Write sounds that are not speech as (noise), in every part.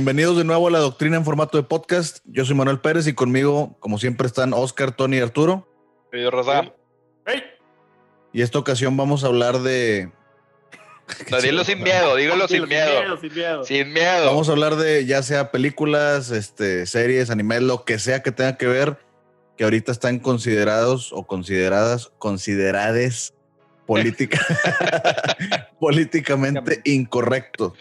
Bienvenidos de nuevo a la doctrina en formato de podcast. Yo soy Manuel Pérez y conmigo, como siempre, están Oscar, Tony y Arturo. Yo, Rosa. Y esta ocasión vamos a hablar de. No, dilo sin miedo, dígalo sin, miedo. sin miedo. Sin miedo. Vamos a hablar de ya sea películas, este, series, anime, lo que sea que tenga que ver, que ahorita están considerados o consideradas, considerades (laughs) política, (laughs) políticamente incorrecto.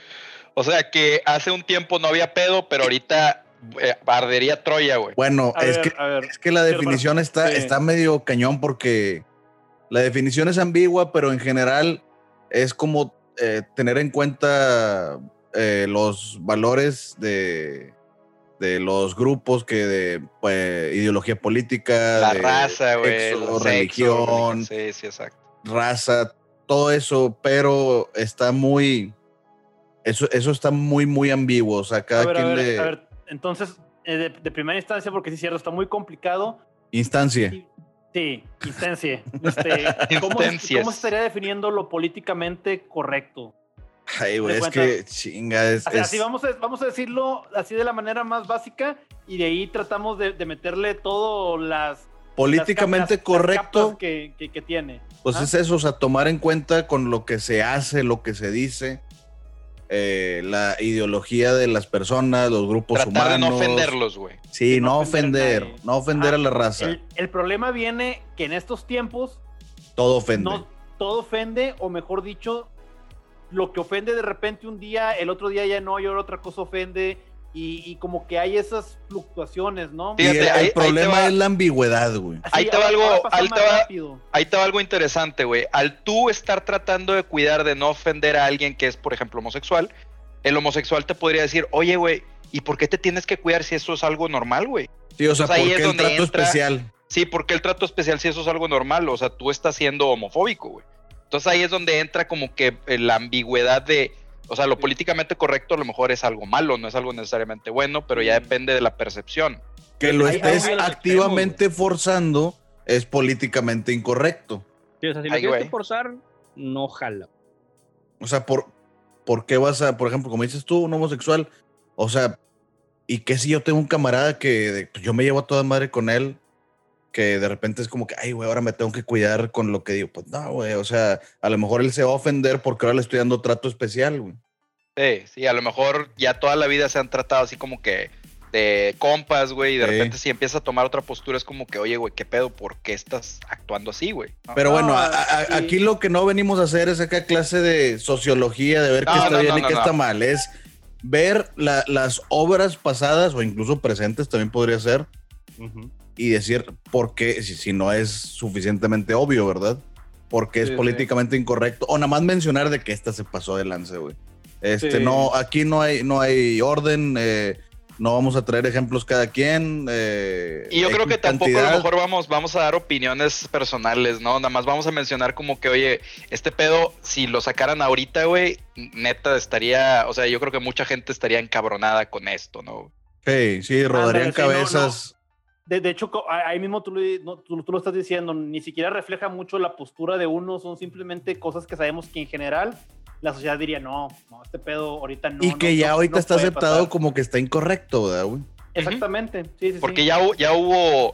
O sea que hace un tiempo no había pedo, pero ahorita eh, ardería Troya, güey. Bueno, A es, ver, que, a ver. es que la definición está, sí. está medio cañón porque la definición es ambigua, pero en general es como eh, tener en cuenta eh, los valores de, de los grupos que de pues, ideología política, La de raza, güey. sexo, religión, Sí, sí, exacto. raza, todo eso, pero está muy, eso, eso está muy, muy ambiguo. O sea, cada A ver, a quien ver, le a ver, entonces, eh, de, de primera instancia, porque sí es cierto, está muy complicado. instancia. Sí, instancia. Este, (laughs) ¿cómo. ¿Cómo se estaría definiendo lo políticamente correcto? Ay, güey, es que chinga, es, O sea, es- así vamos a, vamos a decirlo así de la manera más básica y de ahí tratamos de, de meterle todo las... políticamente las capas- las correcto, que, que- que tiene. pues ¿ah? es eso, o sea, tomar en cuenta con lo que se hace, lo que se dice, eh, la ideología de las personas, los grupos Tratar de humanos. no ofenderlos, güey. Sí, De no, no ofender, no ofender a la raza. El, el problema viene que en estos tiempos Todo ofende. no todo ofende, o mejor dicho, lo que ofende de repente un día, el otro día ya no, y ahora otra cosa ofende, y, y como que hay esas fluctuaciones, ¿no? y el, Fíjate, el ahí- ahí te problema va- es la ambigüedad, güey. Ahí te va algo- ahí te más va- rápido. Ahí te va algo interesante, güey. Al tú estar tratando de cuidar de no ofender a alguien que es, por ejemplo, homosexual, el homosexual te podría decir, oye, güey, ¿y por qué te tienes que cuidar si eso es algo normal, güey? Sí, o sea, Pues ahí ¿por es qué el donde trato entra- especial? Sí, porque el trato especial si eso es algo normal, o sea, tú estás siendo homofóbico, güey. Entonces ahí es donde entra como que la ambigüedad de, o sea, lo políticamente correcto a lo mejor es algo malo, no es algo necesariamente bueno, pero ya Mm. depende de la percepción. Que lo estés activamente forzando es políticamente incorrecto. Sí, o sea, si lo Ay, tienes que forzar, no jala. O sea, ¿por, ¿por qué vas a, por ejemplo, como dices tú, un homosexual? O sea, ¿y qué si yo tengo un camarada que pues, yo me llevo a toda madre con él? Que de repente es como que, ay, güey, ahora me tengo que cuidar con lo que digo. Pues no, güey, o sea, a lo mejor él se va a ofender porque ahora le estoy dando trato especial, güey. Sí, sí, a lo mejor ya toda la vida se han tratado así como que de compas, güey, y de Sí. repente si empieza a tomar otra postura es como que, oye, güey, ¿qué pedo? ¿Por qué estás actuando así, güey? ¿No? Pero bueno, No, a- a- sí. aquí lo que no venimos a hacer es acá clase de sociología, de ver qué está no, bien no, y no, qué no. está mal. Es ver la- las obras pasadas o incluso presentes también podría ser y decir por qué, si, si no es suficientemente obvio, ¿verdad? Porque es Sí, sí. políticamente incorrecto. O nada más mencionar de que esta se pasó de lance, güey. Este, Sí. no, aquí no hay, no hay orden, eh, no vamos a traer ejemplos cada quien. eh, Y yo creo que tampoco a lo mejor vamos, vamos a dar opiniones personales, ¿no? Nada más vamos a mencionar como que, oye, este pedo, si lo sacaran ahorita, güey, neta estaría, o sea, yo creo que mucha gente estaría encabronada con esto, ¿no? Sí, sí, rodarían Ándale, sí, no, no. De, de hecho, ahí mismo tú, no, tú, tú lo estás diciendo, ni siquiera refleja mucho la postura de uno, son simplemente cosas que sabemos que en general la sociedad diría, no, no, este pedo ahorita no. y que no- ya no- ahorita no está aceptado pasar". como que está incorrecto, ¿verdad, güey? Exactamente, sí, sí, Porque sí. ya, ya hubo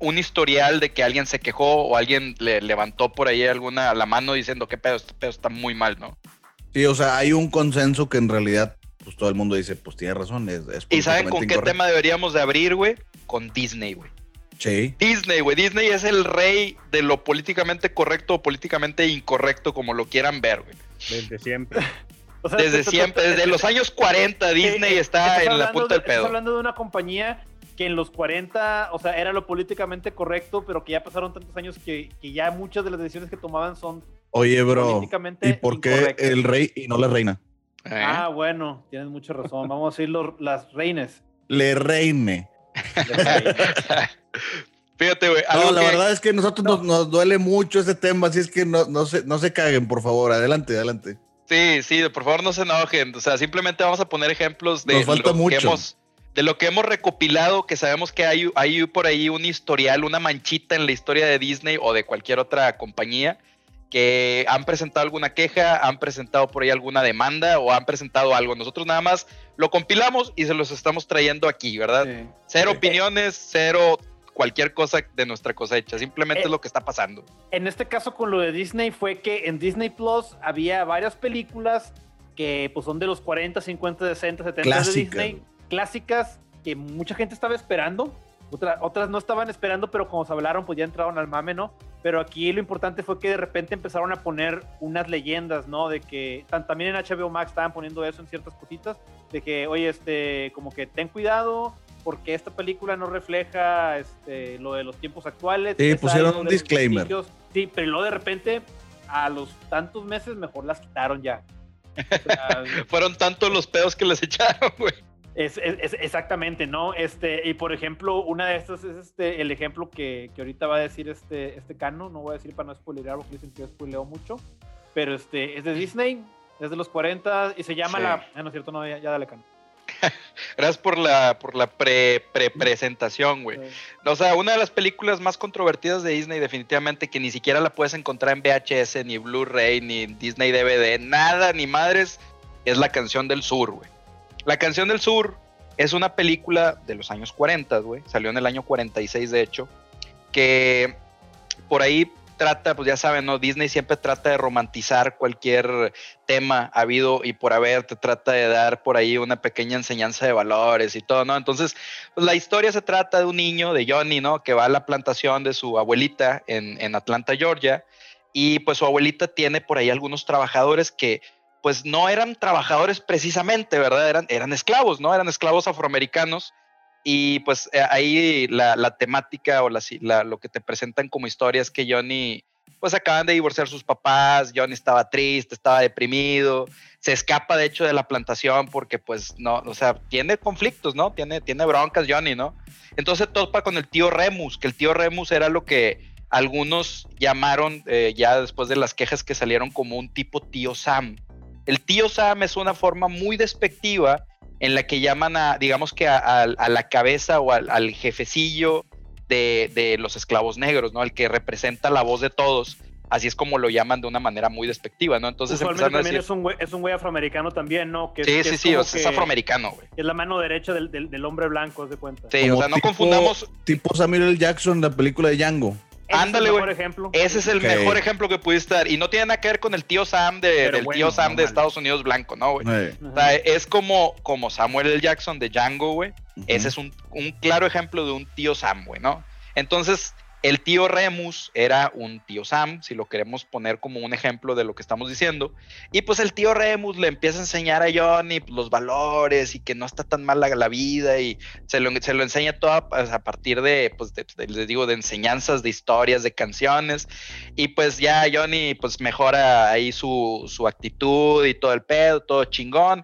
un historial de que alguien se quejó o alguien le levantó por ahí alguna la mano diciendo que pedo, este pedo está muy mal, ¿no? Sí, o sea, hay un consenso que en realidad, pues todo el mundo dice, pues tiene razón, es, es ¿Y saben con qué tema deberíamos de abrir, güey? Con Disney, güey. Sí. Disney, güey. Disney es el rey de lo políticamente correcto o políticamente incorrecto, como lo quieran ver, güey. Desde siempre. (laughs) O sea, Desde (laughs) siempre, desde los años 40, Disney eh, está estás en la punta de- del Estás pedo. hablando de una compañía que en los 40, o sea, era lo políticamente correcto, pero que ya pasaron tantos años que, que ya muchas de las decisiones que tomaban son Oye, bro, políticamente ¿y por qué el rey y no la reina? ¿Eh? Ah, bueno, tienes mucha razón. Vamos a decir los- las reines. Le reine. (laughs) Fíjate, güey. No, la que- verdad es que a nosotros nos, nos duele mucho ese tema, así es que no, no, se, no se caguen, por favor. Adelante, adelante. Sí, sí, por favor no se enojen. O sea, simplemente vamos a poner ejemplos de Nos falta lo mucho. que hemos de lo que hemos recopilado, que sabemos que hay, hay por ahí un historial, una manchita en la historia de Disney o de cualquier otra compañía que han presentado alguna queja, han presentado por ahí alguna demanda o han presentado algo. Nosotros nada más lo compilamos y se los estamos trayendo aquí, ¿verdad? Sí. Cero Eh, opiniones, cero cualquier cosa de nuestra cosecha, simplemente Eh, es lo que está pasando. En este caso con lo de Disney fue que en Disney Plus había varias películas que pues son de los 40, 50, 60, 70 de Clásicas. Disney, clásicas que mucha gente estaba esperando, otra- otras no estaban esperando, pero como se hablaron pues ya entraron al mame, ¿no? Pero aquí lo importante fue que de repente empezaron a poner unas leyendas, ¿no? De que tan- también en HBO Max estaban poniendo eso en ciertas cositas, de que, oye, este, como que ten cuidado porque esta película no refleja este, lo de los tiempos actuales. Sí, pusieron un disclaimer. Sí, pero luego de repente, a los tantos meses, mejor las quitaron ya. (laughs) O sea, Fueron tantos los pedos que les echaron, güey. Es, es- es- exactamente, ¿no? Este, y por ejemplo, una de estas es este, el ejemplo que, que ahorita va a decir este, este Cano, no voy a decir para no spoilear porque dicen que yo spoileo mucho, pero este, es de Disney, es de los 40 y se llama Sí. la... Ah, no es cierto, no, ya, ya dale Cano. (laughs) Gracias por la, por la pre, pre presentación, güey. O sea, una de las películas más controvertidas de Disney, definitivamente, que ni siquiera la puedes encontrar en VHS, ni Blu-ray, ni Disney DVD, nada, ni madres, es La Canción del Sur, güey. La Canción del Sur es una película de los años 40, güey. Salió en el año 46, de hecho, que por ahí trata, pues ya saben, ¿no? Disney siempre trata de romantizar cualquier tema habido y por haber, te trata de dar por ahí una pequeña enseñanza de valores y todo, ¿no? Entonces, pues la historia se trata de un niño, de Johnny, ¿no? Que va a la plantación de su abuelita en, en Atlanta, Georgia, y pues su abuelita tiene por ahí algunos trabajadores que pues no eran trabajadores precisamente, ¿verdad? Eran, eran esclavos, ¿no? Eran esclavos afroamericanos. Y pues eh, ahí la, temática o la, la- lo que te presentan como historia es que Johnny, pues acaban de divorciar sus papás, Johnny estaba triste, estaba deprimido, se escapa de hecho de la plantación porque pues no, o sea, tiene conflictos, ¿no? Tiene, tiene broncas Johnny, ¿no? Entonces topa con el tío Remus, que el tío Remus era lo que algunos llamaron eh, ya después de las quejas que salieron como un tipo tío Sam. El tío Sam es una forma muy despectiva en la que llaman a, digamos que a, a- a la cabeza o al, al jefecillo de, de los esclavos negros, ¿no? El que representa la voz de todos. Así es como lo llaman de una manera muy despectiva, ¿no? Entonces Usualmente también decir, es un, güey, es un güey afroamericano también, ¿no? Que es- sí, que sí, es sí, como o sea, es afroamericano, güey. Es la mano derecha del, del- del hombre blanco, haz de cuenta. Sí, o sea, no tipo- confundamos, Tipo Samuel L. Jackson, la película de Django. Ese ándale, es el güey. mejor ejemplo. ese es el mejor ejemplo que pudiste dar. Y no tiene nada que ver con el tío Sam de, Pero del bueno, tío Sam no de. Estados Unidos blanco, ¿no, güey? O sea, es como, como Samuel L. Jackson de Django, güey. Ese es un, un claro ejemplo de un tío Sam, güey, ¿no? Entonces, el tío Remus era un tío Sam, si lo queremos poner como un ejemplo de lo que estamos diciendo. Y pues el tío Remus le empieza a enseñar a Johnny pues, los valores y que no está tan mal la, vida y se lo, se lo enseña todo a, pues, a partir de, pues, de- de- les digo, de enseñanzas, de historias, de canciones. Y pues ya Johnny pues mejora ahí su, su actitud y todo el pedo, todo chingón.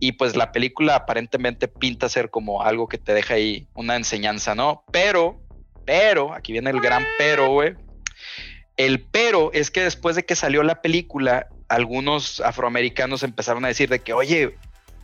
Y pues la película aparentemente pinta ser como algo que te deja ahí una enseñanza, ¿no? Pero, pero, aquí viene el gran pero, güey. El pero es que después de que salió la película, algunos afroamericanos empezaron a decir de que, oye,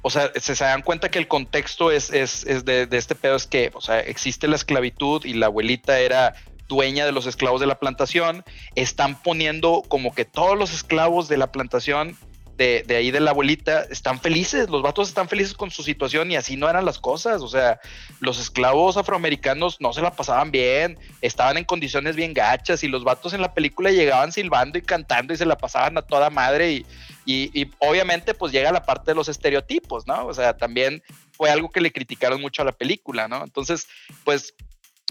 o sea, se, dan cuenta que el contexto es, es, es de, de este pedo, es que, o sea, existe la esclavitud y la abuelita era dueña de los esclavos de la plantación, están poniendo como que todos los esclavos de la plantación de, de ahí de la abuelita están felices, los vatos están felices con su situación y así no eran las cosas, o sea, los esclavos afroamericanos no se la pasaban bien, estaban en condiciones bien gachas y los vatos en la película llegaban silbando y cantando y se la pasaban a toda madre y, y, y obviamente pues llega la parte de los estereotipos, ¿no? O sea, también fue algo que le criticaron mucho a la película, ¿no? Entonces, pues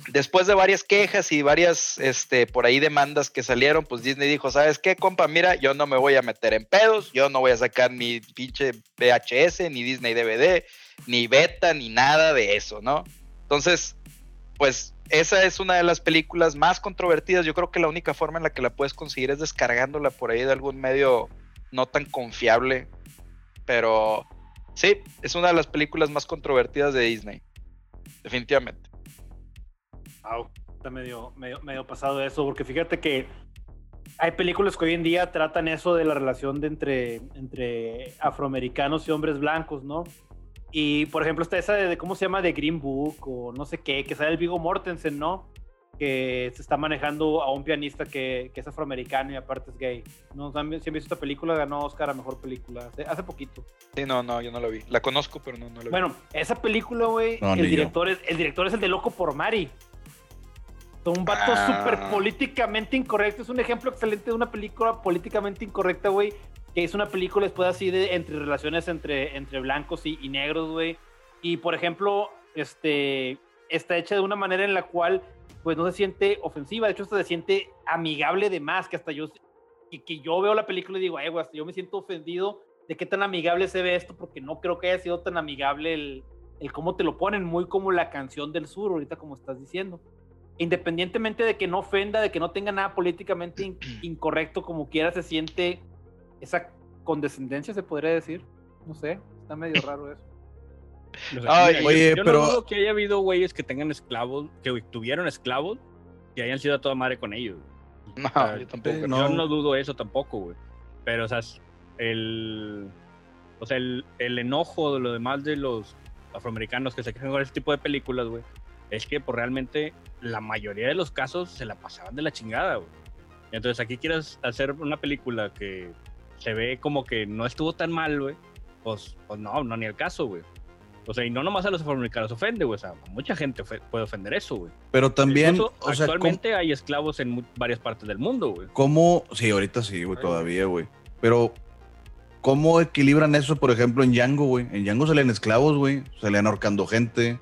después de varias quejas y varias, este, por ahí demandas que salieron, pues Disney dijo, ¿sabes qué, compa? Mira, yo no me voy a meter en pedos, yo no voy a sacar ni pinche VHS, ni Disney DVD, ni beta, ni nada de eso, ¿no? Entonces, pues esa es una de las películas más controvertidas. Yo creo que la única forma en la que la puedes conseguir es descargándola por ahí de algún medio no tan confiable. Pero sí, es una de las películas más controvertidas de Disney. Definitivamente. Au, está medio, medio, medio pasado eso, porque fíjate que hay películas que hoy en día tratan eso de la relación de entre, entre afroamericanos y hombres blancos, ¿no? Y por ejemplo está esa de, de- ¿cómo se llama? De Green Book o no sé qué, que sale el Vigo Mortensen, ¿no? que se está manejando a un pianista que, que es afroamericano y aparte es gay. ¿No? ¿Sí han visto esta película? Ganó Oscar a Mejor Película hace, hace poquito. Sí, no, no, yo no la vi. La conozco, pero no, no la vi. Bueno, esa película, güey, No, el, yo. director es, el director es el de Loco por Mari. Un vato Ah. súper políticamente incorrecto. Es un ejemplo excelente de una película políticamente incorrecta, güey. Que es una película después así de entre relaciones entre, entre blancos y, y negros, güey. Y por ejemplo, este está hecha de una manera en la cual pues no se siente ofensiva, de hecho hasta se siente amigable de más, que hasta yo que, que yo veo la película y digo, ay, güey, hasta yo me siento ofendido de qué tan amigable se ve esto, porque no creo que haya sido tan amigable el, el cómo te lo ponen, muy como la canción del sur, ahorita como estás diciendo. Independientemente de que no ofenda, de que no tenga nada políticamente in- (clears throat) incorrecto, como quiera, se siente esa condescendencia, se podría decir. No sé, está medio (clears throat) raro eso. O sea, Ay, yo- oye, yo, pero- no dudo que haya habido güeyes que tengan esclavos, que tuvieron esclavos, que hayan sido a toda madre con ellos. no, o sea, yo tampoco. sí, Yo No. no dudo eso tampoco, güey. Pero, o sea, es- el, o sea, el, el enojo de lo demás de los afroamericanos que se quejan con ese tipo de películas, güey, es que pues, realmente la mayoría de los casos se la pasaban de la chingada, güey. Entonces aquí quieres hacer una película que se ve como que no estuvo tan mal, güey, pues, pues no, no ni el caso, güey. O sea, y no nomás a los afroamericanos ofende, güey. O sea, mucha gente puede ofender eso, güey. Pero también, Incluso, o sea, ¿cómo, actualmente hay esclavos en varias partes del mundo, güey. cómo- sí, ahorita sí, güey, todavía, güey. Pero, ¿cómo equilibran eso, por ejemplo, en Django, güey? En Django salen esclavos, güey, salen ahorcando gente.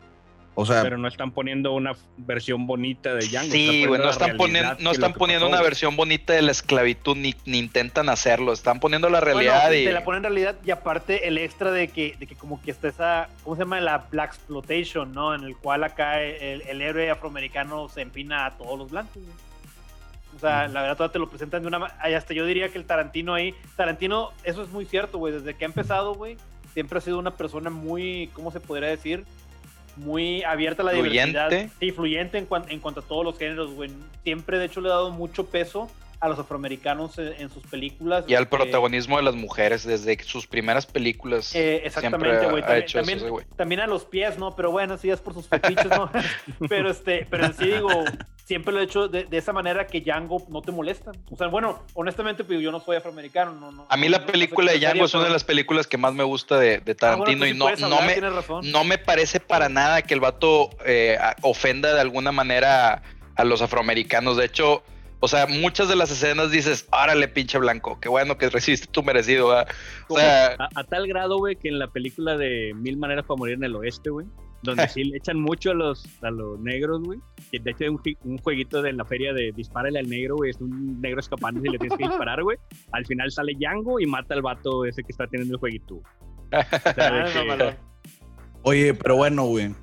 O sea, pero no están poniendo una versión bonita de Django. Sí, güey, no están poniendo, no están poniendo una versión bonita de la esclavitud, ni, ni intentan hacerlo, están poniendo la realidad Bueno, y... te la ponen en realidad y aparte el extra de que, de que como que está esa, ¿cómo se llama? La Black Exploitation, ¿no? En el cual acá el, el héroe afroamericano se empina a todos los blancos, güey. O sea, la verdad, todavía te lo presentan de una Hasta yo diría que el Tarantino ahí. Tarantino, eso es muy cierto, güey. Desde que ha empezado, güey, siempre ha sido una persona muy, ¿cómo se podría decir? Muy abierta a la diversidad. Sí, fluyente en, cuan- en cuanto a todos los géneros, güey. Siempre, de hecho, le ha dado mucho peso a los afroamericanos en, en sus películas. Y al protagonismo de las mujeres desde sus primeras películas. eh, exactamente, güey. ha También, también- también a los pies, ¿no? Pero bueno, sí es por sus fetiches, ¿no? (laughs) pero este, pero en sí digo, siempre lo he hecho de, de esa manera que Django no te molesta. O sea, bueno, honestamente, pues yo no soy afroamericano, no, no. A mí la no- película de Django es una de las películas que más me gusta de, de Ah, bueno, Tarantino sí y no, hablar, me, no me parece para nada que el vato eh, ofenda de alguna manera a, a los afroamericanos. De hecho, o sea, muchas de las escenas dices, árale, pinche blanco, qué bueno que recibiste tu merecido. ¿verdad?". O sea, A, a tal grado, güey, que en la película de Mil Maneras para Morir en el Oeste, güey, donde (laughs) sí le echan mucho a los, a los negros, güey. que De hecho, hay un, un jueguito de la feria de dispárale al negro, güey. Es un negro escapando y le tienes que disparar, güey. Al final sale Django y mata al vato ese que está teniendo el jueguito. (laughs) O sea, Ah, que-. Oye, pero bueno, güey.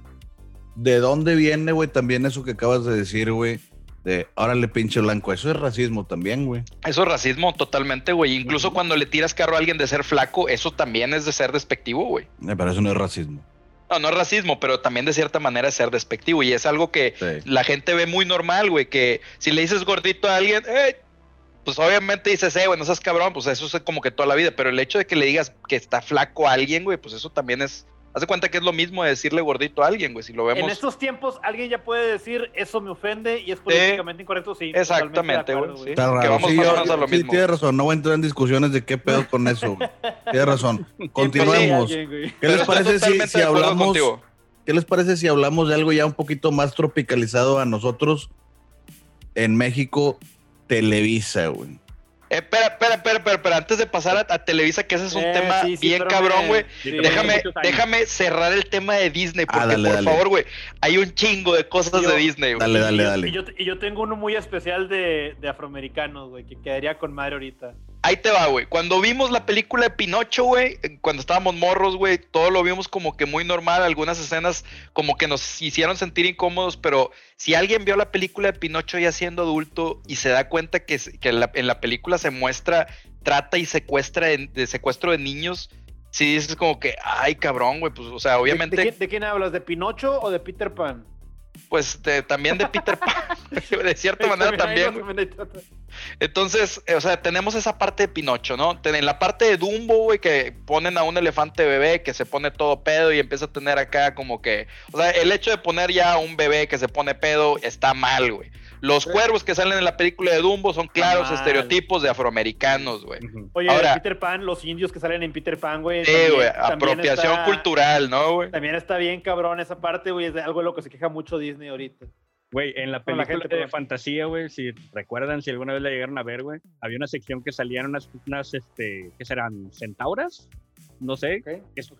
¿De dónde viene, güey, también eso que acabas de decir, güey? De, órale, pinche blanco. Eso es racismo también, güey. eso es racismo totalmente, güey. Incluso cuando le tiras carro a alguien de ser flaco, eso también es de ser despectivo, güey. Eh, Pero eso no es racismo. No, no es racismo, pero también de cierta manera es ser despectivo. Y es algo que Sí. la gente ve muy normal, güey. Que si le dices gordito a alguien, pues obviamente dices, eh, güey, no seas cabrón, pues eso es como que toda la vida. Pero el hecho de que le digas que está flaco a alguien, güey, pues eso también es. Haz de cuenta que es lo mismo de decirle gordito a alguien, güey. Si lo En vemos. estos tiempos, alguien ya puede decir, eso me ofende y es políticamente incorrecto, sí. Exactamente, acuerdo, güey, sí. Está Que raro. vamos Sí, yo- menos a lo sí, mismo. tienes razón. No voy a entrar en discusiones de qué pedo con eso, güey. Tienes razón. (laughs) Continuemos. ¿Qué les parece si, si hablamos? contigo. ¿Qué les parece si hablamos de algo ya un poquito más tropicalizado a nosotros en México? Televisa, güey. Espera, espera, espera, espera, espera, antes de pasar a, a Televisa, que ese es un Eh, tema sí, sí, bien cabrón, güey. Sí, Déjame, déjame cerrar el tema de Disney, Ah, porque dale, por dale. favor, güey, hay un chingo de cosas Yo- de Disney, güey. Dale, dale, dale. Y yo, y yo tengo uno muy especial de, de afroamericanos, güey, que quedaría con madre ahorita. Ahí te va, güey. Cuando vimos la película de Pinocho, güey, cuando estábamos morros, güey, todo lo vimos como que muy normal. Algunas escenas como que nos hicieron sentir incómodos, pero si alguien vio la película de Pinocho ya siendo adulto y se da cuenta que, que en, la, en la película se muestra trata y secuestra de, de secuestro de niños, si dices como que, ay, cabrón, güey, pues, o sea, ¿De- obviamente, ¿De, quién, de quién hablas? ¿De Pinocho o de Peter Pan? Pues de- también de Peter Pan, (laughs) de cierta manera también. Entonces, eh, o sea, tenemos esa parte de Pinocho, ¿no? En la parte de Dumbo, güey, que ponen a un elefante bebé que se pone todo pedo y empieza a tener acá como que. O sea, el hecho de poner ya a un bebé que se pone pedo está mal, güey. Los cuervos que salen en la película de Dumbo son claros estereotipos de afroamericanos, güey. Oye, Ahora- Peter Pan, los indios que salen en Peter Pan, güey. Sí, güey, apropiación está- cultural, ¿no, güey? También está bien cabrón esa parte, güey. Es de algo de lo que se queja mucho Disney ahorita. Güey, en la película gente, de pues. fantasía, güey, si recuerdan, si alguna vez la llegaron a ver, güey, había una sección que salían unas, unas este, ¿qué serán? ¿Centauras? No sé,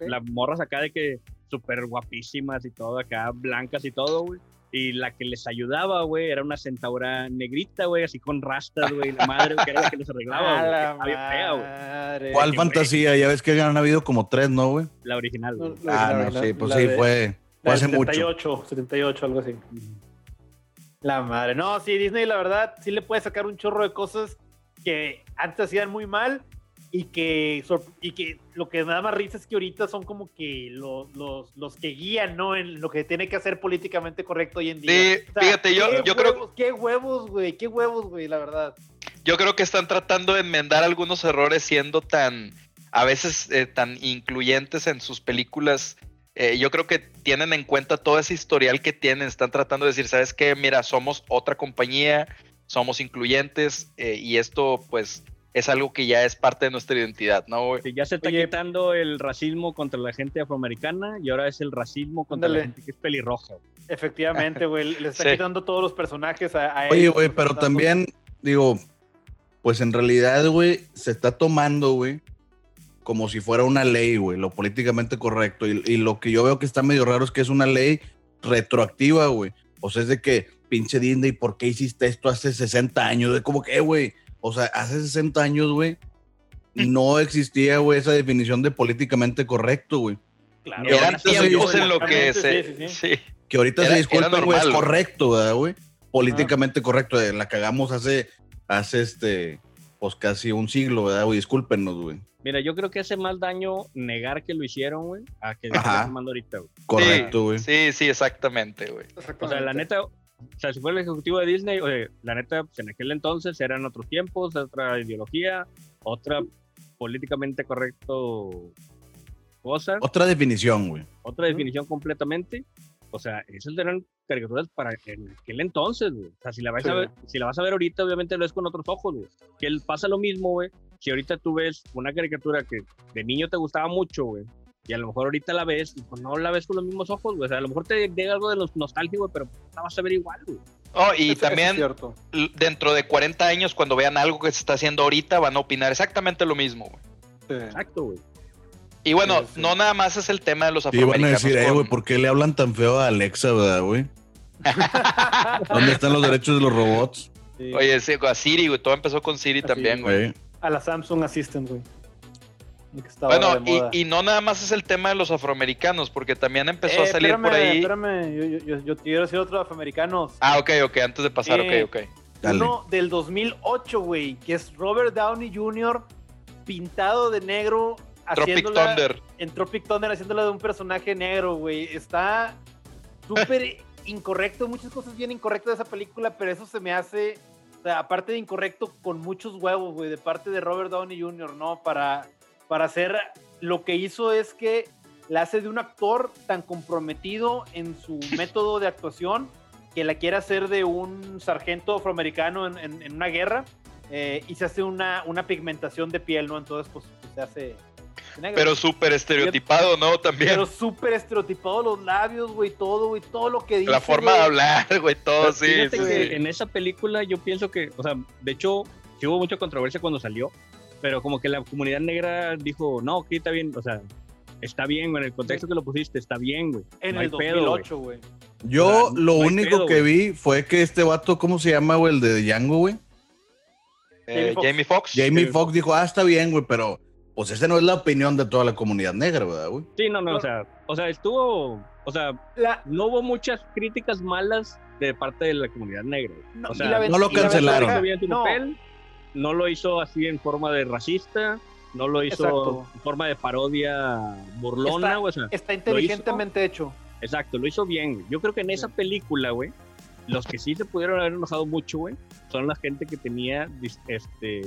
las morras acá de que súper guapísimas y todo, acá blancas y todo, güey. Y la que les ayudaba, güey, era una centaura negrita, güey, así con rastas, güey, la madre, que era la que les arreglaba, (laughs) A güey. la bien fea, güey. madre. ¿Cuál fantasía? Ya ves que han habido como tres, ¿no, güey? La original, güey. Ah, no, la- sí, pues sí, de- fue, fue hace de mucho. 78, 78, algo así. La madre. No, sí, Disney, la verdad, sí le puede sacar un chorro de cosas que antes hacían muy mal y que, y que lo que me da más risa es que ahorita son como que los, los, los que guían, ¿no? En lo que tiene que hacer políticamente correcto hoy en día. Sí, fíjate, yo- yo creo- Qué huevos, güey, qué huevos, güey, la verdad. Yo creo que están tratando de enmendar algunos errores siendo tan, a veces, eh, tan incluyentes en sus películas. Eh, yo creo que tienen en cuenta todo ese historial que tienen. Están tratando de decir, ¿sabes qué? Mira, somos otra compañía, somos incluyentes eh, y esto, pues, es algo que ya es parte de nuestra identidad, ¿no? güey? Sí, ya se está Oye, quitando el racismo contra la gente afroamericana y ahora es el racismo contra Ándale. la gente que es pelirroja. güey. Efectivamente, güey, le está (laughs) Sí. quitando todos los personajes a, a Oye, güey, pero también, digo, pues en realidad, güey, se está tomando, güey, como si fuera una ley, güey, lo políticamente correcto. Y, y lo que yo veo que está medio raro es que es una ley retroactiva, güey. O sea, es de que, pinche Disney, ¿por qué hiciste esto hace 60 años? De como que, eh, güey, o sea, hace 60 años, güey, no existía, güey, esa definición de políticamente correcto, güey. Claro, Eran ahorita se en lo que se... sí, sí, sí. Que ahorita Era- se era disculpen, güey, es correcto, ¿verdad, güey? Políticamente correcto. eh, La cagamos hace, hace este, pues casi un siglo, ¿verdad, güey? Discúlpenos, güey. Mira, yo creo que hace más daño negar que lo hicieron, güey, a que tomando ahorita, güey. Correcto, güey. Sí, sí, exactamente, güey. O sea, la neta, o sea, si fue el ejecutivo de Disney, oye, la neta, pues, en aquel entonces eran otros tiempos, otra ideología, otra políticamente correcto cosa, Otra definición, güey. otra definición completamente. O sea, esas eran caricaturas para en aquel entonces, güey. O sea, si la, vas Sí. a ver, si la vas a ver ahorita, obviamente lo ves con otros ojos, güey. Que pasa lo mismo, güey. Si ahorita tú ves una caricatura que de niño te gustaba mucho, güey. Y a lo mejor ahorita la ves y pues no la ves con los mismos ojos, güey. O sea, a lo mejor te llega algo de los nostálgico, güey, pero la vas a ver igual, güey. Oh, y Eso- eso es también dentro de 40 años, cuando vean algo que se está haciendo ahorita, van a opinar exactamente lo mismo, güey. Sí. Exacto, güey. Y bueno, Sí, sí. no nada más es el tema de los Sí, van a afroamericanos. decir, eh, con- güey, ¿por qué le hablan tan feo a Alexa, verdad, güey? (laughs) ¿Dónde están los derechos de los robots? Sí. Oye, sí, a Siri, güey, todo empezó con Siri Así, también. Güey. A la Samsung Assistant, güey. Que Bueno, de moda. y, y no nada más es el tema de los afroamericanos, porque también empezó a Eh, salir por ahí. Espérame, yo, yo, yo, yo quiero decir otro de afroamericanos. Ah, ok, ok, antes de pasar, Eh, ok, ok. Dale. Uno del 2008, güey, que es Robert Downey Jr. pintado de negro. Tropic Thunder. En Tropic Thunder haciéndola de un personaje negro, güey. Está súper (laughs) incorrecto, muchas cosas bien incorrectas de esa película, pero eso se me hace, o sea, aparte de incorrecto, con muchos huevos, güey, de parte de Robert Downey Jr., ¿no? Para, para hacer, lo que hizo es que la hace de un actor tan comprometido en su (laughs) método de actuación que la quiere hacer de un sargento afroamericano en, en- en una guerra eh, y se hace una, una pigmentación de piel, ¿no? Entonces, pues, pues, se hace negro. Pero súper estereotipado, ¿no? También. Pero súper estereotipado los labios, güey, todo, güey, todo lo que dice. La forma güey. de hablar, güey, todo, sí, fíjate sí, que sí. en esa película yo pienso que, o sea, de hecho, sí hubo mucha controversia cuando salió, pero como que la comunidad negra dijo, no, ok, está bien, o sea, está bien, güey, en el contexto que lo pusiste, está bien, güey. En no el pedo, güey. 2008, güey. Yo O sea, lo no único pedo, que güey. vi fue que este vato, ¿cómo se llama, güey? El de Django, güey. Eh, Jamie Foxx. Jamie Foxx. Jamie Foxx dijo, ah, está bien, güey, pero pues esa no es la opinión de toda la comunidad negra, ¿verdad, güey? Sí, no, no, o sea, o sea, estuvo, o sea, La- no hubo muchas críticas malas de parte de la comunidad negra. güey. no, O sea, no lo cancelaron. no, papel, no lo hizo así en forma de racista, no lo hizo Exacto. en forma de parodia burlona, Está- güey, o sea, está inteligentemente hecho. exacto, lo hizo bien. güey. Yo creo que en esa película, güey, los que sí se pudieron haber enojado mucho, güey, son la gente que tenía dis- este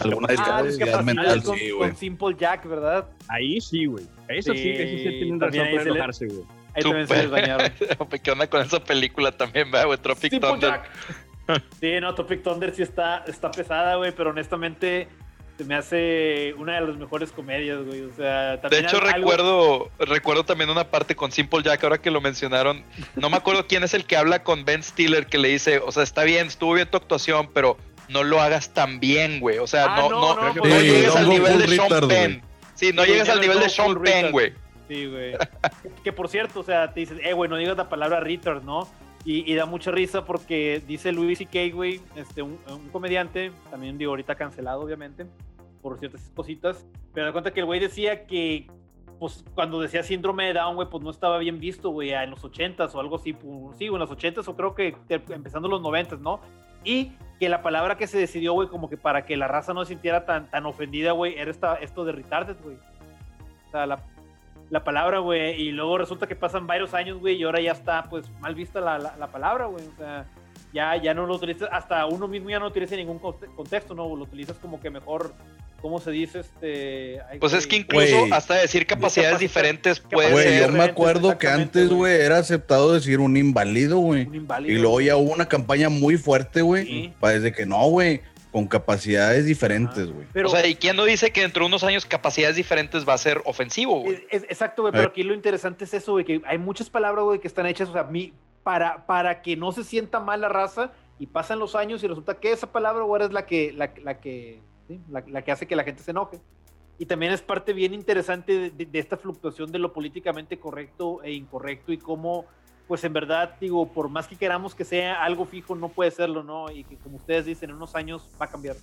Alguna discapacidad. Ah, discapacidad mental, con, sí, con güey. Simple Jack, ¿verdad? Ahí sí, güey. Eso sí, Sí, eso sí tienen razón para enojarse, güey. Ahí también se Súper. les. (laughs) ¿Qué onda con esa película también, ¿verdad, güey? Tropic Simple Thunder. Jack. Sí, no, Topic Thunder sí está, está pesada, güey, pero honestamente se me hace una de las mejores comedias, güey. O sea, De también hecho, algo- recuerdo, recuerdo también una parte con Simple Jack, ahora que lo mencionaron. No me acuerdo quién es el que habla con Ben Stiller, que le dice, o sea, está bien, estuvo bien tu actuación, pero no lo hagas tan bien, güey. O sea, Ah, no, no, no, no, no, llegues al nivel de Sean Penn. Sí, no Sí, llegues al nivel de Sean Penn, güey. Sí, güey. que por cierto, o sea, te dices, eh, güey, no digas la palabra retard, ¿no? Y, y da mucha risa porque dice Louis C.K., güey, este, un, un comediante, también digo, ahorita cancelado, obviamente, por ciertas cositas, pero da cuenta que el güey decía que, pues, cuando decía síndrome de Down, güey, pues no estaba bien visto, güey, en los 80s o algo así, pues, sí, en los 80s o creo que empezando los 90s, ¿no? Y que la palabra que se decidió, güey, como que para que la raza no se sintiera tan, tan ofendida, güey, era esta, esto de retarded, güey. O sea, la, la palabra, güey, y luego resulta que pasan varios años, güey, y ahora ya está, pues, mal vista la, la, la palabra, güey, o sea, ya, ya no lo utilizas, hasta uno mismo ya no utiliza en ningún conte- contexto, ¿no? Lo utilizas como que mejor, ¿cómo se dice? Este... ay, Pues es que incluso hasta decir capacidades diferentes puede Güey, ser. yo me acuerdo que antes, güey. era aceptado decir un inválido, güey. Un inválido. Y luego ya hubo una campaña muy fuerte, güey. Sí. Para desde que no, güey. Con capacidades diferentes, güey. O sea, ¿y quién no dice que dentro de unos años capacidades diferentes va a ser ofensivo, güey? Exacto, güey, pero aquí lo interesante es eso, güey, que hay muchas palabras, güey, que están hechas, o sea, mi, para, para que no se sienta mal la raza y pasan los años y resulta que esa palabra, güey, es la que, la, la que, sí, la, la que hace que la gente se enoje. Y también es parte bien interesante de, de- de esta fluctuación de lo políticamente correcto e incorrecto y cómo, pues en verdad, digo, por más que queramos que sea algo fijo, no puede serlo, ¿no? Y que como ustedes dicen, en unos años va a cambiar.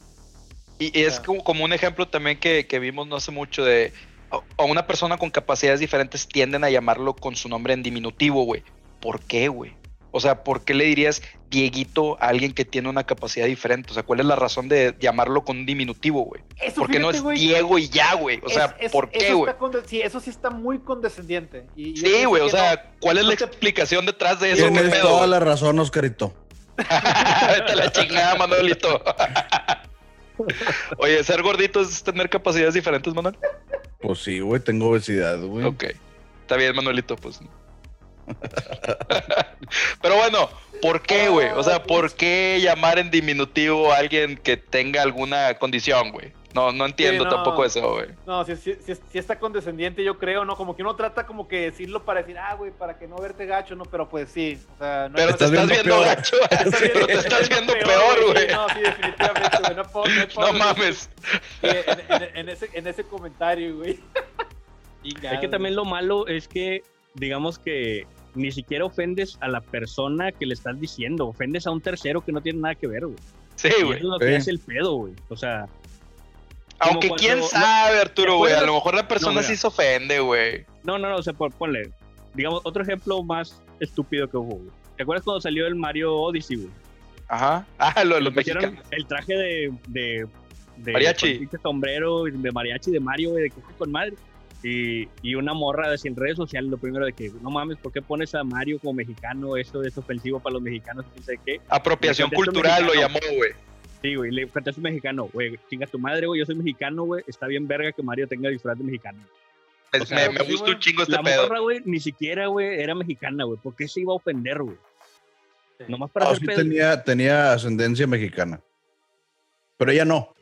Y, es como, como un ejemplo también que, que vimos no hace mucho de a, a una persona con capacidades diferentes tienden a llamarlo con su nombre en diminutivo, güey. ¿Por qué, güey? O sea, ¿por qué le dirías Dieguito a alguien que tiene una capacidad diferente? O sea, ¿cuál es la razón de llamarlo con un diminutivo, güey? Eso, ¿Por qué no es Diego y ya, güey? O sea, es- es- ¿por qué, güey? Sí, eso sí está muy condescendiente. Y Sí, güey, o no. sea, ¿cuál es no la te- explicación detrás de eso? ¿Qué Tienes pedo, toda la razón, Oscarito. (laughs) Vete a la chingada, Manuelito. (laughs) Oye, ser gordito es tener capacidades diferentes, Manuel. Pues sí, güey, tengo obesidad, güey. Ok. Está bien, Manuelito, pues. (laughs) Pero bueno, ¿por qué, güey? O sea, ¿por qué llamar en diminutivo a alguien que tenga alguna condición, güey? No, no entiendo no. tampoco eso, güey. No, sí, sí- sí está condescendiente, yo creo, ¿no? Como que uno trata como que decirlo para decir, ah, güey, para que no verte gacho, ¿no? Pero pues sí, o sea, no Pero te estás (laughs) estás viendo peor. gacho. Sí, Pero te estás viendo peor, güey. No, sí, definitivamente, güey. No, puedo- no, (laughs) No puedo- mames. Sí, en, en- en ese, en ese comentario, güey. Es que también lo malo es que, digamos que ni siquiera ofendes a la persona que le estás diciendo, ofendes a un tercero que no tiene nada que ver, güey. Sí, Y eso güey. es lo que Sí. hace el pedo, güey. O sea, Aunque quién sabe, Arturo, ¿te güey. A lo mejor la persona No, sí se ofende, güey. no, no, no, o sea, por- ponle, digamos, otro ejemplo más estúpido que hubo, güey. ¿Te acuerdas cuando salió el Mario Odyssey, güey? Ajá. Ah, lo de los mexicanos. El traje de, de, de Mariachi. con pinche sombrero de mariachi de Mario, güey, de que con madre. Y, y una morra de sin redes sociales, lo primero de que, no mames, ¿por qué pones a Mario como mexicano? Eso es ofensivo para los mexicanos, no sé qué. Apropiación cultural lo llamó, güey. Sí, güey, le cantaste mexicano, güey, chinga tu madre, güey, yo soy mexicano, güey, está bien verga que Mario tenga disfraz de mexicano. Me, O sea, me- me sí, gusta un chingo este La pedo. morra, güey, ni siquiera, güey, era mexicana, güey, ¿por qué se iba a ofender, güey? Nomás para No, hacer sí pedo. tenía, tenía ascendencia mexicana. Pero ella no.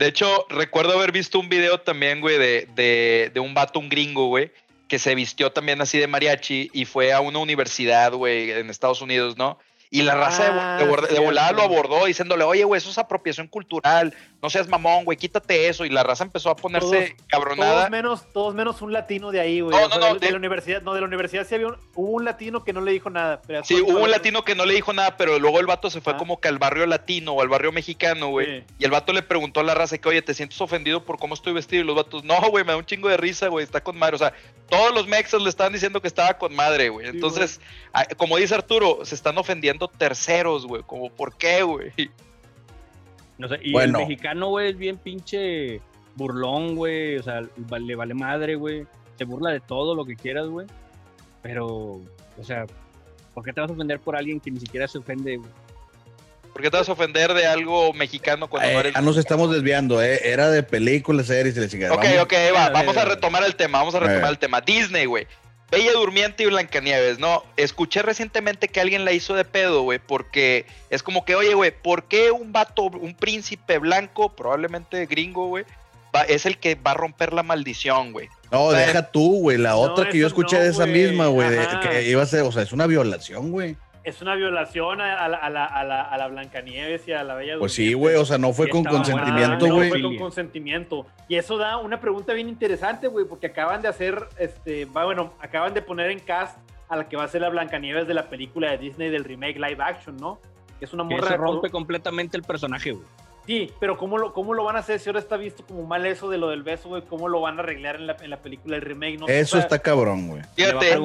De hecho, recuerdo haber visto un video también, güey, de, de, de un vato, un gringo, güey, que se vistió también así de mariachi y fue a una universidad, güey, en Estados Unidos, ¿no? Y la raza de, Ah, de, volada lo abordó diciéndole, oye, güey, eso es apropiación cultural, no seas mamón, güey, quítate eso. Y la raza empezó a ponerse cabronada. Todos menos, todos menos un latino de ahí, güey. No, no, no, de, de la universidad, no, de la universidad sí había un, hubo un latino que no le dijo nada. pero Sí, hubo un latino que no le dijo nada, pero luego el vato se fue Ah. como que al barrio latino o al barrio mexicano, güey. Sí. Y el vato le preguntó a la raza que, oye, ¿te sientes ofendido por cómo estoy vestido? Y los vatos, no, güey, me da un chingo de risa, güey, está con madre. O sea, todos los mexas le estaban diciendo que estaba con madre, güey. Entonces, como dice Arturo, se están ofendiendo terceros, güey. Como, ¿por qué, güey? No sé, y Bueno. el mexicano, güey, es bien pinche burlón, güey. O sea, le vale madre, güey. Se burla de todo lo que quieras, güey. Pero, o sea, ¿por qué te vas a ofender por alguien que ni siquiera se ofende, güey? ¿Por qué te vas a ofender de algo mexicano cuando Eh, no eres... ya nos estamos desviando, ¿eh? Era de películas, series y la chingada. Ok, Vamos- ok, va, vamos a retomar el tema, vamos a retomar Eh. el tema. Disney, güey. Bella Durmiente y Blancanieves, ¿no? Escuché recientemente que alguien la hizo de pedo, güey, porque es como que, oye, güey, ¿por qué un vato, un príncipe blanco, probablemente gringo, güey, va- es el que va a romper la maldición, güey? No, O sea, deja tú, güey. La no, otra que yo escuché no, de esa misma, güey, que iba a ser, o sea, es una violación, güey. Es una violación a, a la, a, la, a, la, a la Blancanieves y a la Bella Pues sí, güey, o sea, no fue con consentimiento, Ah, no, güey. fue con consentimiento. Y eso da una pregunta bien interesante, güey, porque acaban de hacer, este, va, bueno, acaban de poner en cast a la que va a ser la Blancanieves de la película de Disney del remake live action, ¿no? Que es una Que morra se de rompe completamente el personaje, güey. Sí, pero ¿cómo lo, ¿cómo lo van a hacer si ahora está visto como mal eso de lo del beso, güey? ¿Cómo lo van a arreglar en la, en la película del remake? No Eso está cabrón, güey. Fíjate,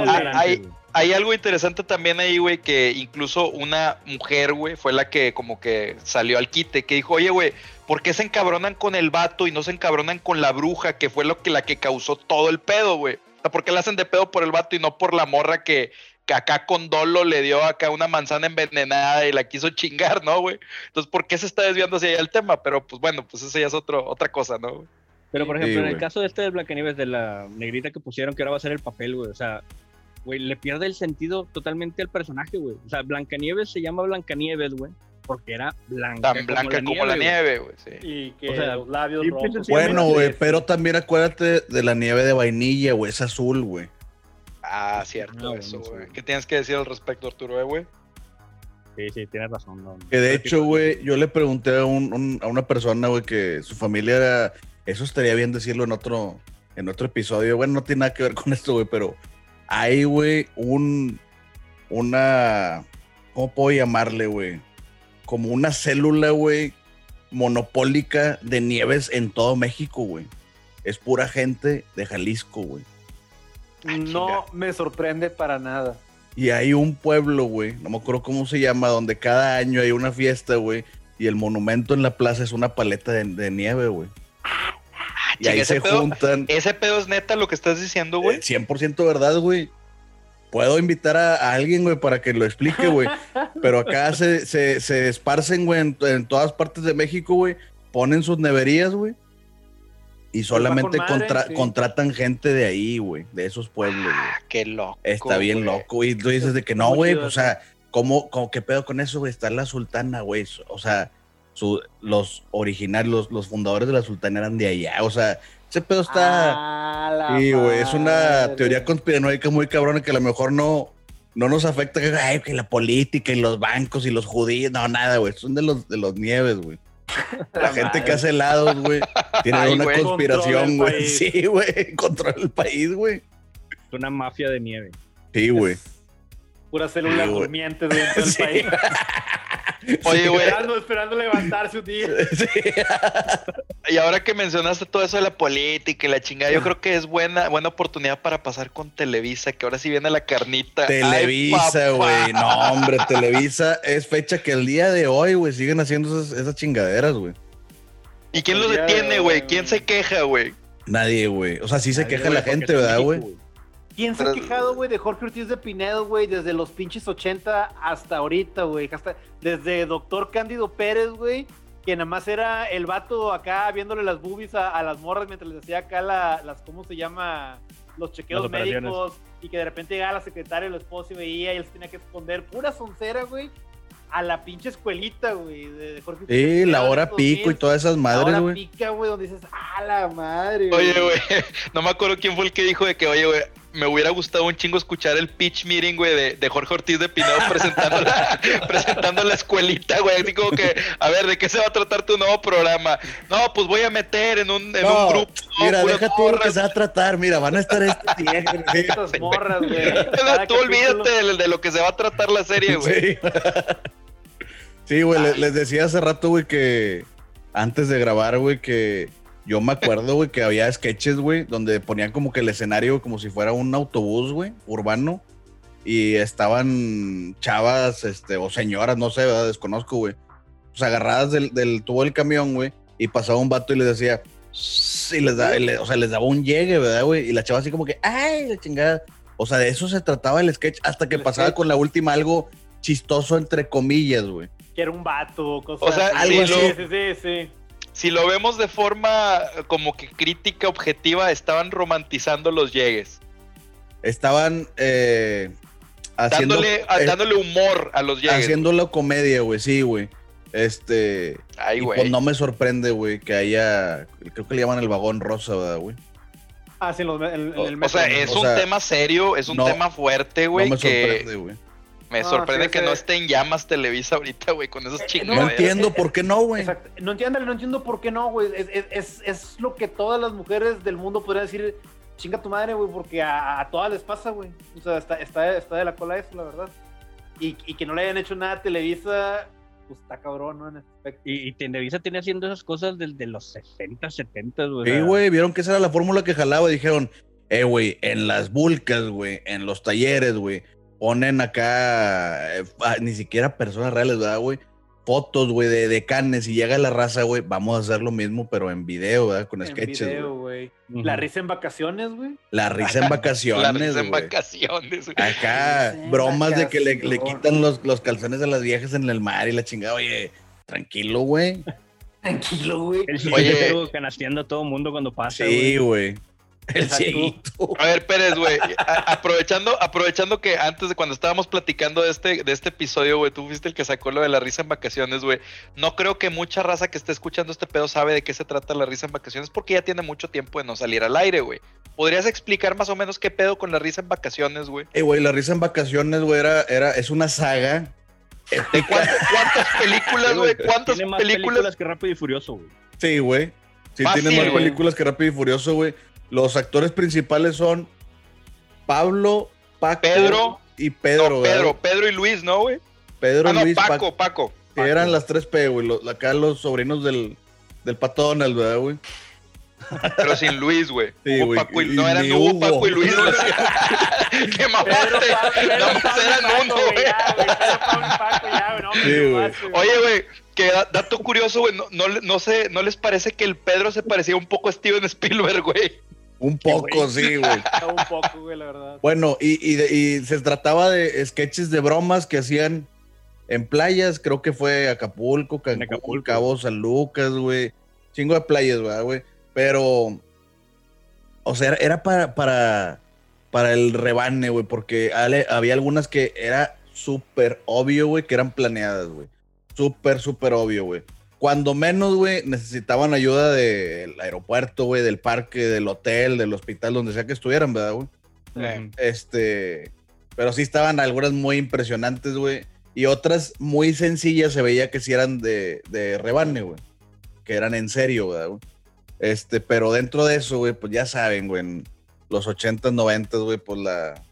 hay algo interesante también ahí, güey, que incluso una mujer, güey, fue la que como que salió al quite, que dijo, oye, güey, ¿por qué se encabronan con el vato y no se encabronan con la bruja, que fue lo que la que causó todo el pedo, güey? O sea, ¿por qué la hacen de pedo por el vato y no por la morra que, que acá con dolo le dio acá una manzana envenenada y la quiso chingar, ¿no, güey? Entonces, ¿por qué se está desviando hacia allá el tema? Pero, pues bueno, pues eso ya es otro, otra cosa, ¿no? güey? Pero, por Sí, ejemplo, en el caso de este de Blancanieves, de la negrita que pusieron, que ahora va a ser el papel, güey. O sea, güey, le pierde el sentido totalmente al personaje, güey. O sea, Blancanieves se llama Blancanieves, güey, porque era blanca. Tan blanca como la nieve, güey. Sí. Y que O sea, los labios rojos. Bueno, güey, pero también acuérdate de la nieve de vainilla, güey, es azul, güey. Ah, cierto, Ah, eso, bueno, güey. ¿Qué tienes que decir al respecto, Arturo, eh, güey? Sí, sí, tienes razón. no. Que de hecho, güey, yo le pregunté a, un- un- a una persona, güey, que su familia era. Eso estaría bien decirlo en otro, en otro episodio. Bueno, no tiene nada que ver con esto, güey, pero hay, güey, un. Una. ¿Cómo puedo llamarle, güey? Como una célula, güey, monopólica de nieves en todo México, güey. Es pura gente de Jalisco, güey. (laughs) Ah, No me sorprende para nada. Y hay un pueblo, güey, no me acuerdo cómo se llama, donde cada año hay una fiesta, güey, y el monumento en la plaza es una paleta de, de nieve, güey. Y chinga, ahí ese se pedo- juntan. Ese pedo es neta lo que estás diciendo, güey. eh, 100% verdad, güey. Puedo invitar a, a alguien, güey, para que lo explique, güey. (laughs) Pero acá se, se, se esparcen, güey, en, en todas partes de México, güey. Ponen sus neverías, güey. Y solamente madre, contra- sí. contratan gente de ahí, güey, de esos pueblos, güey. Ah, qué loco. Está bien güey. loco, y tú dices de que no, güey, pues, o sea, ¿cómo, cómo, qué pedo con eso, güey? Está la sultana, güey. O sea, su, los originales, los, los fundadores de la sultana eran de allá. O sea, ese pedo está. Ah, la sí, güey, es una teoría conspiranoica muy cabrona que a lo mejor no, no nos afecta. Ay, que la política y los bancos y los judíos, no, nada, güey. Son de los, de los nieves, güey. (laughs) La gente que hace helados, güey, tiene Ay, una güey. conspiración, güey. país. Sí, güey, controla el país, güey. Es una mafia de nieve. Sí, güey. Puras células Sí, güey. durmientes dentro del (laughs) Sí. país. (laughs) Oye, güey, Esperando, esperando levantarse un día. (laughs) Sí. (laughs) y ahora que mencionaste todo eso de la política y la chingada, yo creo que es buena, buena oportunidad para pasar con Televisa, que ahora sí viene la carnita. Televisa, güey. No, hombre, Televisa es fecha que el día de hoy, güey, siguen haciendo esas, esas chingaderas, güey. ¿Y quién los detiene, güey? ¿Quién se queja, güey? Nadie, güey. O sea, sí se Nadie, queja la gente, ¿verdad, güey? ¿Quién se ha quejado, güey, de Jorge Ortiz de Pinedo, güey, desde los pinches 80 hasta ahorita, güey? Hasta desde Doctor Cándido Pérez, güey, que nada más era el vato acá viéndole las boobies a, a las morras mientras les hacía acá la- las, ¿cómo se llama? Los chequeos médicos y que de repente llegaba la secretaria, el esposo y veía y él se tenía que esconder. Pura soncera, güey, a la pinche escuelita, güey, de, Jorge Ortiz de Sí, la hora pico y 2000. todas esas La madres, hora güey. pica, güey, donde dices, ¡ah, la madre! Oye, güey, (laughs) no me acuerdo quién fue el que dijo de que, oye, güey, me hubiera gustado un chingo escuchar el pitch meeting, güey, de, de Jorge Ortiz de Pinedo (laughs) presentando la, (laughs) presentando la escuelita, güey. Así como que, a ver, ¿de qué se va a tratar tu nuevo programa? No, pues voy a meter en un, en No, un grupo. Mira, deja todo lo que se va a tratar. Mira, van a estar este (laughs) día. Estas morras, güey. Tú capítulo- olvídate de, de lo que se va a tratar la serie, güey. Sí. Sí, güey, le- les decía hace rato, güey, que antes de grabar, güey, que yo me acuerdo, güey, que había sketches, güey, donde ponían como que el escenario como si fuera un autobús, güey, urbano. Y estaban chavas, este, o señoras, no sé, ¿verdad? desconozco, güey. Pues agarradas del, del tubo del camión, güey. Y pasaba un vato y les decía, y les da, y le- o sea, les daba un llegue, ¿verdad, güey? Y la chava así como que, ay, la chingada. O sea, de eso se trataba el sketch hasta que El pasaba sketch. con la última algo chistoso, entre comillas, güey. que era un vato, cosas O sea, así. algo sí, así. sí, sí, sí. Si lo vemos de forma como que crítica objetiva, estaban romantizando los llegues. estaban eh, haciendo, dándole, eh, dándole humor a los Jaegers. haciendo la comedia, güey, sí, güey. Este, Ay, y güey. pues no me sorprende, güey, que haya, creo que le llaman el vagón rosa, ¿verdad, güey? Ah, sí, en, los- en- en O- el O sea, es O un sea, tema serio, es un no- tema fuerte, güey, no me que sorprende, güey. Me No, sorprende sí, que no esté en llamas Televisa ahorita, güey, con esos Eh, chingaderas. No entiendo por qué no, güey. Exacto. No entiendo, no entiendo por qué no, güey. Es, es, lo que todas las mujeres del mundo podrían decir, chinga tu madre, güey, porque a, a todas les pasa, güey. O sea, está, está, está de la cola eso, la verdad. Y, y que no le hayan hecho nada a Televisa, pues está cabrón, ¿no? En ese aspecto. Y, y Televisa tiene haciendo esas cosas desde los 60, 70, güey. Sí, güey, vieron que esa era la fórmula que jalaba y dijeron, eh, güey, en las vulcas, güey, en los talleres, güey, ponen acá, eh, ah, ni siquiera personas reales, ¿verdad, güey? Fotos, güey, de, de canes y llega la raza, güey, vamos a hacer lo mismo, pero en video, ¿verdad? Con En sketches, video, güey. La risa en vacaciones, güey. La risa en (laughs) vacaciones, La risa en güey. vacaciones, güey. Acá, en bromas de que le, le quitan los, los calzones a las viejas en el mar y la chingada, oye, tranquilo, güey. (laughs) Tranquilo, güey. El Oye. canasteando a todo mundo cuando pasa, Sí, güey. El cieguito. A ver, Pérez, güey, aprovechando, aprovechando que antes de cuando estábamos platicando de este, de este episodio, güey, tú fuiste el que sacó lo de la risa en vacaciones, güey. No creo que mucha raza que esté escuchando este pedo sabe de qué se trata la risa en vacaciones porque ya tiene mucho tiempo de no salir al aire, güey. ¿Podrías explicar más o menos qué pedo con la risa en vacaciones, güey? Eh, güey, la risa en vacaciones, güey, era, era, es una saga. ¿De cuántas, cuántas películas, güey? ¿Cuántas Tiene más películas? películas que Rápido y Furioso, güey. Sí, güey. Sí, Fácil, tiene más películas que Rápido y Furioso, güey. Los actores principales son Pablo, Paco Pedro. y Pedro, no, ¿verdad? Pedro, Pedro y Luis, ¿no, güey? Pedro Ah, no, Luis, Paco. Paco, Paco. que eran las tres P, güey. Los- acá los sobrinos del, del Pato Donald, ¿verdad, güey? (laughs) Pero sin Luis, güey. Sí, Hugo, güey, Paco y, y no eran Hugo. Paco y Luis. (laughs) güey. (laughs) ¡Qué mamaste! Nada más eran uno, güey, güey. ya, güey. Pedro, Pablo y Paco, ya, güey. No, me Sí, Oye, güey, que da- dato curioso, güey, no, no, no sé, ¿no les parece que el Pedro se parecía un poco a Steven Spielberg, güey? Un poco, sí, güey. (laughs) Un poco, güey, la verdad. Bueno, y, y, de- y se trataba de sketches de bromas que hacían en playas, creo que fue Acapulco, Cancún, Acapulco. Cabo San Lucas, güey. Chingo de playas, ¿verdad, güey? Pero, o sea, era, era para, para, para el rebane, güey, porque ale- había algunas que era súper obvio, güey, que eran planeadas, güey. Súper, súper obvio, güey. Cuando menos, güey, necesitaban ayuda del aeropuerto, güey, del parque, del hotel, del hospital, donde sea que estuvieran, ¿verdad, güey? Eh, Este, pero sí estaban algunas muy impresionantes, güey. Y otras muy sencillas se veía que sí eran de, de rebane, güey. Que eran en serio, ¿verdad, güey? Este, pero dentro de eso, güey, pues ya saben, güey, en los 80s, 90s, güey, pues la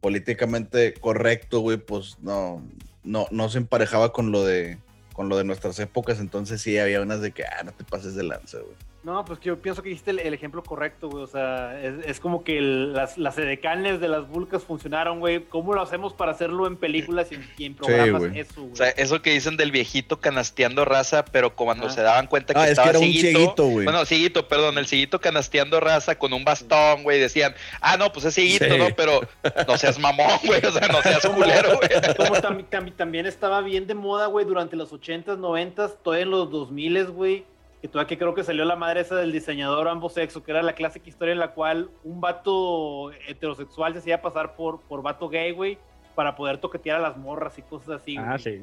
políticamente correcto, güey, pues no, no, no se emparejaba con lo de con lo de nuestras épocas, entonces sí había unas de que, ah, no te pases de lanza, güey. No, pues que yo pienso que hiciste el, el ejemplo correcto, güey. O sea, es, es como que el- las, las edecanes de las vulcas funcionaron, güey. ¿Cómo lo hacemos para hacerlo en películas y en, y en programas? güey. eso, güey. o sea, eso que dicen del viejito canasteando raza, pero cuando Ah. se daban cuenta que Ah, es que estaba era un cieguito, cieguito, güey. Bueno, cieguito, perdón, el cieguito canasteando raza con un bastón, güey, decían, ah, no, pues es cieguito, Sí. ¿no? Pero no seas mamón, (laughs) güey, o sea, no seas culero, (laughs) güey. Como tam- tam- también estaba bien de moda, güey, durante los 80s, 90s, todavía en los 2000s, güey. Que todavía que creo que salió la madre esa del diseñador ambos sexos, que era la clásica historia en la cual un vato heterosexual se hacía pasar por, por vato gay, güey, para poder toquetear a las morras y cosas así, Ah, sí.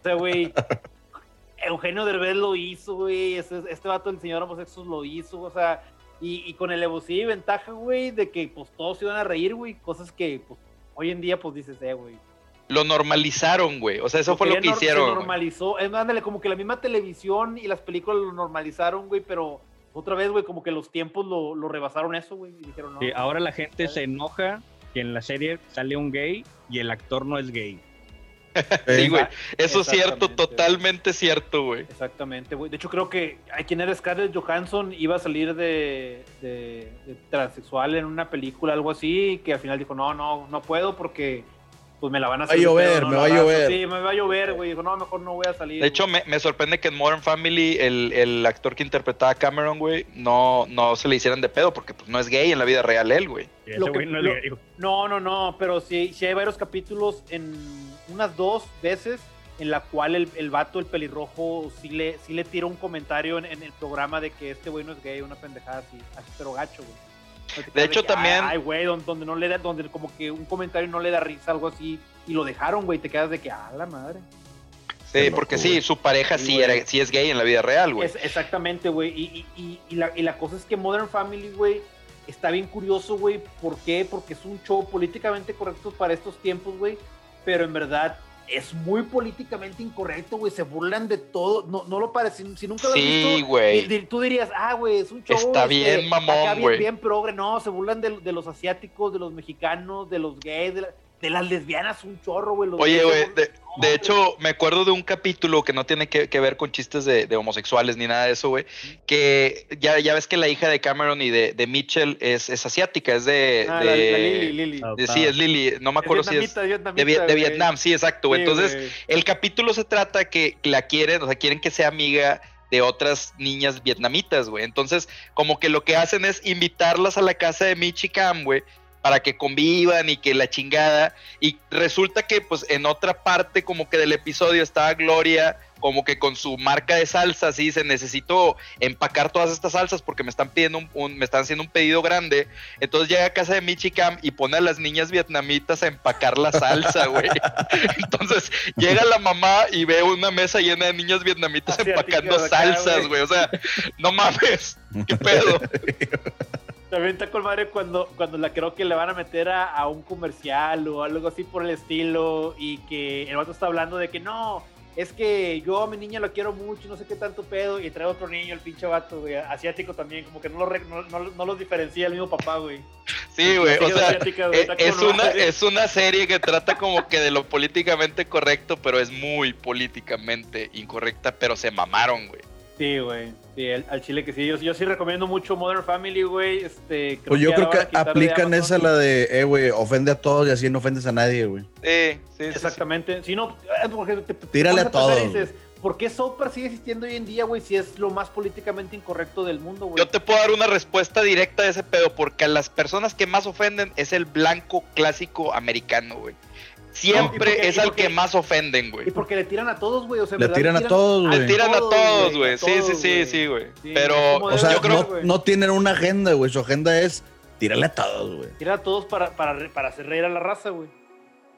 O sea, güey, (laughs) Eugenio Derbez lo hizo, güey. Este, este vato, el señor ambos sexos, lo hizo, o sea, y, y con el y ventaja, güey, de que pues todos se iban a reír, güey. Cosas que pues, hoy en día, pues dices, eh, güey. Lo normalizaron, güey. O sea, eso fue lo que hicieron. Se normalizó. Es más, ándale, como que la misma televisión y las películas lo normalizaron, güey, pero otra vez, güey, como que los tiempos lo, lo rebasaron eso, güey. Y dijeron, no. Sí, ahora la gente se enoja que en la serie sale un gay y el actor no es gay. (laughs) Sí, güey. Eso es cierto, totalmente cierto, güey. Exactamente, güey. De hecho, creo que hay quien era Scarlett Johansson, iba a salir de, de- de transexual en una película, algo así, que al final dijo, no, no, no puedo porque pues me la van a Va a hacer. llover, pedo, ¿no? me va a raza". llover. Sí, me va a llover, güey. Dijo, no, mejor no voy a salir. De hecho, güey". me, me sorprende que en Modern Family el, el actor que interpretaba a Cameron, güey, no, no se le hicieran de pedo porque pues no es gay en la vida real él, güey. Que- lo-. No, no, no, pero sí, sí hay varios capítulos en unas dos veces en la cual el, el vato, el pelirrojo, sí le, sí le tira un comentario en, en el programa de que este güey no es gay, una pendejada así, así pero gacho, güey. De hecho, que, también- Ay, güey, donde, donde no le da, donde como que un comentario no le da risa, algo así, y lo dejaron, güey, te quedas de que, ah, la madre. Sí, porque sí, su pareja Sí, era, sí es gay en la vida real, güey. Exactamente, güey. Y, y, y, y la, y la cosa es que Modern Family, güey, está bien curioso, güey. ¿Por qué? Porque es un show políticamente correcto para estos tiempos, güey. Pero en verdad es muy políticamente incorrecto, güey. Se burlan de todo. No, no lo parece. Si nunca lo has Sí, visto, güey. tú dirías, ah, güey, es un show. Está este, bien mamón, acá bien, güey. bien progre. No, se burlan de, de los asiáticos, de los mexicanos, de los gays, de, la- de las lesbianas, un chorro, güey. Oye, güey, de, No, de güey. hecho, me acuerdo de un capítulo que no tiene que, que ver con chistes de, de homosexuales ni nada de eso, güey. Que ya, ya ves que la hija de Cameron y de, de Mitchell es, es asiática, es de. Ah, de- la, la Lili, Lili. Ah, de- sí, es Lily. No me acuerdo si es. De, de. Vietnam, sí, exacto. güey. Sí, Entonces, güey. el capítulo se trata que la quieren, o sea, quieren que sea amiga de otras niñas vietnamitas, güey. Entonces, como que lo que hacen es invitarlas a la casa de Mitch y Cam, güey, para que convivan y que la chingada. Y resulta que, pues, en otra parte, como que del episodio estaba Gloria, como que con su marca de salsas, y dice, necesito empacar todas estas salsas porque me están pidiendo un, un- me están haciendo un pedido grande. Entonces llega a casa de Mitch y pone a las niñas vietnamitas a empacar la salsa, (laughs) güey. Entonces llega la mamá y ve una mesa llena de niñas vietnamitas empacando acá, salsas, güey. O sea, no mames, qué pedo. (laughs) También está con madre cuando, cuando la creo que le van a meter a, a un comercial o algo así por el estilo y que el vato está hablando de que no, es que yo a mi niña lo quiero mucho y no sé qué tanto pedo y trae otro niño, el pinche vato, güey, asiático también, como que no, lo no, no- no los diferencia el mismo papá, güey. Sí, güey. O sea, güey, eh, está es una, es una serie que trata como que de lo políticamente correcto, pero es muy políticamente incorrecta, pero se mamaron, güey. Sí, güey. Sí, el- al chile que sí. Yo, yo sí recomiendo mucho Modern Family, güey. Este, Pues yo creo que aplican esa la de, eh, güey, ofende a todos y así no ofendes a nadie, güey. Sí, sí, sí, sí. Exactamente. Si no, eh, porque te, te Tírale a todos, y dices, ¿por qué South Park sigue existiendo hoy en día, güey? Si es lo más políticamente incorrecto del mundo, güey. Yo te puedo dar una respuesta directa de ese pedo, porque a las personas que más ofenden es el blanco clásico americano, güey. Siempre es al que más ofenden, güey. Y porque le tiran a todos, güey. O sea, Le tiran a todos, Le güey. tiran a todos, güey, Sí, sí, sí, sí, güey. Sí, Pero O sea, yo creo no, no tienen una agenda, güey. Su agenda es tirarle a todos, güey. Tiran a todos para, para, para hacer reír a la raza, güey.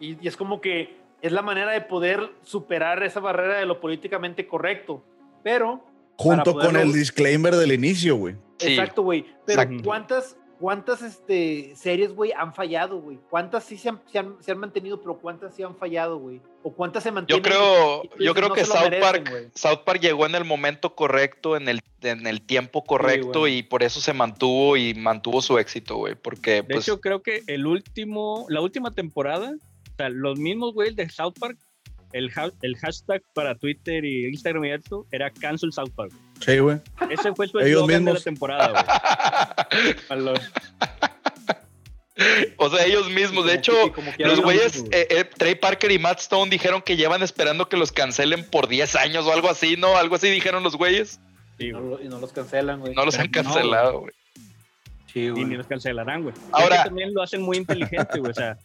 Y, y es como que es la manera de poder superar esa barrera de lo políticamente correcto. Pero Junto con el disclaimer del inicio, güey. Sí. Exacto, güey. Pero Exacto. ¿cuántas, cuántas este, series, güey, han fallado, güey? ¿Cuántas sí se han, se, han, se han mantenido, pero cuántas sí han fallado, güey? ¿O cuántas se Yo mantienen? creo, y tú yo creo no que South merecen, Park, güey? South Park llegó en el momento correcto, en el, en el tiempo correcto y por eso se mantuvo y mantuvo su éxito, güey. Porque, De pues, hecho, creo que el último, la última temporada, o sea, los mismos güeyes de South Park, el, ha- el hashtag para Twitter y Instagram y eso era Cancel South Park. Sí, güey. Ese fue su (laughs) eslogan de la temporada, güey. (laughs) O sea, ellos mismos. De hecho, que- como que los güeyes, eh, eh, Trey Parker y Matt Stone dijeron que llevan esperando que los cancelen por 10 años o algo así, ¿no? Algo así dijeron los güeyes. sí, Y no, y no los cancelan, güey. No los han no, cancelado, güey. Sí, Y güey. ni los cancelarán, güey. Ahora- Ahora también lo hacen muy inteligente, güey. O sea,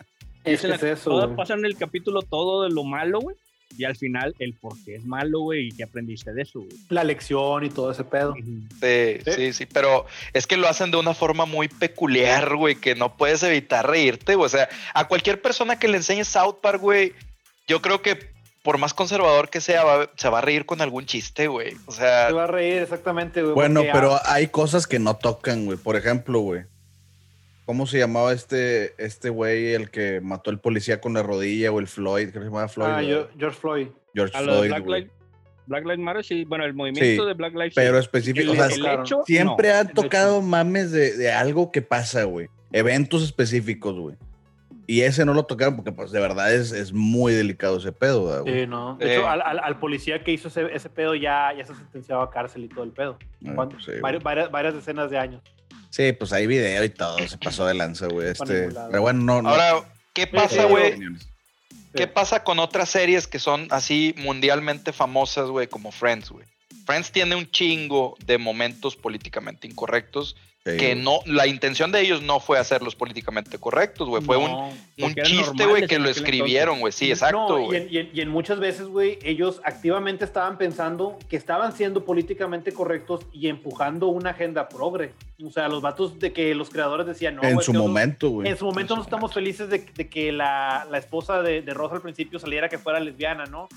Es, es eso, pasan el capítulo todo de lo malo, güey. Y al final, el por qué es malo, güey, y qué aprendiste de eso. La lección y todo ese pedo. Sí, Sí. sí, sí, pero es que lo hacen de una forma muy peculiar, güey, que no puedes evitar reírte, güey. O sea, a cualquier persona que le enseñe South Park, güey, yo creo que por más conservador que sea, va- se va a reír con algún chiste, güey. O sea, Se va a reír, exactamente, güey. Bueno, porque, pero ah, hay cosas que no tocan, güey. Por ejemplo, güey. ¿Cómo se llamaba este este güey, el que mató al policía con la rodilla o el Floyd? Creo que se llamaba Floyd. ah, yo- George Floyd. George A Floyd, Black, güey. Lives, Black Lives Matter, sí, bueno, el movimiento Sí, de Black Lives Pero específico, el, o sea, el hecho, siempre no. han tocado hecho. mames de, de algo que pasa, güey. Eventos específicos, güey. Y ese no lo tocaron porque, pues, de verdad es, es muy delicado ese pedo, ¿verdad, güey. Sí, no. De Eh. hecho, al, al- al policía que hizo ese, ese pedo ya, ya se sentenciaba a cárcel y todo el pedo. Pues, sí, varias, varias, varias decenas de años. Sí, pues hay video y todo, se pasó de lanza, güey. Este, pero bueno, no. no ahora, ¿qué pasa, güey? ¿Qué pasa con otras series que son así mundialmente famosas, güey, como Friends, güey? Friends tiene un chingo de momentos políticamente incorrectos Sí, que no, la intención de ellos no fue hacerlos políticamente correctos, güey. Fue un, No. chiste, güey, que lo escribieron, güey. Sí, exacto, No, y, güey. en, y en- y en muchas veces, güey, ellos activamente estaban pensando que estaban siendo políticamente correctos y empujando una agenda progre. O sea, los vatos de que los creadores decían, no, en su momento, güey. En su momento no estamos felices de, de que la, la esposa de, de Rosa al principio saliera que fuera lesbiana, ¿no?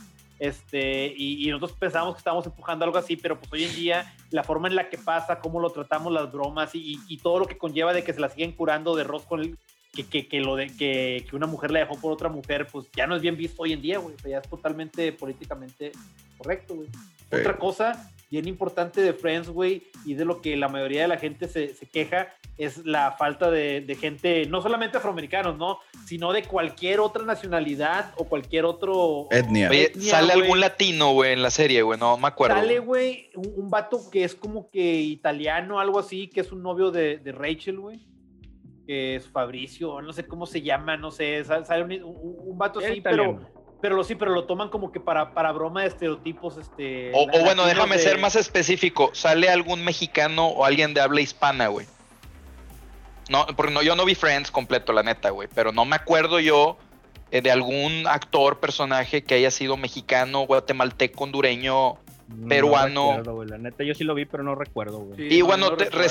Este, y, y nosotros pensábamos que estábamos empujando algo así, pero pues hoy en día la forma en la que pasa, cómo lo tratamos, las bromas y, todo lo que conlleva de que se la siguen curando de Ross con el- que, que, que lo de que, que una mujer la dejó por otra mujer, pues ya no es bien visto hoy en día, güey. O sea, ya es totalmente políticamente correcto, güey. Sí. Otra cosa bien importante de Friends, güey, y de lo que la mayoría de la gente se, se queja, es la falta de, de gente, no solamente afroamericanos, ¿no? Sino de cualquier otra nacionalidad o cualquier otro... Etnia. Oye, etnia, sale algún latino, güey, en la serie, güey, no me acuerdo. Sale, güey, un, un vato que es como que italiano, algo así, que es un novio de, de Rachel, güey. Que es Fabricio, no sé cómo se llama, no sé, sale, un, un- un vato así, italiano. pero lo sí, pero lo toman como que para, para broma de estereotipos, este. O, o bueno, déjame de- ser más específico. ¿Sale algún mexicano o alguien de habla hispana, güey? No, porque no, yo no vi Friends completo, la neta, güey. Pero no me acuerdo yo eh, de algún actor, personaje que haya sido mexicano, guatemalteco, hondureño. No peruano. recuerdo, güey. La neta, yo sí lo vi, pero no recuerdo, güey. Sí, Y no, bueno, no te- recuerdo,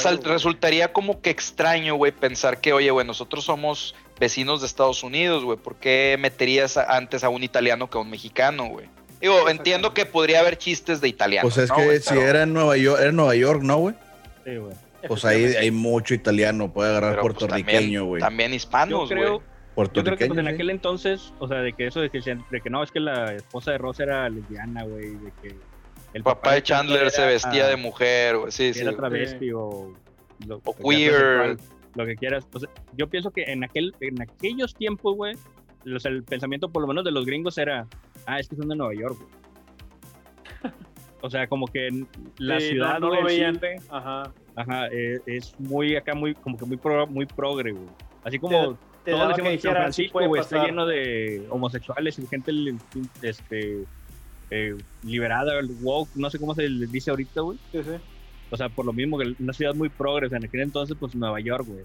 como que extraño, güey, pensar que, oye, güey, nosotros somos vecinos de Estados Unidos, güey. ¿Por qué meterías antes a un italiano que a un mexicano, güey? Digo, entiendo que podría haber chistes de italianos. Pues es ¿no, que si Pero- era en Nueva York, era en Nueva York, ¿no, güey? Sí, güey. Pues ahí hay mucho italiano, puede agarrar pero, pues, puertorriqueño, también, güey. también Yo hispanos, creo, güey. yo creo que Puertorriqueño. pues, en sí. aquel entonces, o sea, de que eso de que, de que no, es que la esposa de Ross era lesbiana, güey, de que el Papá de Chandler se vestía de mujer, güey. Sí, sí. era travesti o, lo, O que sea queer. Lo que quieras. O sea, yo pienso que en aquel en aquellos tiempos, güey, el pensamiento por lo menos de los gringos era, ah, es que son de Nueva York, güey. (laughs) O sea, como que la Sí, no- ciudad no, lo cine, Ajá. ajá, eh, es muy acá, muy, como que muy, pro- muy progre, güey. Así como Te todos daba que decimos que San dijera, Francisco, güey, está lleno de homosexuales y gente este, eh, liberada, el woke, no sé cómo se les dice ahorita, güey. Sí, sí. O sea, por lo mismo que una ciudad muy progre, o sea, en aquel entonces, pues Nueva York, güey.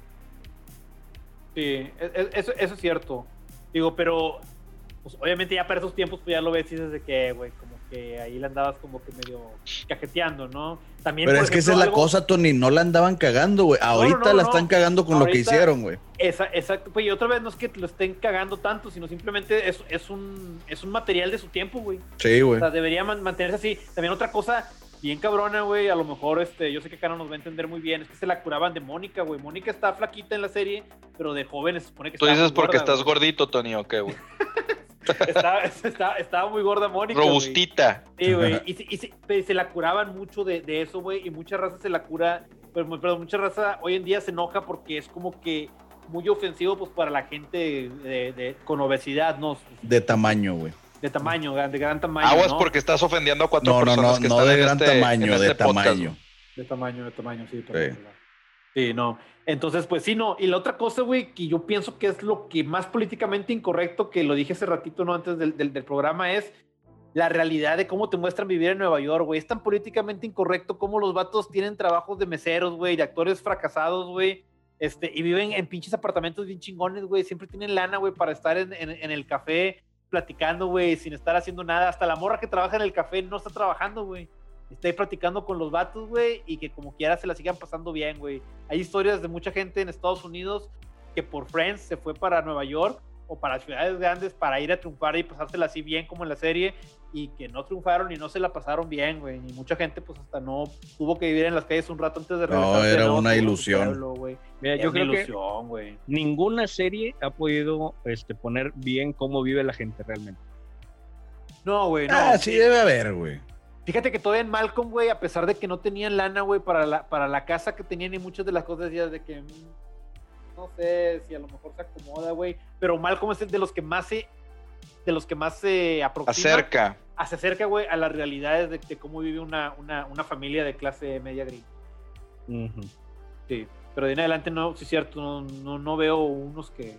Sí, e- e- eso, eso es cierto. Digo, pero pues, obviamente ya para esos tiempos pues ya lo ves y dices de que, güey, como que ahí le andabas como que medio cajeteando, ¿no? También, Pero es que esa es la algo- cosa, Tony. No la andaban cagando, güey. Ahorita no, la no. están cagando con lo que hicieron, güey. Esa, exacto, pues y otra vez no es que lo estén cagando tanto, sino simplemente es, es, un, es un material de su tiempo, güey. Sí, O güey. sea, debería man- mantenerse así. También otra cosa bien cabrona, güey, a lo mejor este, yo sé que Caro nos va a entender muy bien, es que se la curaban de Mónica, güey. Mónica está flaquita en la serie, pero de joven se supone que Tú dices muy porque gorda, estás güey. gordito, Tony, ¿o qué, güey? (laughs) Estaba, estaba- estaba muy gorda Mónica. güey. Robustita. Sí, güey. Y, se- y se la curaban mucho de, de eso, güey. Y mucha raza se la cura. Pero, pero mucha raza hoy en día se enoja porque es como que muy ofensivo pues para la gente de, de- con obesidad, ¿no? De tamaño, güey. De tamaño, de gran tamaño. Aguas ¿no? porque estás ofendiendo a cuatro No, no, personas no, que no están de en gran este- en tamaño, de este podcast, tamaño. De tamaño, de tamaño, sí. Sí. Sí, no. Entonces, pues sí, no. Y la otra cosa, güey, que yo pienso que es lo que más políticamente incorrecto, que lo dije hace ratito, ¿no? Antes del, del, del programa, es la realidad de cómo te muestran vivir en Nueva York, güey. Es tan políticamente incorrecto como los vatos tienen trabajos de meseros, güey, de actores fracasados, güey. Este, y viven en pinches apartamentos bien chingones, güey. Siempre tienen lana, güey, para estar en, en, en el café platicando, güey, sin estar haciendo nada. Hasta la morra que trabaja en el café no está trabajando, güey. Está ahí platicando con los vatos, güey, y que como quiera se la sigan pasando bien, güey. Hay historias de mucha gente en Estados Unidos que por Friends se fue para Nueva York o para ciudades grandes para ir a triunfar y pasársela así bien como en la serie y que no triunfaron y no se la pasaron bien, güey. Y mucha gente pues hasta no tuvo que vivir en las calles un rato antes de No, regresarse de era una ilusión. pueblo, güey. Mira, Era yo una creo que ilusión, güey. ninguna serie ha podido este, poner bien cómo vive la gente realmente. No, güey, no. Ah, sí debe haber, güey. Fíjate que todavía en Malcolm, güey, a pesar de que no tenían lana, güey, para la, para la casa que tenían y muchas de las cosas decías de que mm, no sé si a lo mejor se acomoda, güey. Pero Malcolm es el de los que más se de los que más se aproxima, Acerca. se acerca, güey, a las realidades de, de cómo vive una, una, una familia de clase media gringa. Sí. Pero de en adelante no, sí es cierto, no, no, no veo unos que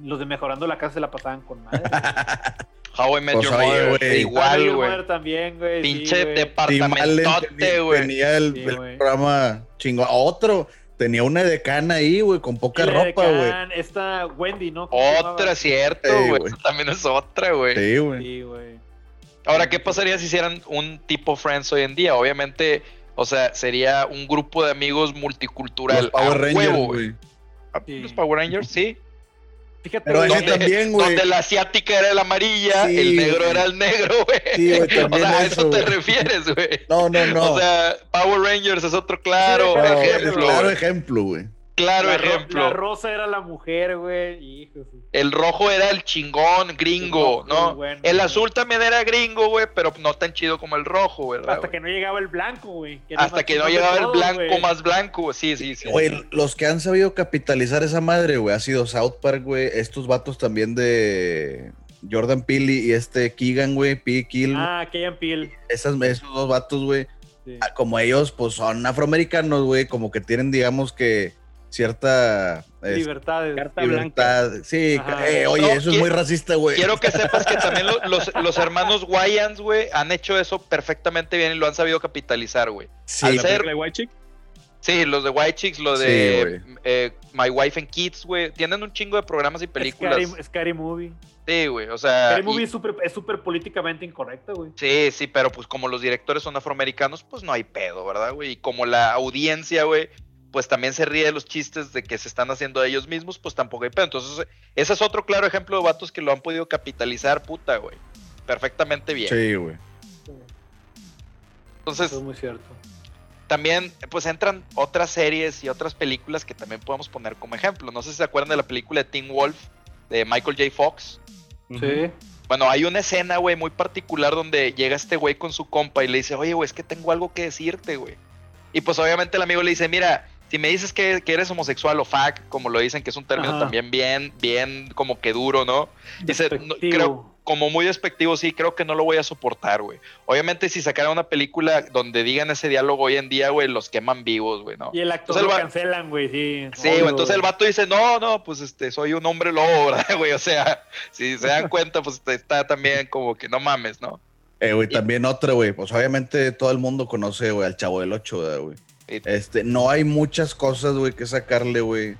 los de mejorando la casa se la pasaban con madre. (laughs) How I Met Pues, Your oye, Mother. güey. Igual, güey. También, güey. sí, Pinche departamentote, tenía, güey. tenía el, Sí, el programa chingón. Otro, tenía una decana ahí, güey, con poca la ropa, güey. Esta Wendy, ¿no? ¿Cómo se Otra, cierto, Sí, güey. Esa También es otra, güey. Sí, güey. Sí, güey. Ahora, ¿qué pasaría si hicieran un tipo Friends hoy en día? Obviamente, o sea, sería un grupo de amigos multicultural. Los Power a Rangers, huevo, güey. Ah, Sí. Los Power Rangers, sí. Fíjate, Pero güey, Donde, también, güey. donde la asiática era la amarilla, Sí, el negro güey. era el negro, (laughs) güey. Sí, güey, o también sea, a eso, eso te refieres, güey. No, no, no. O sea, Power Rangers es otro claro Sí, Pero, ejemplo. claro ejemplo, güey. Claro la, ro- ejemplo. la rosa era la mujer, güey. El rojo era el chingón, gringo, El rojo, ¿no? bueno, el güey. azul también era gringo, güey, pero no tan chido como el rojo, ¿verdad? Hasta güey? que no llegaba el blanco, güey. Hasta que no llegaba el blanco güey. más blanco, sí, sí, sí. Güey, los que han sabido capitalizar esa madre, güey, ha sido South Park, güey. Estos vatos también de Jordan Peele y este Keegan, güey, P. Kill. Ah, Keyan Peel. Esas, esos dos vatos, güey. Sí. ah, Como ellos, pues son afroamericanos, güey, como que tienen, digamos que cierta es- Libertades. Carta libertad. Sí, Ajá. eh, oye, No, eso es muy racista, güey. Quiero que (laughs) sepas que también lo- los, los hermanos Wayans, güey, han hecho eso perfectamente bien y lo han sabido capitalizar, güey. Sí, al ¿La ser- de White Chick? Sí, los de White Chicks, lo Sí, de eh, My Wife and Kids, güey. Tienen un chingo de programas y películas. Scary, Scary Movie. Sí, güey, o sea. Scary y- Movie es súper es súper políticamente incorrecta, güey. Sí, sí, pero pues como los directores son afroamericanos, pues no hay pedo, ¿verdad, güey? Y como la audiencia, güey, pues también se ríe de los chistes de que se están haciendo de ellos mismos, pues tampoco hay pedo. Entonces, ese es otro claro ejemplo de vatos que lo han podido capitalizar, puta, güey. Perfectamente bien. Sí, güey. Entonces, Eso es muy cierto. también, pues entran otras series y otras películas que también podemos poner como ejemplo. No sé si se acuerdan de la película de Teen Wolf de Michael J. Fox. Sí. Bueno, hay una escena, güey, muy particular donde llega este güey con su compa y le dice, oye, güey, es que tengo algo que decirte, güey. Y pues obviamente el amigo le dice, mira, si me dices que, que eres homosexual o fuck, como lo dicen, que es un término Ajá. también bien, bien como que duro, ¿no? Dice, no, creo, como muy despectivo, sí, creo que no lo voy a soportar, güey. Obviamente si sacaran una película donde digan ese diálogo hoy en día, güey, los queman vivos, güey, ¿no? Y el actor Entonces lo cancelan, güey, sí. Sí, güey, entonces el vato dice, no, no, pues este, soy un hombre lobo, (laughs) ¿verdad, güey? O sea, si se dan cuenta, pues está también como que no mames, ¿no? Eh, güey, también otra, güey. Pues obviamente todo el mundo conoce, güey, al Chavo del 8, ¿verdad, güey. Este, no hay muchas cosas, güey, que sacarle, güey,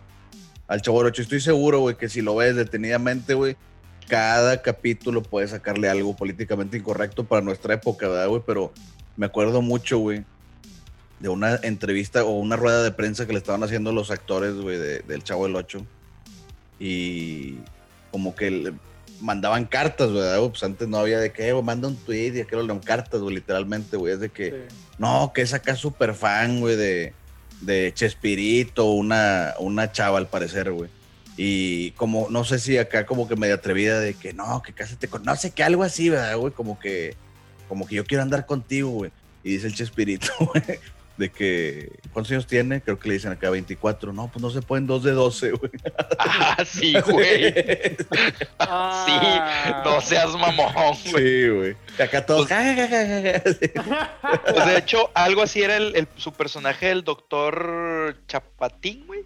al 8. Estoy seguro, güey, que si lo ves detenidamente, güey, cada capítulo puede sacarle algo políticamente incorrecto para nuestra época, ¿verdad, güey? Pero me acuerdo mucho, güey, de una entrevista o una rueda de prensa que le estaban haciendo los actores, güey, de- del Chavo del 8. Y como que mandaban cartas, ¿verdad? güey? Pues antes no había de que, güey, manda un tweet y aquello le cartas, güey, literalmente, güey. Es de que, Sí. no, que es acá súper fan, güey, de, de Chespirito, una, una chava al parecer, güey. Y como, no sé si acá como que medio atrevida de que no, que cásate con, no sé, que algo así, ¿verdad, güey? Como que, como que yo quiero andar contigo, güey. Y dice el Chespirito, (laughs) güey, de que, ¿cuántos años tiene? Creo que le dicen acá 24. No, pues no se pueden dos de 12, güey. Ah, sí, güey. Ah. Sí, no seas mamón, güey. Sí, güey. Acá todos. Pues de hecho, algo así era el, el- su personaje, el doctor Chapatín, güey.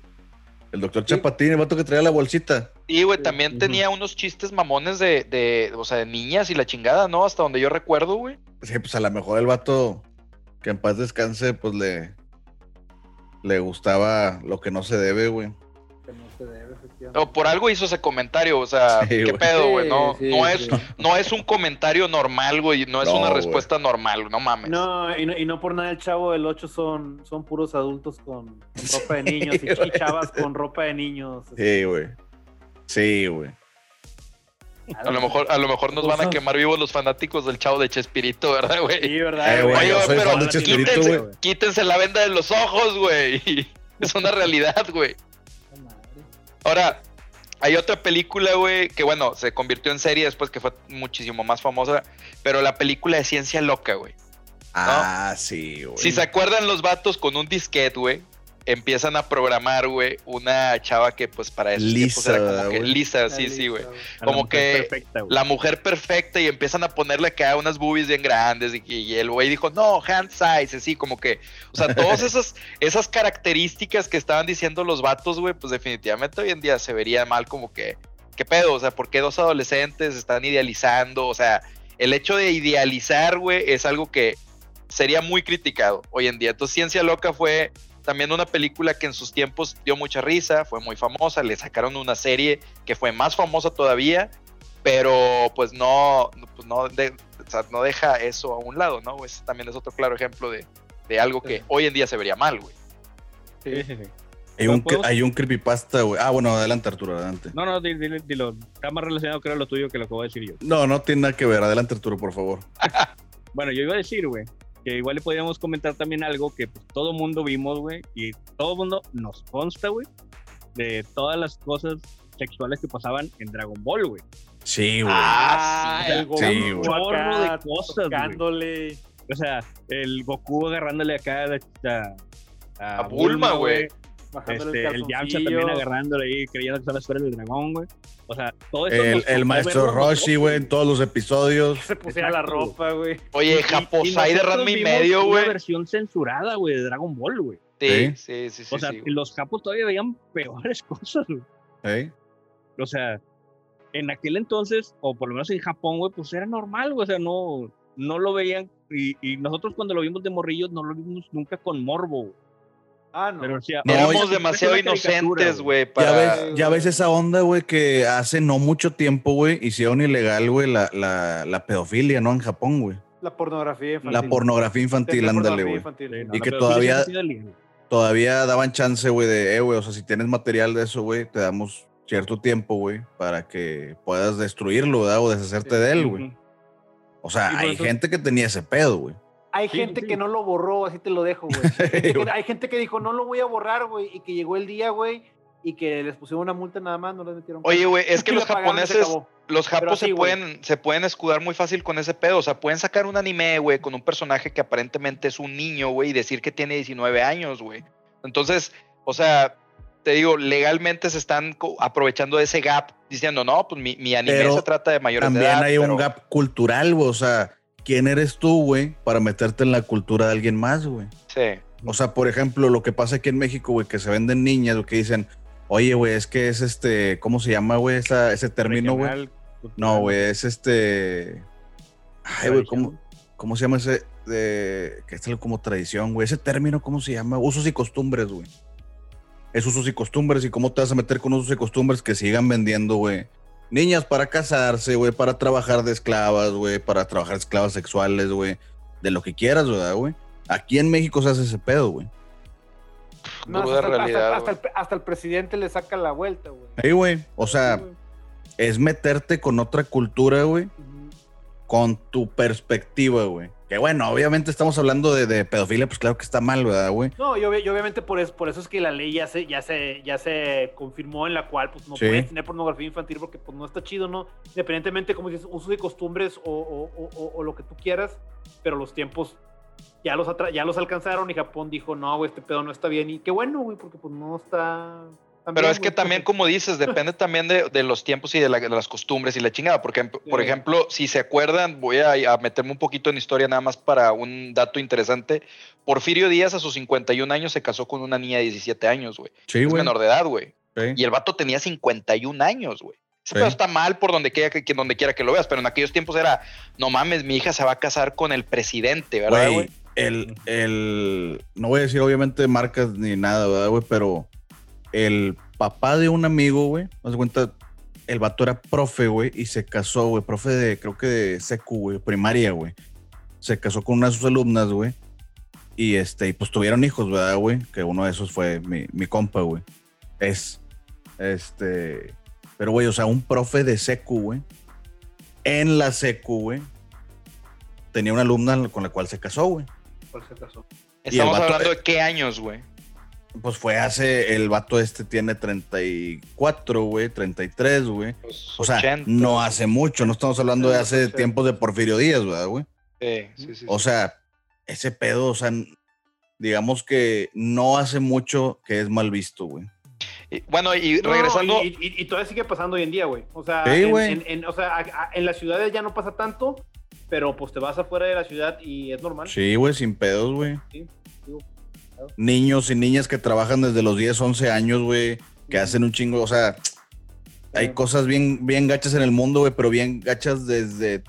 El doctor Chapatín, el vato que traía la bolsita. Y, güey, Sí, también tenía unos chistes mamones de, de, o sea, de niñas y la chingada, ¿no? Hasta donde yo recuerdo, güey. Sí, pues a lo mejor el vato que en paz descanse, pues le, le gustaba lo que no se debe, güey. Que no se debe, efectivamente. Por algo hizo ese comentario, o sea, Sí, ¿qué güey. pedo, güey? No, Sí, no, sí, es, sí. no es un comentario normal, güey. No es No, una güey. respuesta normal, no mames. No y, no, y no por nada el chavo del 8 son, son puros adultos con, con ropa de niños y chavas con ropa de niños. Sí, güey. Sí, güey. A lo mejor, a lo mejor nos van a quemar vivos los fanáticos del chavo de Chespirito, ¿verdad, güey? Sí, ¿verdad? Eh, güey, Oye, pero quítense la venda de los ojos, güey. (laughs) Es una realidad, güey. Ahora, hay otra película, güey, que bueno, se convirtió en serie después que fue muchísimo más famosa, pero la película de ciencia loca, güey. Ah, sí, güey. Si se acuerdan los vatos con un disquete, güey, empiezan a programar, güey, una chava que pues para Lisa, era como ¿verdad, que lisa, sí, sí, güey. Como mujer que Perfecta, güey. La mujer perfecta y empiezan a ponerle acá unas boobies bien grandes y, y el güey dijo, no, hand size, así como que, o sea, todas (laughs) esas, esas características que estaban diciendo los vatos, güey, pues definitivamente hoy en día se vería mal como que, ¿qué pedo? O sea, ¿por qué dos adolescentes están idealizando? O sea, el hecho de idealizar, güey, es algo que sería muy criticado hoy en día. Entonces, Ciencia Loca fue también una película que en sus tiempos dio mucha risa, fue muy famosa, le sacaron una serie que fue más famosa todavía, pero pues no, pues no, de- o sea, no deja eso a un lado, ¿no? Ese también es otro claro ejemplo de, de algo que Sí. hoy en día se vería mal, güey. Sí, sí, sí. Hay un, hay un creepypasta, güey. Ah, bueno, adelante, Arturo, adelante. No, no, dilo, dilo, dilo. Está más relacionado creo a lo tuyo que lo que voy a decir yo. No, no tiene nada que ver. Adelante, Arturo, por favor. (laughs) Bueno, yo iba a decir, güey, que igual le podríamos comentar también algo que pues, todo mundo vimos, güey, y todo mundo nos consta, güey, de todas las cosas sexuales que pasaban en Dragon Ball, güey. Sí, güey. Ah, sí, el Goku sí, güey. Chorro de cosas, güey. O sea, el Goku agarrándole acá a, a, A Bulma, güey. Este, el Yamcha calzoncillo. también agarrándole ahí, creyendo que son las esferas del dragón, güey. O sea, todo eso. El, el maestro Roshi, güey, en todos los episodios. Se pusiera la Exacto, güey. ropa, güey. Oye, Japosai de Ranma y medio, Una güey. versión censurada, güey, de Dragon Ball, güey. Sí, sí, sí, sí. o sea, sí, los japos todavía veían peores (laughs) cosas, güey. ¿eh? O sea, en aquel entonces, o por lo menos en Japón, güey, pues era normal, güey. O sea, no, no lo veían. Y, y nosotros cuando lo vimos de morrillos no lo vimos nunca con morbo, güey. Ah, no. Pero, o sea, No, Éramos demasiado inocentes, güey, Ya para... ves, ya ves esa onda, güey, que hace no mucho tiempo, güey, hicieron ilegal, güey, la, la, la pedofilia, ¿no? En Japón, güey. La pornografía infantil. La pornografía infantil, ándale, güey. Sí, no, Y que todavía-. Todavía daban chance, güey, de, eh, güey, o sea, si tienes material de eso, güey, te damos cierto tiempo, güey, para que puedas destruirlo, ¿verdad? O deshacerte Sí. de él, güey. O sea, hay eso- gente que tenía ese pedo, güey. Hay Sí, gente sí. que no lo borró, así te lo dejo, güey. (laughs) Hay gente que- dijo, no lo voy a borrar, güey, y que llegó el día, güey, y que les pusieron una multa nada más, no les metieron. Oye, güey, es que los japoneses, los japos así, se pueden, se pueden escudar muy fácil con ese pedo. O sea, pueden sacar un anime, güey, con un personaje que aparentemente es un niño, güey, y decir que tiene 19 años, güey. Entonces, o sea, te digo, legalmente se están aprovechando de ese gap, diciendo, no, pues mi, mi anime Pero se trata de mayores de También edad. hay un gap cultural, güey. O sea, ¿quién eres tú, güey, para meterte en la cultura de alguien más, güey? Sí. O sea, por ejemplo, lo que pasa aquí en México, güey, que se venden niñas, o que dicen, oye, güey, es que es este, ¿cómo se llama, güey, esa- ese término, güey? No, güey, es este. Ay, güey, ¿cómo. ¿cómo se llama ese? De, que es algo como tradición, güey. Ese término, ¿cómo se llama? Usos y costumbres, güey. Es usos y costumbres. ¿Y cómo te vas a meter con usos y costumbres que sigan vendiendo, güey? Niñas para casarse, güey, para trabajar de esclavas, güey, para trabajar esclavas sexuales, güey. De lo que quieras, ¿verdad, güey? Aquí en México se hace ese pedo, güey. No, hasta, realidad, el, hasta el presidente le saca la vuelta, güey. Güey. O sea, Sí, es meterte con otra cultura, güey. Con tu perspectiva, güey. Que bueno, obviamente estamos hablando de, de pedofilia, pues claro que está mal, ¿verdad, güey? No, y, obvi- y obviamente por eso, por eso es que la ley ya se, ya se, ya se confirmó en la cual pues no Sí. puedes tener pornografía infantil porque pues no está chido, ¿no? Independientemente, como dices, usos y costumbres o, o- o- o- o lo que tú quieras, pero los tiempos ya los, ya los alcanzaron y Japón dijo, no, güey, este pedo no está bien. Y qué bueno, güey, porque pues no está... Pero es que también, como dices, depende también de, de los tiempos y de, la- de las costumbres y la chingada. Porque, por Sí. ejemplo, si se acuerdan, voy a, a meterme un poquito en historia nada más para un dato interesante. Porfirio Díaz a sus 51 años se casó con una niña de 17 años, güey. Sí, Es menor de edad, güey. Sí. Y el vato tenía 51 años, güey. Pedo está mal por donde quiera que, donde quiera que lo veas, pero en aquellos tiempos era, no mames, mi hija se va a casar con el presidente, ¿verdad, Güey, güey? el, el, no voy a decir obviamente marcas ni nada, ¿verdad, güey? Pero el papá de un amigo, güey, haz de cuenta, el vato era profe, güey, y se casó, güey, profe de, creo que de secu, güey, primaria, güey. Se casó con una de sus alumnas, güey. Y este, y pues tuvieron hijos, ¿verdad, güey? Que uno de esos fue mi, mi compa, güey. Es, este, pero, güey, o sea, un profe de secu, güey. En la secu, güey. Tenía una alumna con la cual se casó, güey. Por si acaso. Estamos vato- hablando de qué años, güey. Pues fue hace, el vato este tiene 34, güey, 33, güey. Los O sea, 80. no hace mucho, no estamos hablando de hace sí. tiempos de Porfirio Díaz, ¿verdad, güey? Sí, sí, sí, O sea, ese pedo, o sea, digamos que no hace mucho que es mal visto, güey. Y- bueno, y No, regresando, y, y- y todavía sigue pasando hoy en día, güey. O sea, Sí, en, güey. en- en- o sea a- a- en las ciudades ya no pasa tanto, pero pues te vas afuera de la ciudad y es normal. Sí, güey, sin pedos, güey. Sí, Niños y niñas que trabajan desde los 10, 11 años, güey, que hacen un chingo, o sea, hay cosas bien, bien gachas en el mundo, güey, pero bien gachas desde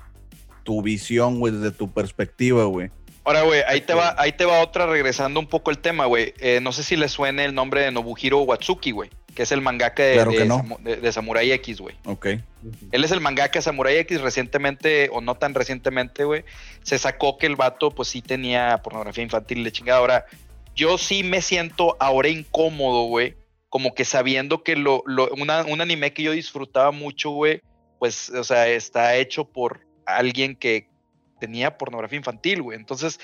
tu visión, güey, desde tu perspectiva, güey. Ahora, güey, ahí te va, ahí te va otra regresando un poco el tema, güey. Eh, no sé si le suene el nombre de Nobuhiro Watsuki, güey, que es el mangaka de, Claro que de no. De- de Samurai X, güey. Ok. Él es el mangaka de Samurai X recientemente, o no tan recientemente, güey. Se sacó que el vato, pues sí tenía pornografía infantil de chingada. Ahora, yo sí me siento ahora incómodo, güey. Como que sabiendo que lo, lo- una- un anime que yo disfrutaba mucho, güey, pues, o sea, está hecho por alguien que tenía pornografía infantil, güey. Entonces,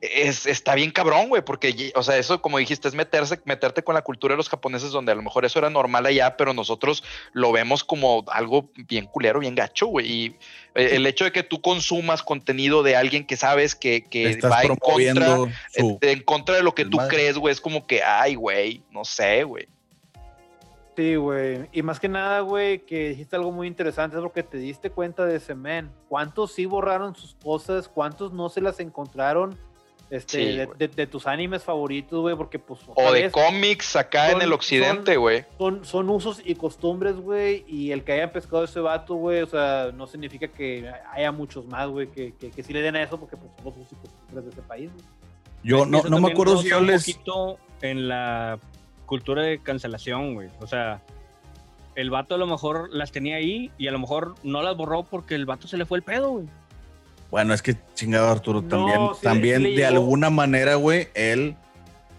es, está bien cabrón, güey, porque, o sea, eso, como dijiste, es meterse, meterte con la cultura de los japoneses, donde a lo mejor eso era normal allá, pero nosotros lo vemos como algo bien culero, bien gacho, güey. Y eh, el hecho de que tú consumas contenido de alguien que sabes que, que va en contra, su. en, en contra de lo que tú crees, güey, es como que, ay, güey, no sé, güey. Sí, güey. Y más que nada, güey, que dijiste algo muy interesante, es lo que te diste cuenta de ese men. ¿Cuántos sí borraron sus cosas? ¿Cuántos no se las encontraron este, Sí, de, güey. de- de tus animes favoritos, güey? Porque, pues, O de vez, cómics acá en el occidente, güey. son, son usos y costumbres, güey, y el que hayan pescado ese vato, güey, o sea, no significa que haya muchos más, güey, que, que, que sí le den a eso, porque pues son los usos y costumbres de ese país, güey. Yo no, no me acuerdo si yo un les. poquito en la cultura de cancelación, güey. O sea, el vato a lo mejor las tenía ahí y a lo mejor no las borró porque el vato se le fue el pedo, güey. Bueno, es que chingado Arturo, No, también, sí también de alguna manera, güey, él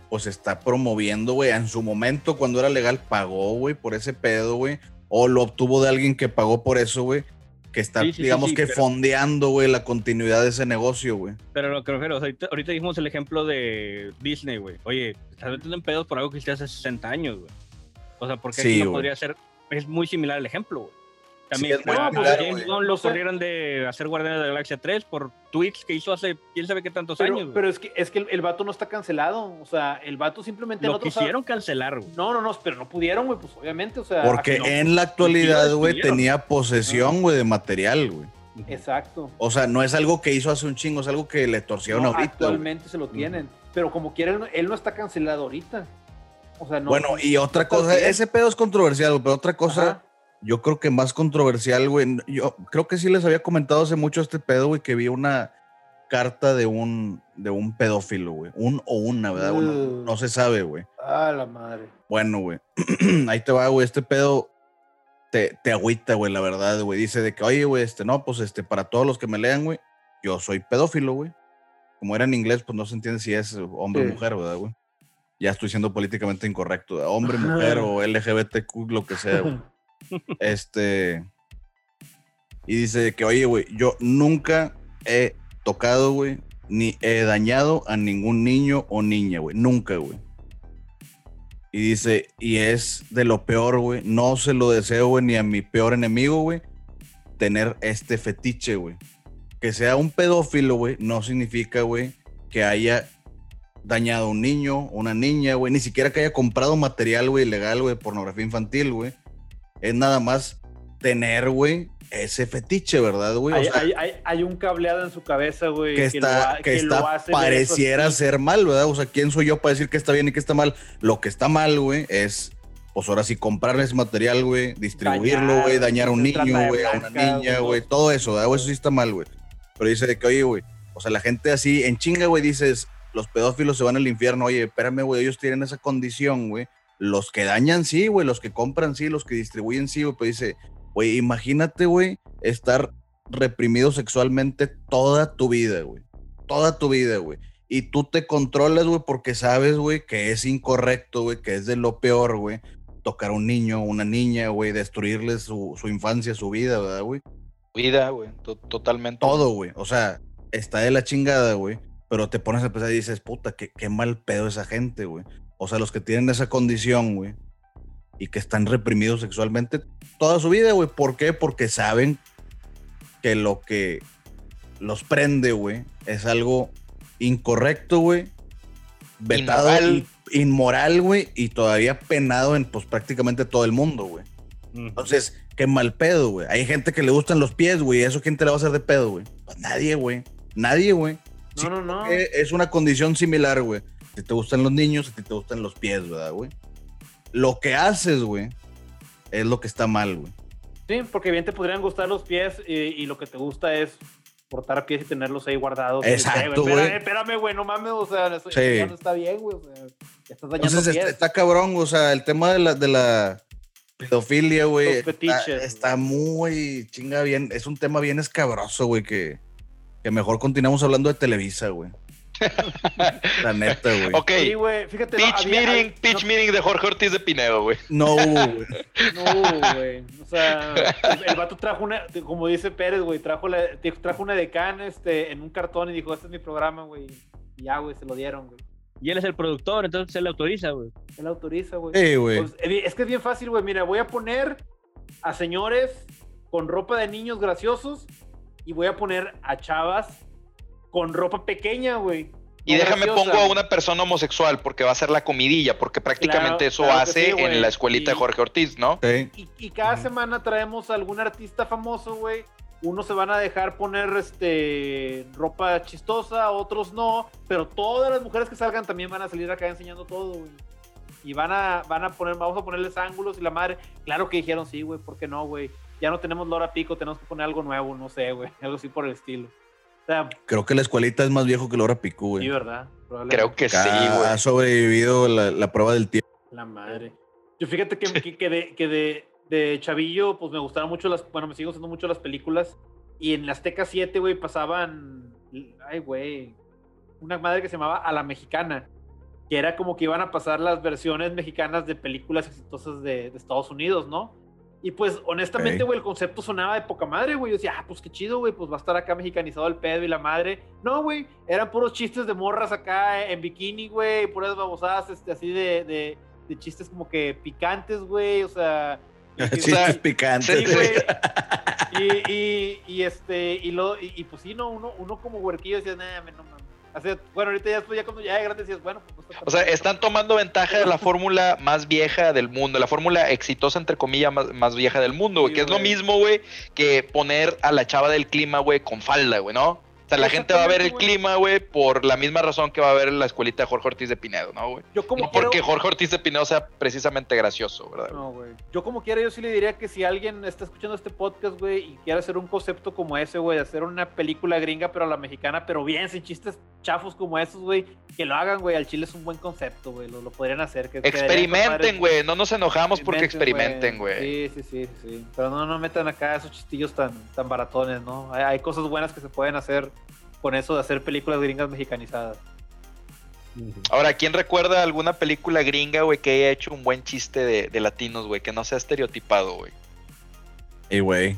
pues está promoviendo, güey, en su momento cuando era legal pagó, güey, por ese pedo, güey, o lo obtuvo de alguien que pagó por eso, güey, que está, Sí, sí, sí, digamos sí, que pero- fondeando, güey, la continuidad de ese negocio, güey. Pero lo que me refiero, o sea, ahorita, ahorita dijimos el ejemplo de Disney, güey. Oye, estás metiendo en pedos por algo que hiciste hace 60 años, güey. O sea, porque no podría ser. Es muy similar el ejemplo, güey. También Sí, es muy a- a similar, James güey. Gunn lo corrieron de hacer Guardianes de la Galaxia 3 por tweets que hizo hace quién sabe qué tantos Pero, años. güey. pero es que, es que el, el vato no está cancelado, o sea, el vato simplemente lo quisieron cancelar, güey. No, no, no, pero no pudieron, güey, pues obviamente, o sea. Porque no. en la actualidad, güey, tenía posesión, güey, de material, güey. Exacto. O sea, no es algo que hizo hace un chingo, es algo que le torcieron No, ahorita. actualmente se lo tienen, pero como quiera, él, no- él no está cancelado ahorita. O sea, no. bueno, y otra no cosa, ese pedo es controversial, pero otra cosa, Ajá. Yo creo que más controversial, güey. Yo creo que sí les había comentado hace mucho este pedo, güey, que vi una carta de un, de un pedófilo, güey. Un o una, ¿verdad? Uh. no se sabe, güey. Ah, la madre. Bueno, güey. (clears throat) Ahí te va, güey. Este pedo te, te agüita, güey, la verdad, güey. Dice de que, oye, güey, este, no, pues, este, para todos los que me lean, güey, yo soy pedófilo, güey. Como era en inglés, pues no se entiende si es hombre o mujer, ¿verdad, güey? Ya estoy siendo políticamente incorrecto, ¿verdad? hombre, mujer o LGBTQ, lo que sea, güey. (laughs) Este. Y dice que, oye, güey, yo nunca he tocado, güey, ni he dañado a ningún niño o niña, güey. Nunca, güey. Y dice, y es de lo peor, güey. No se lo deseo, güey, ni a mi peor enemigo, güey, tener este fetiche, güey. Que sea un pedófilo, güey, no significa, güey, que haya dañado a un niño, una niña, güey. Ni siquiera que haya comprado material, güey, ilegal, güey, pornografía infantil, güey. Es nada más tener, güey, ese fetiche, ¿verdad, güey? O Hay, sea, hay, hay, hay un cableado en su cabeza, güey. que está, que lo está, hace eso pareciera ser mal, ¿verdad? O sea, ¿quién soy yo para decir que está bien y que está mal? Lo que está mal, güey, es, pues ahora sí, comprar ese material, güey, distribuirlo, güey, dañar a un niño, güey, a una niña, güey, todo eso, ¿verdad? Eso sí está mal, güey. Pero dice de que, oye, güey, o sea, la gente así, en chinga, güey, dices, los pedófilos se van al infierno, oye, espérame, güey, ellos tienen esa condición, güey. Los que dañan, sí, güey, los que compran, sí, los que distribuyen, sí, güey, pero dice, güey, imagínate, güey, estar reprimido sexualmente toda tu vida, güey. Toda tu vida, güey. Y tú te controlas, güey, porque sabes, güey, que es incorrecto, güey, que es de lo peor, güey. Tocar a un niño, una niña, güey, destruirle su, su infancia, su vida, ¿verdad, güey? Vida, güey, to- totalmente. Todo, güey. O sea, está de la chingada, güey. Pero te pones a pensar y dices, puta, qué, qué mal pedo esa gente, güey. O sea, los que tienen esa condición, güey. Y que están reprimidos sexualmente toda su vida, güey. ¿Por qué? Porque saben que lo que los prende, güey, es algo incorrecto, güey. Vetado, Inmoral. y- inmoral, güey. Y todavía penado en, pues, prácticamente todo el mundo, güey. Entonces, qué mal pedo, güey. Hay gente que le gustan los pies, güey. ¿Eso quién te la va a hacer de pedo, güey? Pues nadie, güey. Nadie, güey. Sí, No, no, no. Es una condición similar, güey. Si te gustan los niños, si te gustan los pies, ¿verdad, güey? Lo que haces, güey, es lo que está mal, güey. Sí, porque bien te podrían gustar los pies y, y lo que te gusta es cortar pies y tenerlos ahí guardados. Exacto, güey. Espérame, espérame, güey, no mames, o sea, eso Sí. ya no está bien, güey. O sea, ya estás dañando Entonces pies. está, está cabrón, o sea, el tema de la, de la pedofilia, güey. Está, está muy chinga bien. Es un tema bien escabroso, güey, que, que mejor continuamos hablando de Televisa, güey. La neta, güey. Ok, Sí, güey, fíjate. no, pitch había- meeting, hay- pitch meeting de Jorge Ortiz de Pinedo, güey. No hubo, güey. (laughs) No, no, güey. O sea, el, el vato trajo una, como dice Pérez, güey, trajo, la, trajo una decana este, en un cartón y dijo, este es mi programa, güey. Y ya, güey, se lo dieron, güey. Y él es el productor, entonces él le autoriza, güey. Él autoriza, güey. Sí, güey. Pues, es que es bien fácil, güey. Mira, voy a poner a señores con ropa de niños graciosos y voy a poner a chavas con ropa pequeña, güey. Y déjame graciosa. pongo a una persona homosexual porque va a ser la comidilla, porque prácticamente Claro, eso claro hace sí, en la escuelita Y- de Jorge Ortiz, ¿no? Sí. Y, y cada semana traemos a algún artista famoso, güey. Unos se van a dejar poner este ropa chistosa, otros no. Pero todas las mujeres que salgan también van a salir acá enseñando todo, güey. Y van a, van a poner, vamos a ponerles ángulos y la madre. Claro que dijeron sí, güey, ¿por qué no, güey? Ya no tenemos Lora Pico, tenemos que poner algo nuevo, no sé, güey. (laughs) Algo así por el estilo. Sea, Creo que la escuelita es más viejo que Laura Pico, güey. sí, ¿verdad? Creo que sí, Ha güey. sobrevivido la, la prueba del tiempo. La madre. Yo fíjate que, que, que de, que de, de Chavillo, pues me gustaron mucho las, bueno, me siguen gustando mucho las películas. Y en la Azteca 7, güey, pasaban, ay, güey, una madre que se llamaba A la Mexicana, que era como que iban a pasar las versiones mexicanas de películas exitosas de, de Estados Unidos, ¿no? Y pues, honestamente, güey, el concepto sonaba de poca madre, güey. Yo decía, ah, pues qué chido, güey, pues va a estar acá mexicanizado el pedo y la madre. No, güey, eran puros chistes de morras acá en bikini, güey, puras babosadas, este, así de, de, de chistes como que picantes, güey, o sea... (laughs) Chistes picantes. Sí, güey. Y, y, y este, y, lo, y, y pues sí, no, uno, uno como huerquillo decía, nah, no mames. O sea, bueno, ahorita ya después, ya cuando ya de grande decías, bueno, pues O sea, están tomando ventaja de la fórmula más vieja del mundo, la fórmula exitosa, entre comillas, más, más vieja del mundo, güey. Sí, que es lo mismo, güey, que poner a la chava del clima, güey, con falda, güey, ¿no? Sea, la gente va a ver el güey. clima, güey, por la misma razón que va a ver la escuelita de Jorge Ortiz de Pinedo, ¿no, güey? Yo como No porque Jorge Ortiz de Pinedo sea precisamente gracioso, ¿verdad? No, güey. Yo como quiera, yo sí le diría que si alguien está escuchando este podcast, güey, y quiere hacer un concepto como ese, güey, de hacer una película gringa, pero a la mexicana, pero bien, sin chistes chafos como esos, güey, que lo hagan, güey. Al chile es un buen concepto, güey. Lo, lo podrían hacer. Que, Experimenten, güey, no nos enojamos porque experimenten, güey. Sí, sí, sí, sí. Pero no, no metan acá esos chistillos tan, tan baratones, ¿no? Hay, hay cosas buenas que se pueden hacer con eso de hacer películas gringas mexicanizadas. Ahora, ¿quién recuerda alguna película gringa, güey, que haya hecho un buen chiste de, de latinos, güey, que no sea estereotipado, güey? Y, güey.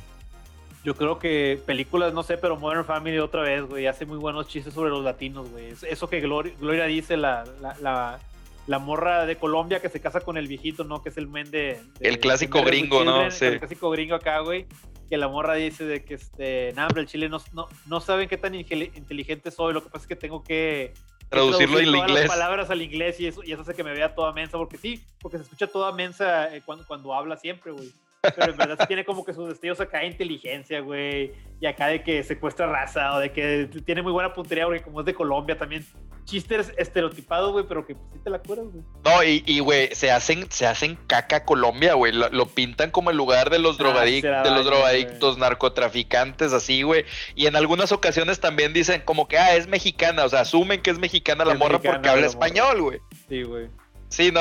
Yo creo que películas, no sé, pero Modern Family otra vez, güey, hace muy buenos chistes sobre los latinos, güey. Es- Eso que Gloria, Gloria dice, la, la, la, la morra de Colombia que se casa con el viejito, ¿no? Que es el men de... de- El clásico de gringo, ¿no? Sí. El clásico gringo acá, güey. Que la morra dice de que, este, nah, hombre, el chile no, no, no saben qué tan inteligente soy, lo que pasa es que tengo que... Traducirlo en todas inglés. las palabras al inglés y eso, y eso hace que me vea toda mensa, porque sí, porque se escucha toda mensa eh, cuando, cuando habla siempre, güey. Pero en verdad sí tiene como que sus destellos acá de inteligencia, güey. Y acá de que secuestra raza o de que tiene muy buena puntería, porque como es de Colombia también. Chistes estereotipados, güey, pero que pues, sí te la curas, güey. No, y, y, güey, se hacen, se hacen caca Colombia, güey. Lo, lo pintan como el lugar de los, Ah, drogadic- de los drogadictos, narcotraficantes, así, güey. Y en algunas ocasiones también dicen como que, ah, es mexicana. O sea, asumen que es mexicana la Es morra mexicana porque habla español, güey. Sí, güey. Sí, no,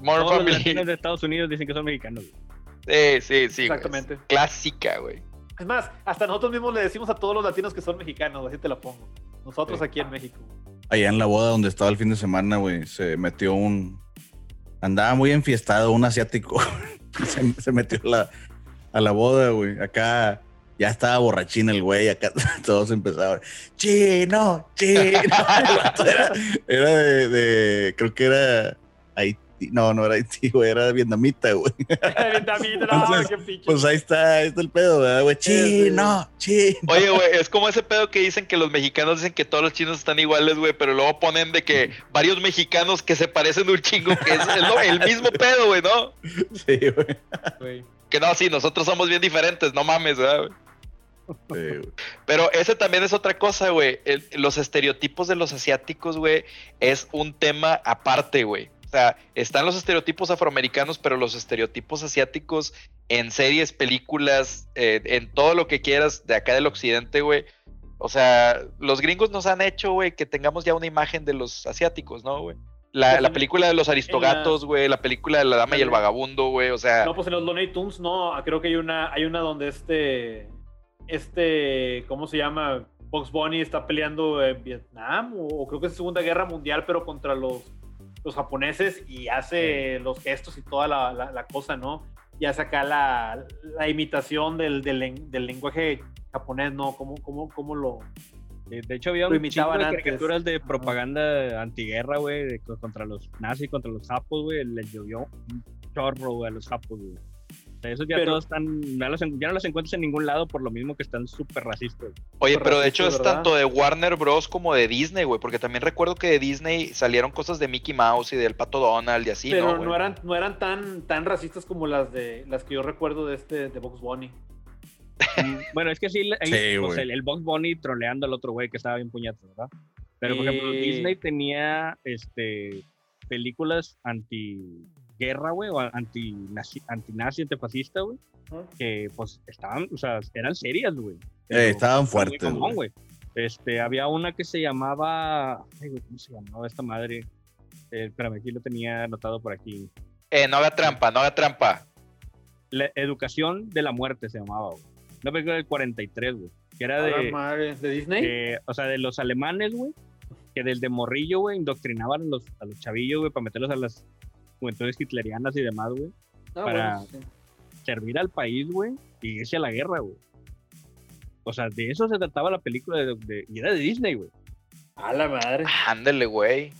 Modern Todos los latinos de (laughs) Estados Unidos dicen que son mexicanos. güey. Sí, sí, sí. güey. Exactamente. Clásica, güey. Es más, hasta nosotros mismos le decimos a todos los latinos que son mexicanos, así te la pongo. Nosotros Sí. aquí en México. Allá en la boda donde estaba el fin de semana, güey, se metió un. Andaba muy enfiestado, un asiático. (laughs) se, se metió a la, a la boda, güey. Acá ya estaba borrachín el güey. Acá (laughs) todos empezaban. Chino, chino. (laughs) Era era de, de- Creo que era Haití. No, no era Haití, güey. Era vietnamita, güey. (laughs) Vietnamita, no, Entonces, qué pinche. Pues ahí está, ahí está el pedo, ¿verdad, güey? Sí, sí. Chino, chino. Oye, güey, es como ese pedo que dicen que los mexicanos dicen que todos los chinos están iguales, güey, pero luego ponen de que varios mexicanos que se parecen un chingo, que es, el mismo pedo, güey, ¿no? Sí, güey. Que no, sí, nosotros somos bien diferentes, no mames, ¿verdad, güey? Sí. Pero ese también es otra cosa, güey. El- Los estereotipos de los asiáticos, güey, es un tema aparte, güey. O sea, están los estereotipos afroamericanos, pero los estereotipos asiáticos en series, películas, eh, en todo lo que quieras de acá del occidente, güey, O sea, los gringos nos han hecho, güey, que tengamos ya una imagen de los asiáticos, ¿no, güey? La, película de los aristogatos, güey, la película de la dama y el vagabundo, güey, o sea, No, pues en los Looney Tunes, no, creo que hay una, hay una donde este, este, ¿cómo se llama? Box Bunny está peleando en Vietnam, o, o creo que es Segunda Guerra Mundial, pero contra los, los japoneses y hace los gestos y toda la, la- la cosa, ¿no? Y hace acá la, la imitación del, del, del lenguaje japonés, ¿no? ¿Cómo, cómo, cómo lo...? De, hecho, había un chingo de caricaturas de propaganda antiguerra, güey, contra los nazis, contra los japos, güey. Les llovió un chorro, güey, a los japos, güey. Esos ya Pero- todos están, ya, los en- ya no los encuentras en ningún lado por lo mismo que están súper racistas. Oye, pero de hecho es ¿verdad? tanto de Warner Bros. como de Disney, güey, porque también recuerdo que de Disney salieron cosas de Mickey Mouse y del Pato Donald y así, pero ¿no, no, güey? eran, no eran tan, tan racistas como las de las que yo recuerdo de este de Box Bunny. Mm, bueno, es que sí, ahí, Sí, pues, el, el Box Bunny troleando al otro güey que estaba bien puñato, ¿verdad? Pero, por ejemplo, Y- Disney tenía este, películas anti-guerra, güey, o anti-nazi, anti-nazi, antifascista, güey, que pues estaban, o sea, eran serias, güey. Eh, estaban fuertes, güey. Este, había una que se llamaba, ay, güey, ¿cómo se llamaba esta madre? Eh, espérame, aquí lo tenía anotado por aquí. Eh, no haga trampa, no haga trampa. La educación de la muerte se llamaba, güey. Una película del 43, güey. Que era de, madre, ¿De Disney? que, o sea, de los alemanes, güey, que desde morrillo, güey, indoctrinaban a los, a los chavillos, güey, para meterlos a las juventudes hitlerianas y demás, güey. Ah, para- bueno, sí. Servir al país, güey, y irse a la guerra, güey. O sea, de eso se trataba la película de, de- y era de Disney, güey. A la madre. Ándele, güey.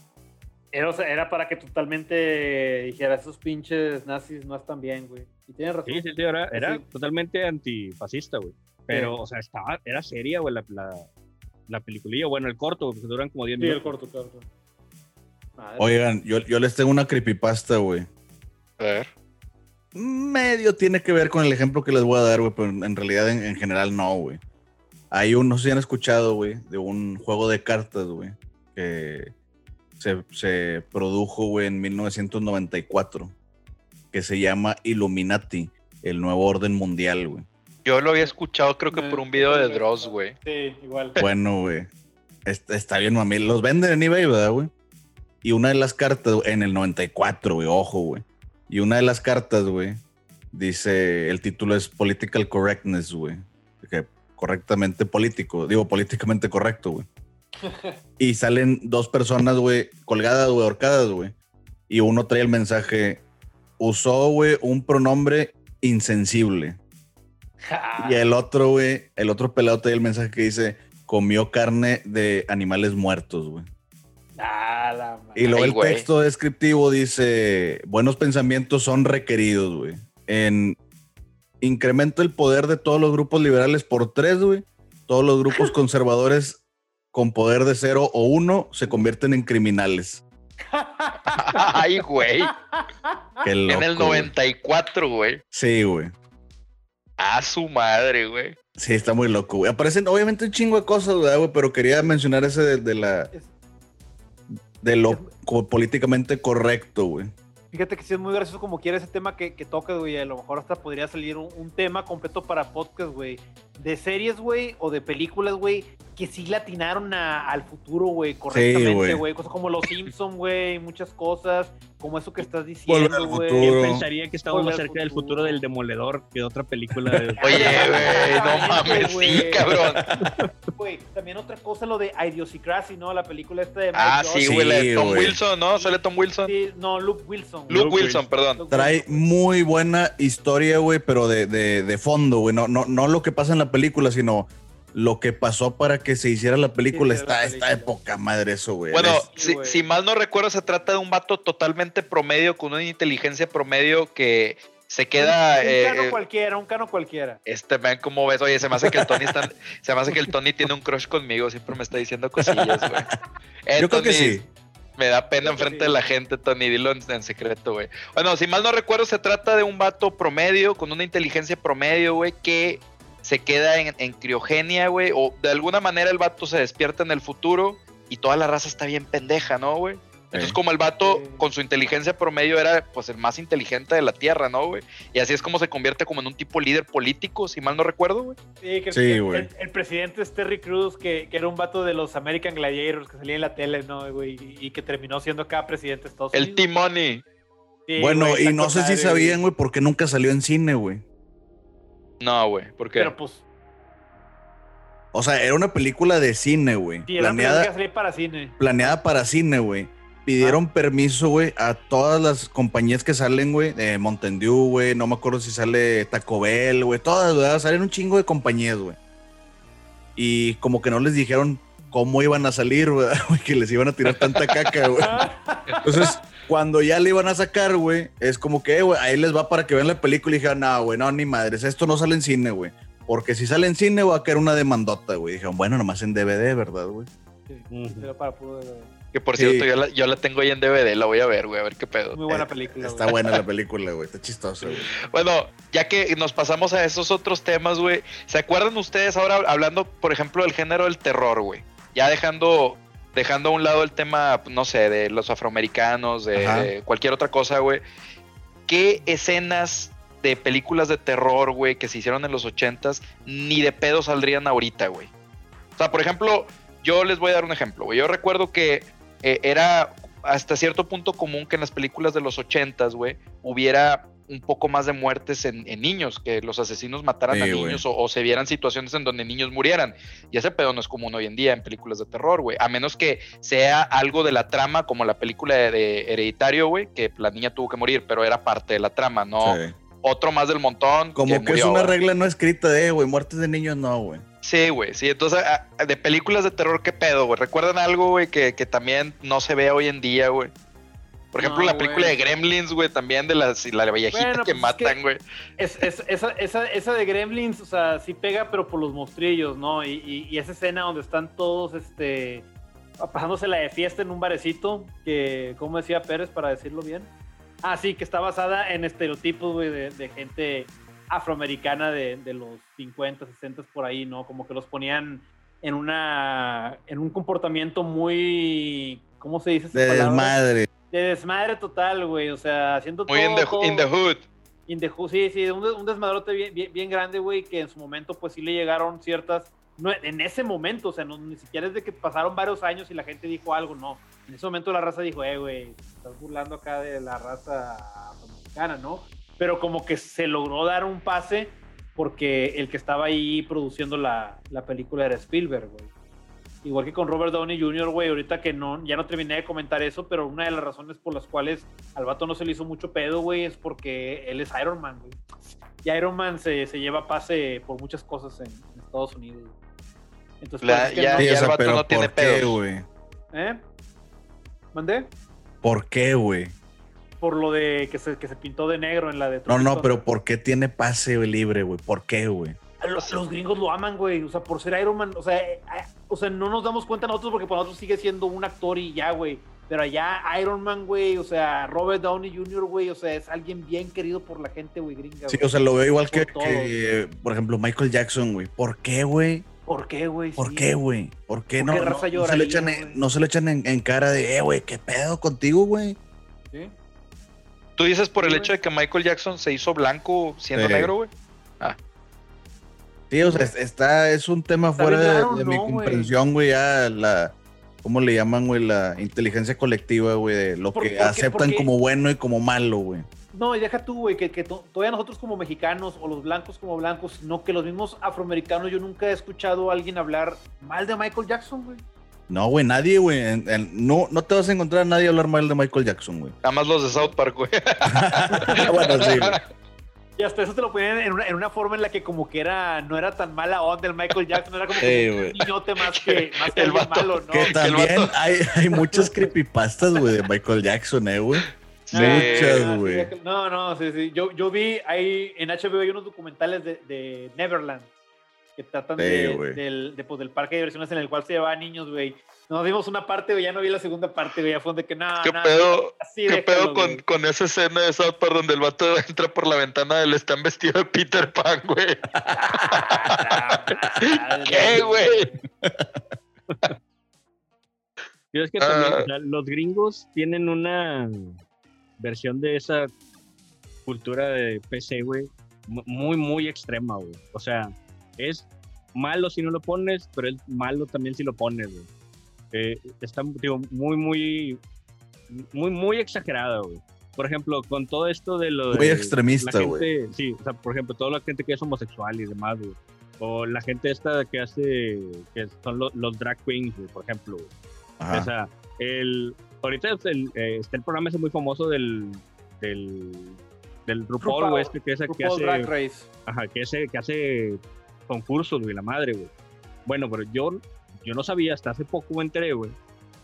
Era, o sea, era para que totalmente dijera, esos pinches nazis no están bien, güey. Y tienes razón. Sí, sí, sí, era, era Sí. totalmente antifascista, güey. Pero, Sí. o sea, estaba, era seria, güey, la, la, la peliculilla. Bueno, el corto, porque duran como 10 Sí, el minutos. corto, corto. Madre. Oigan, yo, yo les tengo una creepypasta, güey. A ver. Medio tiene que ver con el ejemplo que les voy a dar, güey, pero en realidad en, en general no, güey. Hay un, no sé si han escuchado, güey, de un juego de cartas, güey, que se, se produjo, güey, en 1994, que se llama Illuminati, el nuevo orden mundial, güey. Yo lo había escuchado, creo que por un video de. Dross, güey. Sí, igual. Bueno, güey. Está, está bien, mami. Los venden en eBay, ¿verdad, güey? Y una de las cartas, en el 94, güey, ojo, güey. Y una de las cartas, güey, dice, el título es Political Correctness, güey. Que correctamente político, digo, políticamente correcto, güey. (laughs) Y salen dos personas, güey, colgadas, güey, ahorcadas, güey. Y uno trae el mensaje, usó, güey, un pronombre insensible. Y el otro, güey, el otro pelado trae el mensaje que dice, comió carne de animales muertos, güey. Ah. Y luego Ay, el güey. texto descriptivo dice, buenos pensamientos son requeridos, güey. En incremento el poder de todos los grupos liberales por tres, güey. Todos los grupos (laughs) conservadores con poder de cero o uno se convierten en criminales. (laughs) Ay, güey. Qué loco, en el güey. 94, güey. Sí, güey. A su madre, güey. Sí, está muy loco, güey. Aparecen obviamente un chingo de cosas, ¿verdad, güey, pero quería mencionar ese de, de la Es- de lo políticamente correcto, güey. Fíjate que sí es muy gracioso como quiera ese tema que, que toca, güey. A lo mejor hasta podría salir un, un tema completo para podcast, güey. De series, güey, o de películas, güey, que sí latinaron a- al futuro, güey, correctamente, güey. güey. Cosas como Los Simpson, güey, muchas cosas, como eso que estás diciendo, güey. futuro. ¿Quién pensaría que estamos más cerca del futuro. futuro del Demoledor que de otra película? De... Oye, güey, (laughs) no mames, sí, cabrón. Güey, también otra cosa, lo de Idiocracy, ¿no? La película esta de Mike Ah, sí, güey, Sí, Tom güey. Wilson, ¿no? Sale Tom Wilson. Sí, no, Luke Wilson. Luke Luke Wilson, Wilson. perdón. Luke Trae Wilson. muy buena historia, güey, pero de, de- de fondo, güey. No, no, no lo que pasa en la película, sino lo que pasó para que se hiciera la película. Sí, está, la está de poca madre eso, güey. Bueno, Sí, si, güey. si mal no recuerdo, se trata de un vato totalmente promedio, con una inteligencia promedio que se queda. Un, un eh, cano eh, cualquiera, un cano cualquiera. este man, ¿cómo ves? Oye, se me hace que el Tony está, (laughs) se me hace que el Tony tiene un crush conmigo, siempre me está diciendo cosillas, güey. (laughs) Eh, Yo creo que sí. Me da pena enfrente sí. de la gente, Tony, dilo en, en secreto, güey. Bueno, si mal no recuerdo, se trata de un vato promedio, con una inteligencia promedio, güey, que se queda en, en criogenia, güey, o de alguna manera el vato se despierta en el futuro y toda la raza está bien pendeja, ¿no, güey? Entonces, como el vato con su inteligencia promedio era pues el más inteligente de la Tierra, ¿no, güey? Y así es como se convierte como en un tipo líder político, si mal no recuerdo, güey. Sí, que Sí, el, el presidente es Terry Cruz, que, que era un vato de los American Gladiators que salía en la tele, ¿no, güey? Y, y que terminó siendo acá presidente de Estados El Unidos. T-Money. Sí, bueno, güey, y no sé si sabían, güey, por qué nunca salió en cine, güey. No, güey, porque Pero pues, O sea, era una película de cine, güey. sí, era una película que Planeada, salía para cine. planeada para cine, güey. Pidieron Ah. permiso, güey, a todas las compañías que salen, güey, de Mountain Dew, güey, no me acuerdo si sale Taco Bell, güey, todas, güey, salen un chingo de compañías, güey. Y como que no les dijeron cómo iban a salir, (laughs) güey, que les iban a tirar tanta caca, güey. (laughs) Entonces, cuando ya le iban a sacar, güey, es como que, eh, güey, ahí les va para que vean la película y dijeron, no, güey, no, ni madres, esto no sale en cine, güey. Porque si sale en cine va a caer una demandota, güey. Dijeron, bueno, nomás en DVD, ¿verdad, güey? Sí, Ujú. era para puro de- que por Sí. cierto yo la, yo la tengo ahí en DVD, la voy a ver, güey, a ver qué pedo. Muy buena Eh, película. Está güey. buena la (laughs) película, güey. Está chistosa, güey. Bueno, ya que nos pasamos a esos otros temas, güey, ¿se acuerdan ustedes ahora hablando, por ejemplo, del género del terror, güey? Ya dejando dejando a un lado el tema, no sé, de los afroamericanos, de, cualquier otra cosa, güey. ¿Qué escenas de películas de terror, güey, que se hicieron en los ochentas, ni de pedo saldrían ahorita, güey? O sea, por ejemplo, yo les voy a dar un ejemplo, güey. Yo recuerdo que eh, era hasta cierto punto común que en las películas de los ochentas, güey, hubiera un poco más de muertes en, en niños, que los asesinos mataran Sí, a niños o, o se vieran situaciones en donde niños murieran. Y ese pedo no es común hoy en día en películas de terror, güey. A menos que sea algo de la trama, como la película de, de Hereditario, güey, que la niña tuvo que morir, pero era parte de la trama, no Sí. otro más del montón. Como que, es murió, una regla no escrita de, güey, muertes de niños no, güey. Sí, güey, sí. Entonces, a- de películas de terror, ¿qué pedo, güey? ¿Recuerdan algo, güey, que, que también no se ve hoy en día, güey? Por ejemplo, No, la película de Gremlins, güey, también de las, la viejita Bueno, que pues es matan, que- güey. Es, es- esa, esa, esa de Gremlins, o sea, sí pega, pero por los monstrillos, ¿no? Y, y- y esa escena donde están todos, este, pasándose la de fiesta en un barecito, que, ¿cómo decía Pérez para decirlo bien? Ah, sí, que está basada en estereotipos, güey, de, de gente afroamericana de, de los 50, 60 por ahí, ¿no? Como que los ponían en una, en un comportamiento muy, ¿cómo se dice? esa De palabra? desmadre. De desmadre total, güey, o sea, haciendo Muy todo, in the, todo- in the hood. In the Hood, sí, sí, un, un desmadrote bien, bien, bien grande, güey, que en su momento pues sí le llegaron ciertas, no, en ese momento, o sea, no, ni siquiera es de que pasaron varios años y la gente dijo algo, no. En ese momento la raza dijo, eh, güey, estás burlando acá de la raza afroamericana, ¿no? Pero como que se logró dar un pase porque el que estaba ahí produciendo la, la película era Spielberg, güey. Igual que con Robert Downey Jr., güey, ahorita que no, ya no terminé de comentar eso, pero una de las razones por las cuales al vato no se le hizo mucho pedo, güey, es porque él es Iron Man, güey. Y Iron Man se, se lleva pase por muchas cosas en, en Estados Unidos. güey. Entonces, La- por eso es que ya- no- Sí, ya o el sea, vato pero no tiene ¿por qué, pedos. güey? ¿Eh? ¿Mandé? ¿Por qué, güey? Por lo de que se, que se pintó de negro en la de No, Tropic no, Thunder. pero ¿por qué tiene pase libre, güey? ¿Por qué, güey? Los, los gringos lo aman, güey. O sea, por ser Iron Man. O sea, eh, eh, o sea, no nos damos cuenta nosotros porque para nosotros sigue siendo un actor y ya, güey. Pero allá Iron Man, güey. O sea, Robert Downey Jr., güey. O sea, es alguien bien querido por la gente, güey, gringa. Sí, o sea, lo veo igual que, Por todo. que, por ejemplo, Michael Jackson, güey. ¿Por qué, güey? ¿Por qué, güey? ¿Por Sí. qué, güey? ¿Por qué ¿Por no, qué no, raza no se le echan, en, no se le echan en, en cara de, eh, güey, qué pedo contigo, güey? ¿Sí? Tú dices por Sí, el hecho de que Michael Jackson se hizo blanco siendo Sí. negro, güey. Sí, o sea, es- está, es un tema Está fuera de, mi comprensión, güey, ya la, ¿cómo le llaman, güey? La inteligencia colectiva, güey, de lo ¿Por- que aceptan como bueno y como malo, güey. No, y deja tú, güey, que, que to- todavía nosotros como mexicanos o los blancos como blancos, no que los mismos afroamericanos, yo nunca he escuchado a alguien hablar mal de Michael Jackson, güey. No, güey, nadie, güey. en- en- no, no te vas a encontrar a nadie hablar mal de Michael Jackson, güey. Nada más los de South Park, güey. (laughs) bueno, sí, güey. Y hasta eso te lo ponían en una, en una forma en la que como que era, no era tan mala onda el Michael Jackson, era como, Sí, como güey. un niñote más (laughs) que, más que El vato malo, ¿no? Que el también vato- hay, hay muchas creepypastas, güey, de Michael Jackson, eh, güey. Sí. Ah, Muchas, sí, güey. que- no, no, sí, sí. Yo, yo vi ahí en HBO hay unos documentales de, de Neverland que tratan Sí, de, del, de, pues, del parque de diversiones en el cual se llevaban niños, güey. Nos vimos una parte, güey, ya no vi la segunda parte, güey, ya fue de que nada, ¿Qué nada, pedo? así ¿Qué déjalo, pedo con, con esa escena de South Park donde el vato (laughs) entra por la ventana del están vestido de Peter Pan, güey? (laughs) ¿Qué, güey? Yo es que también, Ah. o sea, los gringos tienen una versión de esa cultura de PC, güey, mu- muy, muy extrema, güey. O sea, es malo si no lo pones, pero es malo también si lo pones, güey. Eh, está, digo, muy, muy, muy, muy exagerada, güey. Por ejemplo, con todo esto de lo Muy de extremista, güey. Sí, o sea, por ejemplo, toda la gente que es homosexual y demás, güey. O la gente esta que hace, que son lo- los drag queens, güey, por ejemplo. Ajá. O sea, el, ahorita es el, eh, está el programa ese muy famoso del, del, del RuPaul, RuPaul, güey, este que, es, que RuPaul hace, Drag Race. ajá, que hace, que hace concursos, güey, la madre, güey. Bueno, pero yo, yo no sabía, hasta hace poco me enteré, güey,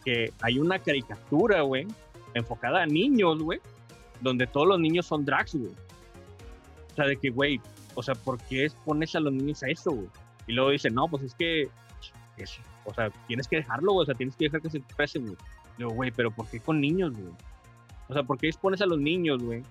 que hay una caricatura, güey, enfocada a niños, güey, donde todos los niños son drags, güey. O sea, de que, güey, o sea, ¿por qué pones a los niños a eso, güey? Y luego dicen, no, pues es que, es- o sea, tienes que dejarlo, güey, o sea, tienes que dejar que se expresen, güey. Digo, güey, pero ¿por qué con niños, güey? O sea, ¿por qué expones a los niños, güey?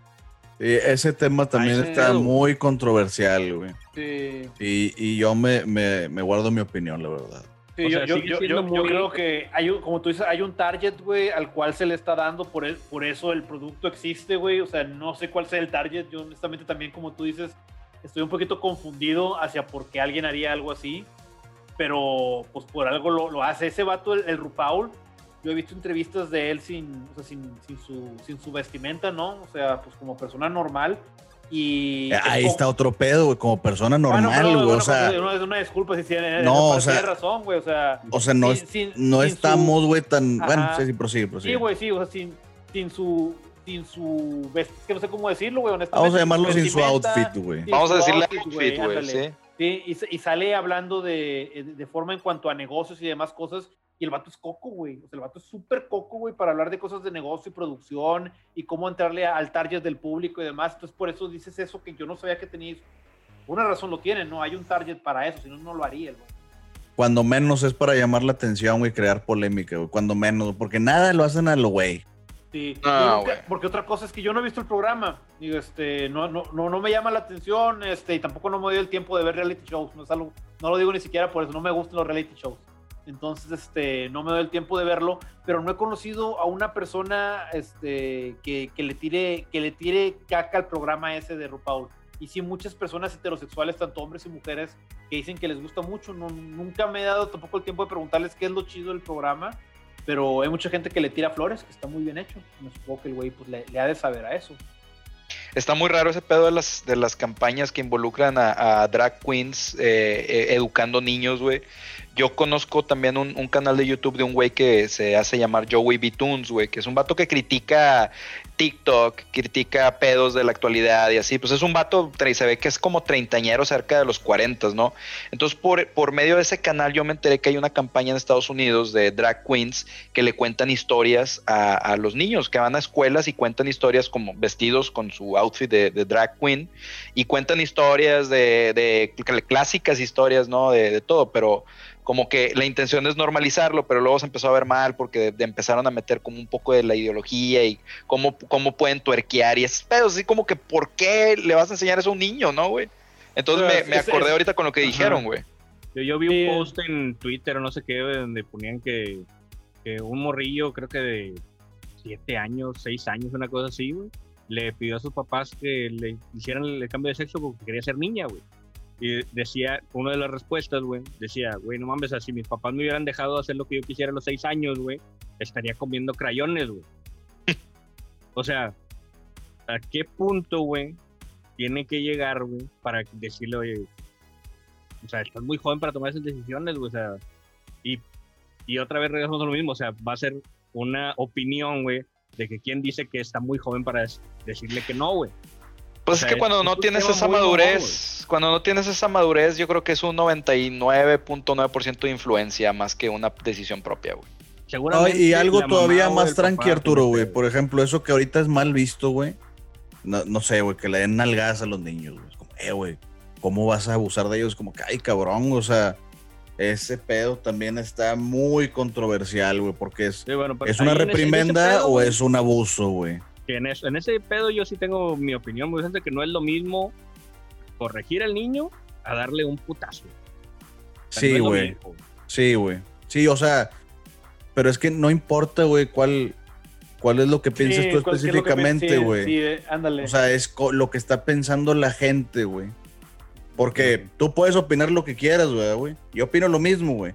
Sí, ese tema también está muy controversial, güey. Sí. Y, y yo me, me, me guardo mi opinión, la verdad. Sí, yo, sea, yo, yo- yo muy- creo que hay un, como tú dices, hay un target, güey, al cual se le está dando, por, el- por eso el producto existe, güey. O sea, no sé cuál sea el target. Yo honestamente también, como tú dices, estoy un poquito confundido hacia por qué alguien haría algo así. Pero, pues por algo lo, lo hace. Ese vato, el, el Rupaul, yo he visto entrevistas de él sin, o sea, sin, sin su, sin su vestimenta, ¿no? O sea, pues como persona normal. Y Eh, Ahí es está otro pedo, güey, como persona Ah, no, normal, güey. bueno, o sea, no, es una disculpa si tiene, No, o tiene sea- razón, güey, o sea, o sea, no, sin- es- sin- no estamos, güey, tan. Bueno, sí, sí, prosigue, prosigue. Sí, güey, sí, o sea, sin, sin su sin su que no sé cómo decirlo, güey, honestamente. Vamos a llamarlo sin su outfit, güey. Vamos a decirle outfit, güey, sí. Sí, y, y sale hablando de, de forma en cuanto a negocios y demás cosas. Y el vato es coco, güey. O sea, el vato es súper coco, güey, para hablar de cosas de negocio y producción y cómo entrarle al target del público y demás. Entonces, por eso dices eso que yo no sabía que tenías. Una razón lo tiene, ¿no? Hay un target para eso, si no, no lo haría, güey. Cuando menos es para llamar la atención, güey, crear polémica, güey. Cuando menos, porque nada lo hacen a lo güey. Sí, No, nunca- porque otra cosa es que yo no he visto el programa. Digo, este, no, no, no, no me llama la atención, este, y tampoco no me doy el tiempo de ver reality shows. No, es algo, no lo digo ni siquiera por eso, no me gustan los reality shows. Entonces, este, no me doy el tiempo de verlo, pero no he conocido a una persona este, que, que le tire, que le tire caca al programa ese de RuPaul. Y sí, muchas personas heterosexuales, tanto hombres y mujeres, que dicen que les gusta mucho. No, nunca me he dado tampoco el tiempo de preguntarles qué es lo chido del programa. Pero hay mucha gente que le tira flores, que está muy bien hecho. Me supongo que el güey pues, le, le ha de saber a eso. Está muy raro ese pedo de las, de las campañas que involucran a, drag queens eh, eh, educando niños, güey. Yo conozco también un, canal de YouTube de un güey que se hace llamar Joey B. Toons, güey, que es un vato que critica TikTok, critica pedos de la actualidad y así. Pues es un vato, se ve que es como treintañero cerca de los 40, ¿no? Entonces, por, por medio de ese canal, yo me enteré que hay una campaña en Estados Unidos de drag queens que le cuentan historias a, a los niños que van a escuelas y cuentan historias como vestidos con su outfit de, de drag queen y cuentan historias de, de cl- clásicas historias, ¿no? De, de todo, pero como que la intención es normalizarlo, pero luego se empezó a ver mal porque de- de empezaron a meter como un poco de la ideología y cómo, cómo pueden tuerquear y esos pedos, así como que ¿por qué le vas a enseñar eso a un niño, no, güey? Entonces me, me es- acordé es- ahorita con lo que Ajá. dijeron, güey. Yo, yo vi Sí. un post en Twitter o no sé qué, donde ponían que, que un morrillo, creo que de 7 años, 6 años, una cosa así, güey, le pidió a sus papás que le hicieran el cambio de sexo porque quería ser niña, güey. Y decía, una de las respuestas, güey, decía, güey, no mames, así mis papás me hubieran dejado hacer lo que yo quisiera a los 6 años, güey, estaría comiendo crayones, güey. (laughs) o sea, ¿a qué punto, güey, tiene que llegar, güey, para decirle, oye, o sea, estás muy joven para tomar esas decisiones, güey, o sea, y, y otra vez regresamos a lo mismo, o sea, va a ser una opinión, güey, de que quien dice que está muy joven para decirle que no, güey. Pues O sea, es que cuando es no tienes esa madurez, cuando no tienes esa madurez, yo creo que es un 99.9% de influencia más que una decisión propia, güey. No, Seguramente y algo todavía más tranqui, Arturo, güey. Por ejemplo, eso que ahorita es mal visto, güey. No, no sé, güey, que le den nalgadas a los niños, güey. Es Como, eh, güey, ¿cómo vas a abusar de ellos? Como que, ay, cabrón, o sea, ese pedo también está muy controversial, güey, porque es, Sí, bueno, pero ¿es una ese- ese reprimenda pedo, o es un abuso, güey. que en, eso- en ese pedo yo sí tengo mi opinión muy gente que no es lo mismo corregir al niño a darle un putazo. Sí, güey. Sí, güey. Sí, o sea, pero es que no importa, güey, cuál, cuál es lo que piensas Sí, tú específicamente, güey. Sí, sí, eh, ándale. O sea, es lo que está pensando la gente, güey. Porque tú puedes opinar lo que quieras, güey. Yo opino lo mismo, güey.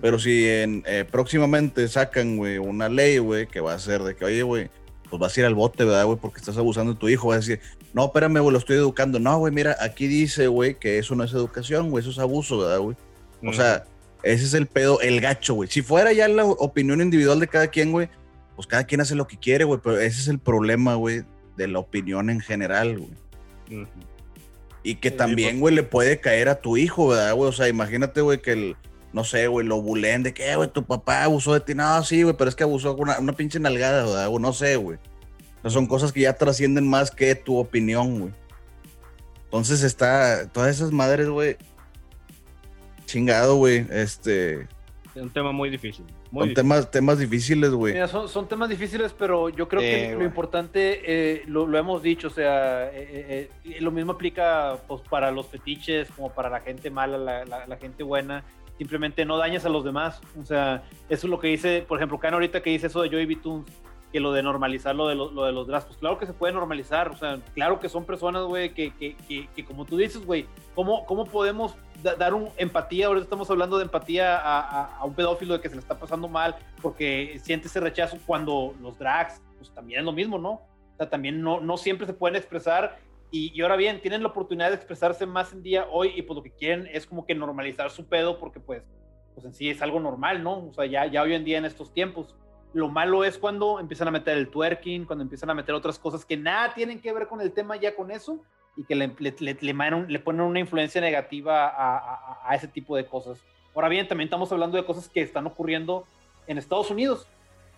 Pero si en, eh, próximamente sacan, güey, una ley, güey, que va a ser de que, oye, güey, pues vas a ir al bote, ¿verdad, güey? Porque estás abusando de tu hijo. Vas a decir, no, espérame, güey, lo estoy educando. No, güey, mira, aquí dice, güey, que eso no es educación, güey, eso es abuso, ¿verdad, güey? O sea, ese es el pedo, el gacho, güey. Si fuera ya la opinión individual de cada quien, güey, pues cada quien hace lo que quiere, güey. Pero ese es el problema, güey, de la opinión en general, güey. Ujú. Y que Sí, también, pues- güey, le puede caer a tu hijo, ¿verdad, güey? O sea, imagínate, güey, que el, no sé, güey, lo bulen de que, "Eh, güey, tu papá abusó de ti. No, sí, güey, pero es que abusó con una, una pinche nalgada, ¿verdad, güey? No sé, güey. O sea, son cosas que ya trascienden más que tu opinión, güey. Entonces está, todas esas madres, güey, chingado, güey, este, Es un tema muy difícil. Muy son difícil. temas, temas difíciles, güey. Mira, son, son temas difíciles, pero yo creo que lo importante, eh, lo, lo hemos dicho, o sea, eh, eh, eh, lo mismo aplica pues, para los fetiches, como para la gente mala, la, la- la gente buena. Simplemente no dañas a los demás. O sea, eso es lo que dice, por ejemplo, Can ahorita que dice eso de Joey Bitunes, que lo de normalizar lo de, lo, lo de los drags, pues claro que se puede normalizar, o sea, claro que son personas, güey, que, que, que, que como tú dices, güey, ¿cómo, ¿cómo podemos da- dar un empatía? Ahorita estamos hablando de empatía a, a- a un pedófilo de que se le está pasando mal porque siente ese rechazo cuando los drags, pues también es lo mismo, ¿no? O sea, también no, no siempre se pueden expresar y, y ahora bien, tienen la oportunidad de expresarse más en día hoy y pues lo que quieren es como que normalizar su pedo porque pues, pues en sí es algo normal, ¿no? O sea, ya, ya hoy en día en estos tiempos. Lo malo es cuando empiezan a meter el twerking, cuando empiezan a meter otras cosas que nada tienen que ver con el tema ya con eso y que le, le, le- le ponen una influencia negativa a, a- a ese tipo de cosas. Ahora bien, también estamos hablando de cosas que están ocurriendo en Estados Unidos.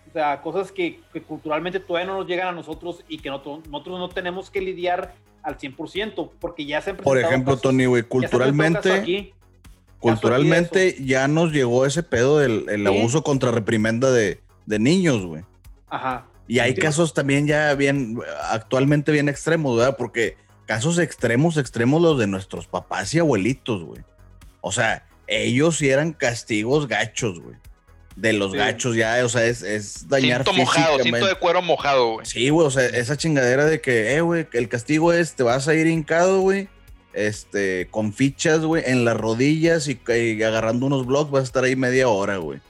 O sea, cosas que, que culturalmente todavía no nos llegan a nosotros y que nosotros, nosotros no tenemos que lidiar al 100%, porque ya se han Por ejemplo, casos- Tony, güey, culturalmente, culturalmente ya nos llegó ese pedo del el Sí. abuso contra reprimenda de, de niños, güey. Ajá. Y hay casos también ya bien, actualmente bien extremos, ¿verdad? Porque casos extremos, extremos los de nuestros papás y abuelitos, güey. O sea, ellos sí eran castigos gachos, güey. De los Sí. gachos ya, o sea, es, es dañar Cinto mojado, cinto de cuero mojado, güey. Sí, güey, o sea, esa chingadera de que, eh, güey, el castigo es, te vas a ir hincado, güey, este, con fichas, güey, en las rodillas y, y agarrando unos blogs, vas a estar ahí media hora, güey.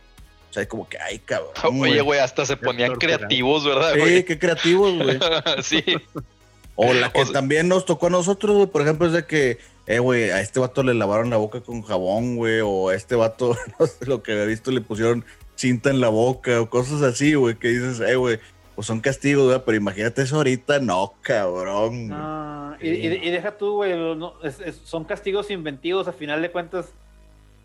O sea, como que, ay, cabrón. (laughs) Oye, güey, hasta se ponían creativos, ¿verdad, Sí, qué creativos, güey. (laughs) sí. O la que O sea- también nos tocó a nosotros, güey, por ejemplo, es de que, eh, güey, a este vato le lavaron la boca con jabón, güey, o a este vato, (laughs) no sé lo que había visto, le pusieron cinta en la boca, o cosas así, güey, que dices, eh, güey, pues son castigos, güey, pero imagínate eso ahorita, no, cabrón. No, y, y- y deja tú, güey, no, es- es- son castigos inventivos, a final de cuentas,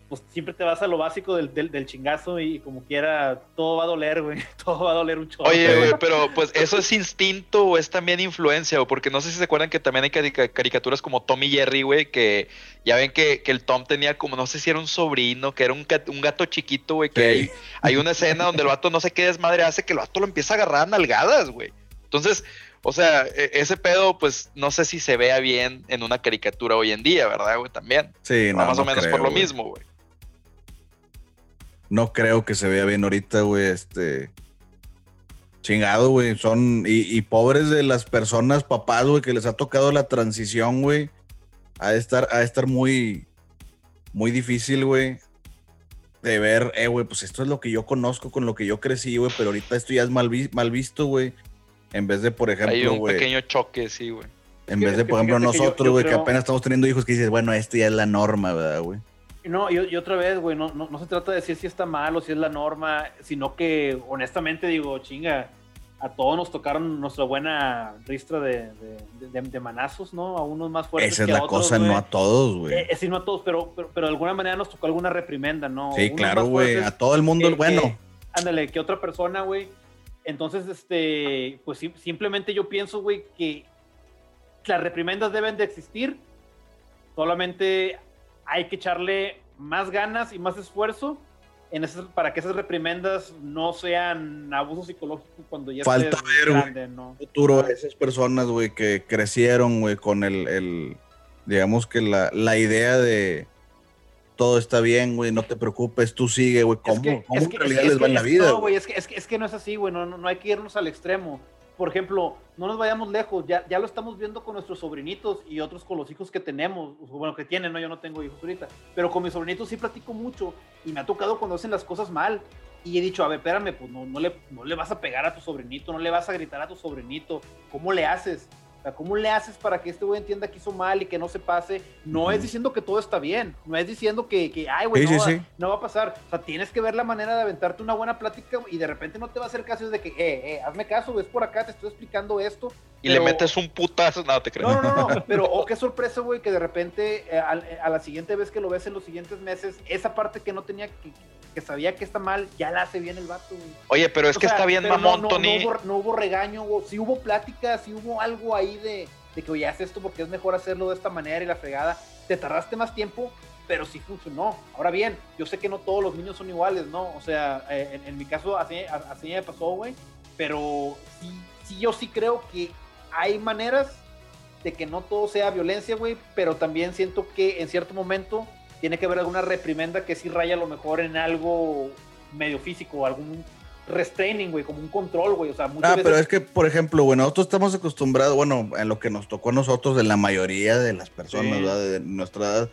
pues siempre te vas a lo básico del, del, del chingazo y como quiera, todo va a doler, güey, (laughs) todo va a doler un chorro. Oye, güey, pero pues eso es instinto o es también influencia, o porque no sé si se acuerdan que también hay carica- caricaturas como Tom y Jerry, güey, que ya ven que, que el Tom tenía como, no sé si era un sobrino, que era un, un gato chiquito, güey, que Sí. hay, hay una escena donde el vato no sé qué desmadre hace, que el vato lo empieza a agarrar a nalgadas, güey. Entonces, o sea, e- ese pedo, pues no sé si se vea bien en una caricatura hoy en día, ¿verdad, güey? También. Sí, no, más no o menos creo, por lo güey. mismo, güey. No creo que se vea bien ahorita, güey, este... Chingado, güey, son... Y, y pobres de las personas, papás, güey, que les ha tocado la transición, güey. Ha de estar, ha de estar muy... Muy difícil, güey. De ver, eh, güey, pues esto es lo que yo conozco, con lo que yo crecí, güey, pero ahorita esto ya es mal, vi- mal visto, güey. En vez de, por Hay ejemplo, un güey... pequeño choque, sí, güey. En vez de, por ejemplo, nosotros, güey, que creo- apenas estamos teniendo hijos, que dices, bueno, esto ya es la norma, ¿verdad, güey? No, y, y otra vez, güey, no, no, no se trata de decir si está mal o si es la norma, sino que honestamente digo, chinga, a todos nos tocaron nuestra buena ristra de, de, de- de manazos, ¿no? A unos más fuertes Esa es que a la otros, cosa, no a todos, güey. Eh, eh, sí, no a todos, pero, pero, pero de alguna manera nos tocó alguna reprimenda, ¿no? sí, Unos claro, güey. A todo el mundo, que- bueno. que- ándale, que otra persona, güey. Entonces, este, pues sim- simplemente yo pienso, güey, que las reprimendas deben de existir. Solamente hay que echarle más ganas y más esfuerzo en esas, para que esas reprimendas no sean abuso psicológico cuando ya Falta ver, grande, ¿no? futuro Ah. esas personas, güey, que crecieron, güey, con el, el- digamos que la, la idea de, todo está bien, güey, no te preocupes, tú sigue, güey. ¿Cómo, Es que- ¿cómo es en realidad es les va en la vida? No, güey? güey, es que, es, que, es que no es así, güey. No, no, no hay que irnos al extremo. Por ejemplo, no nos vayamos lejos. Ya, ya lo estamos viendo con nuestros sobrinitos y otros con los hijos que tenemos. Bueno, que tienen, ¿no? Yo no tengo hijos ahorita. Pero con mis sobrinitos sí platico mucho. Y me ha tocado cuando hacen las cosas mal. Y he dicho, a ver, espérame, pues no, no, le, no le vas a pegar a tu sobrinito, no le vas a gritar a tu sobrinito. ¿Cómo le haces? Sea, ¿cómo le haces para que este güey entienda que hizo mal y que no se pase? No es diciendo que todo está bien. No es diciendo que, que ay, güey, Sí, no, sí, va- sí. no va a pasar. O sea, tienes que ver la manera de aventarte una buena plática y de repente no te va a hacer caso es de que, eh, eh, hazme caso, ves por acá, te estoy explicando esto. Y le metes un putazo, no te creas. No, no, no, (laughs) pero oh, qué sorpresa, güey, que de repente eh, al- eh, a, la siguiente vez que lo ves en los siguientes meses, esa parte que no tenía, que, que sabía que está mal, ya la hace bien el vato, güey. Oye, pero es O que sea, está bien pero no- mamón, no, Tony. No hubo, no hubo regaño, hubo- sí hubo plática, sí hubo algo ahí de, que, oye, haz esto porque es mejor hacerlo de esta manera y la fregada. Te tardaste más tiempo, pero sí funcionó. Ahora bien, yo sé que no todos los niños son iguales, ¿no? O sea, eh, en, en mi caso así, así me pasó, güey, pero sí, sí, yo sí creo que hay maneras de que no todo sea violencia, güey, pero también siento que en cierto momento tiene que haber alguna reprimenda que sí raya a lo mejor en algo medio físico, algún restraining, güey, como un control, güey. O sea, muchas Ah, veces. pero es que, por ejemplo, bueno, nosotros estamos acostumbrados, bueno, en lo que nos tocó a nosotros, de la mayoría de las personas, Sí. ¿verdad? De nuestra edad,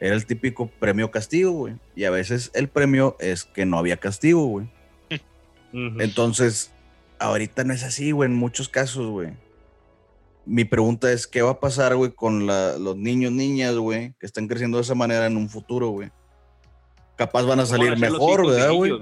era el típico premio castigo, güey. Y a veces el premio es que no había castigo, güey. (laughs) Entonces, ahorita no es así, güey, en muchos casos, güey. Mi pregunta es, ¿qué va a pasar, güey, con la- los niños, niñas, güey, que están creciendo de esa manera en un futuro, güey? Capaz van a ¿Cómo salir van a mejor, ¿verdad, güey?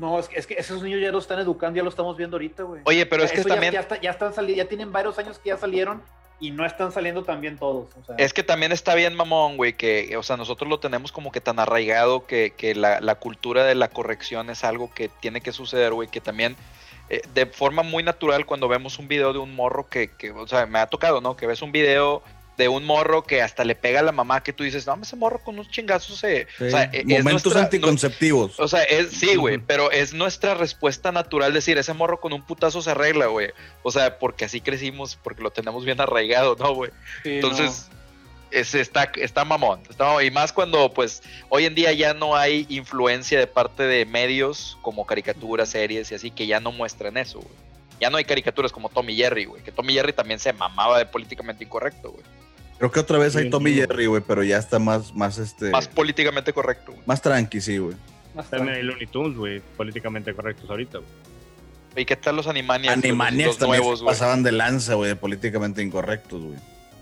No, es que, es que esos niños ya lo están educando, ya lo estamos viendo ahorita, güey. Oye, pero es que ya- también, Ya, está- ya están saliendo, ya tienen varios años que ya salieron y no están saliendo tan bien todos. O sea, es que también está bien, mamón, güey, que, o sea, nosotros lo tenemos como que tan arraigado que, que la, la cultura de la corrección es algo que tiene que suceder, güey, que también eh, de forma muy natural cuando vemos un video de un morro que, que, o sea, me ha tocado, ¿no? Que ves un video de un morro que hasta le pega a la mamá que tú dices, no, ese morro con unos chingazos se... Sí. O sea, e- es Momentos nuestra- anticonceptivos. O sea, es, sí, güey, pero es nuestra respuesta natural decir, ese morro con un putazo se arregla, güey. O sea, porque así crecimos, porque lo tenemos bien arraigado, ¿no, güey? sí, Entonces, es, está, está mamón, está mamón. Y más cuando, pues, hoy en día ya no hay influencia de parte de medios como caricaturas, series y así, que ya no muestran eso, güey. Ya no hay caricaturas como Tommy Jerry, güey. Que Tommy Jerry también se mamaba de políticamente incorrecto, güey. Creo que otra vez hay Tommy. Jerry, güey, pero ya está más, más, este, Más más, políticamente correcto, güey. tranqui, sí, güey. más También hay. Looney Tunes, güey, políticamente correctos ahorita, güey. ¿Y qué tal los Animaniacs? güey? Los- Animaniacs los también nuevos, se güey. pasaban de lanza, güey, de políticamente incorrectos, güey.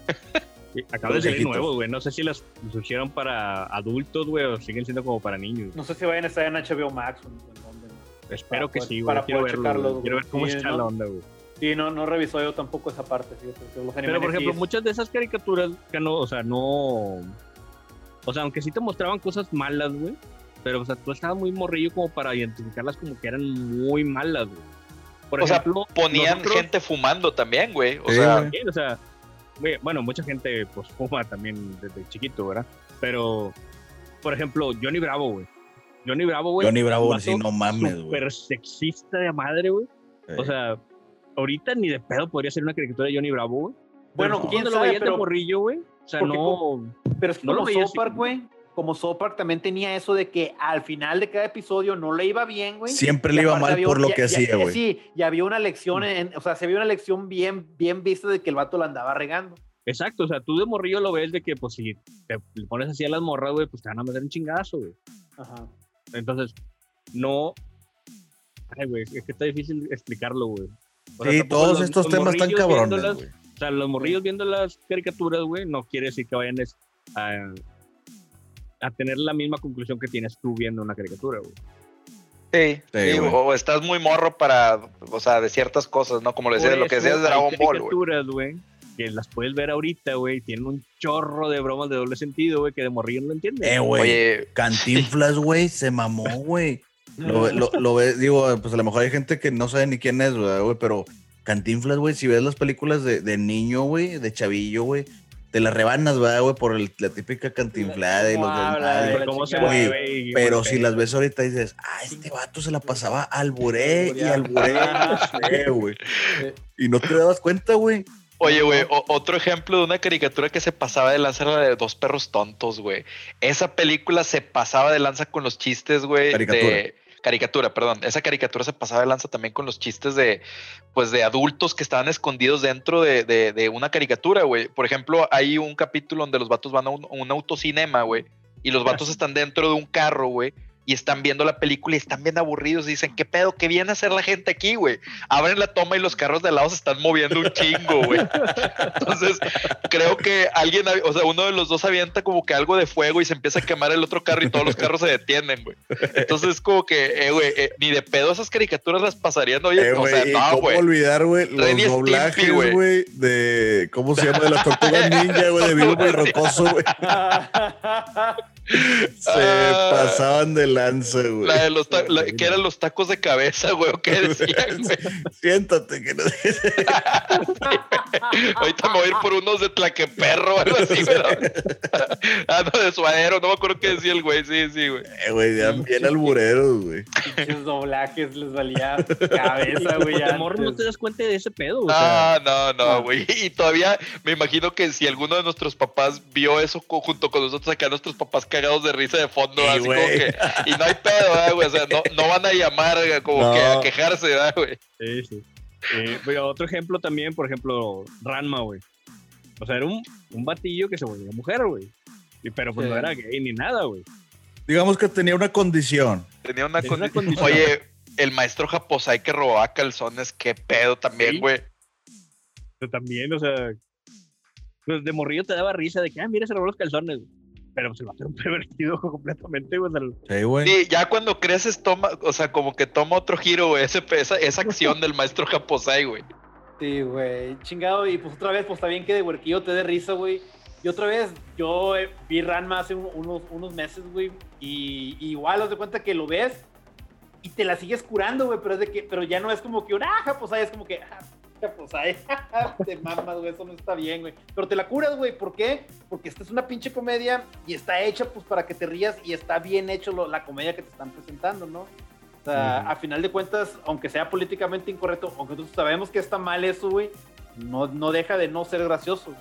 (laughs) Sí, Acaban de salir nuevos, güey. No sé si las surgieron para adultos, güey, o siguen siendo como para niños. No sé si vayan a estar en HBO Max o en dónde. Espero para que sí, güey. para Quiero poder verlo. Quiero ver cómo Sí, está ¿no? la onda, güey. Sí, no, no revisó yo tampoco esa parte, los Pero, por ejemplo, sí- muchas de esas caricaturas que no, o sea, no. O sea, aunque sí te mostraban cosas malas, güey. Pero, o sea, tú estabas muy morrillo como para identificarlas como que eran muy malas, güey. Por O sea, ejemplo, Ponían nosotros- gente fumando también, güey. O Sí, sea, güey. Sí, o sea, güey, bueno, mucha gente pues fuma también desde chiquito, ¿verdad? Pero, por ejemplo, Johnny Bravo, güey. Johnny Bravo, güey. Johnny Bravo, sí, no mames, güey. Súper sexista de madre, güey. O sea, ahorita ni de pedo podría ser una caricatura de Johnny Bravo, güey. Bueno, quién sabe, lo veías de pero- morrillo, güey. O sea, no. Pero es que No lo como veía como- güey, como South Park también tenía eso de que al final de cada episodio no le iba bien, güey. siempre le iba mal había por lo ya- que hacía, güey. Sí, y había una lección, en- o sea, se vio una lección bien, bien vista de que el vato la andaba regando. Exacto, o sea, tú de morrillo lo ves de que, pues, si te le pones así a las morras, güey, pues te van a meter un chingazo, güey. Ajá. Entonces, no. Ay, güey, es que está difícil explicarlo, güey. O sea, Sí, todos los- estos los temas están cabrones. O sea, los morrillos viendo las caricaturas, güey, no quiere decir que vayan a, a tener la misma conclusión que tienes tú viendo una caricatura, güey. sí, Sí, o estás muy morro para, o sea, de ciertas cosas, ¿no? Como lo decías, lo que decías de Dragon Ball, güey. caricaturas, güey, que las puedes ver ahorita, güey, tienen un chorro de bromas de doble sentido, güey, que de morrillo no lo entiendes. Eh, güey. Oye, Cantinflas, güey, se mamó, güey. Lo, ve- lo, lo ves, digo, pues a lo mejor hay gente que no sabe ni quién es, ¿verdad, güey, pero Cantinflas, güey, si ves las películas de, de niño, güey, de chavillo, güey, te las rebanas, ¿verdad, güey? Por el- la típica cantinflada y los ¿Cómo habla, cómo se. Güey, Pero si las ves ahorita dices, ah, este vato se la pasaba (laughs) al buré y al buré, Alburear. no sé, güey. Y no te dabas cuenta, güey. Oye, güey, otro ejemplo de una caricatura que se pasaba de lanza era la de Dos Perros Tontos, güey. Esa película se pasaba de lanza con los chistes, güey. Caricatura. De... Caricatura, perdón. Esa caricatura se pasaba de lanza también con los chistes de, pues, de adultos que estaban escondidos dentro de, de- de una caricatura, güey. Por ejemplo, hay un capítulo donde los vatos van a un, a un autocinema, güey. Y los vatos están dentro de un carro, güey. Y están viendo la película y están bien aburridos. Y dicen, ¿qué pedo? ¿Qué viene a hacer la gente aquí, güey? Abren la toma y los carros de al lado se están moviendo un chingo, güey. Entonces, creo que alguien, o sea, uno de los dos avienta como que algo de fuego y se empieza a quemar el otro carro y todos los carros se detienen, güey. Entonces, como que, eh, güey, eh, ni de pedo esas caricaturas las pasarían, oye, Eh, o sea, ¿y no, ¿Cómo güey. olvidar, güey? Los doblajes, güey. güey, de. ¿Cómo se llama? De las tortugas (laughs) ninja, güey, de Vivo y Rocoso, güey. (laughs) Se Ah. pasaban de lanza, güey. La de los la- que eran los tacos de cabeza, güey, o qué (laughs) decían, güey. Siéntate, que no (laughs) Ahorita me voy a ir por unos de tlaqueperro o algo así, (laughs) güey. Ah, no, de suadero, no me acuerdo qué decía el güey, sí, sí, güey. Eh, güey, eran bien albureros, güey. Pinches doblajes les valía cabeza, güey. Morro no te das cuenta de ese pedo, sea, Ah, no, no, güey. Y todavía me imagino que si alguno de nuestros papás vio eso junto con nosotros acá, nuestros papás cagados de risa de fondo, Sí, así como güey. que. Y no hay pedo, ¿verdad, güey. O sea, no, no van a llamar como No. que a quejarse, ¿verdad, güey? Sí, sí. Eh, otro ejemplo también, por ejemplo, Ranma, güey. O sea, era un, un batillo que se volvía mujer, güey. Y- Pero pues Sí. no era gay ni nada, güey. Digamos que tenía una condición. Tenía una, Tenía una condi- condición. Oye, el maestro Japosai que robaba calzones, qué pedo también, Sí. güey. Pero también, o sea, pues de morrillo te daba risa de que, ah, mira, se robó los calzones. güey. Pero pues el vato era un pervertido (laughs) completamente, güey. Sí, güey. Sí, ya cuando creces toma, o sea, como que toma otro giro, güey, ese, esa, esa acción del maestro Japosai, güey. Sí, güey. Chingado. Y pues otra vez, pues está bien que de huerquillo te dé risa, güey. Y otra vez, yo eh, vi Ranma hace un- unos, unos meses, güey. Y, y igual, haz de cuenta que lo ves y te la sigues curando, güey. Pero es de que, pero ya no es como que un ah, pues ahí es como que ah, (laughs) pues ahí (laughs) te mamas, güey. Eso no está bien, güey. Pero te la curas, güey. ¿Por qué? Porque esta es una pinche comedia y está hecha, pues, para que te rías y está bien hecho lo- la comedia que te están presentando, ¿no? O sea, Ujú. a final de cuentas, aunque sea políticamente incorrecto, aunque nosotros sabemos que está mal eso, güey, no, no deja de no ser gracioso.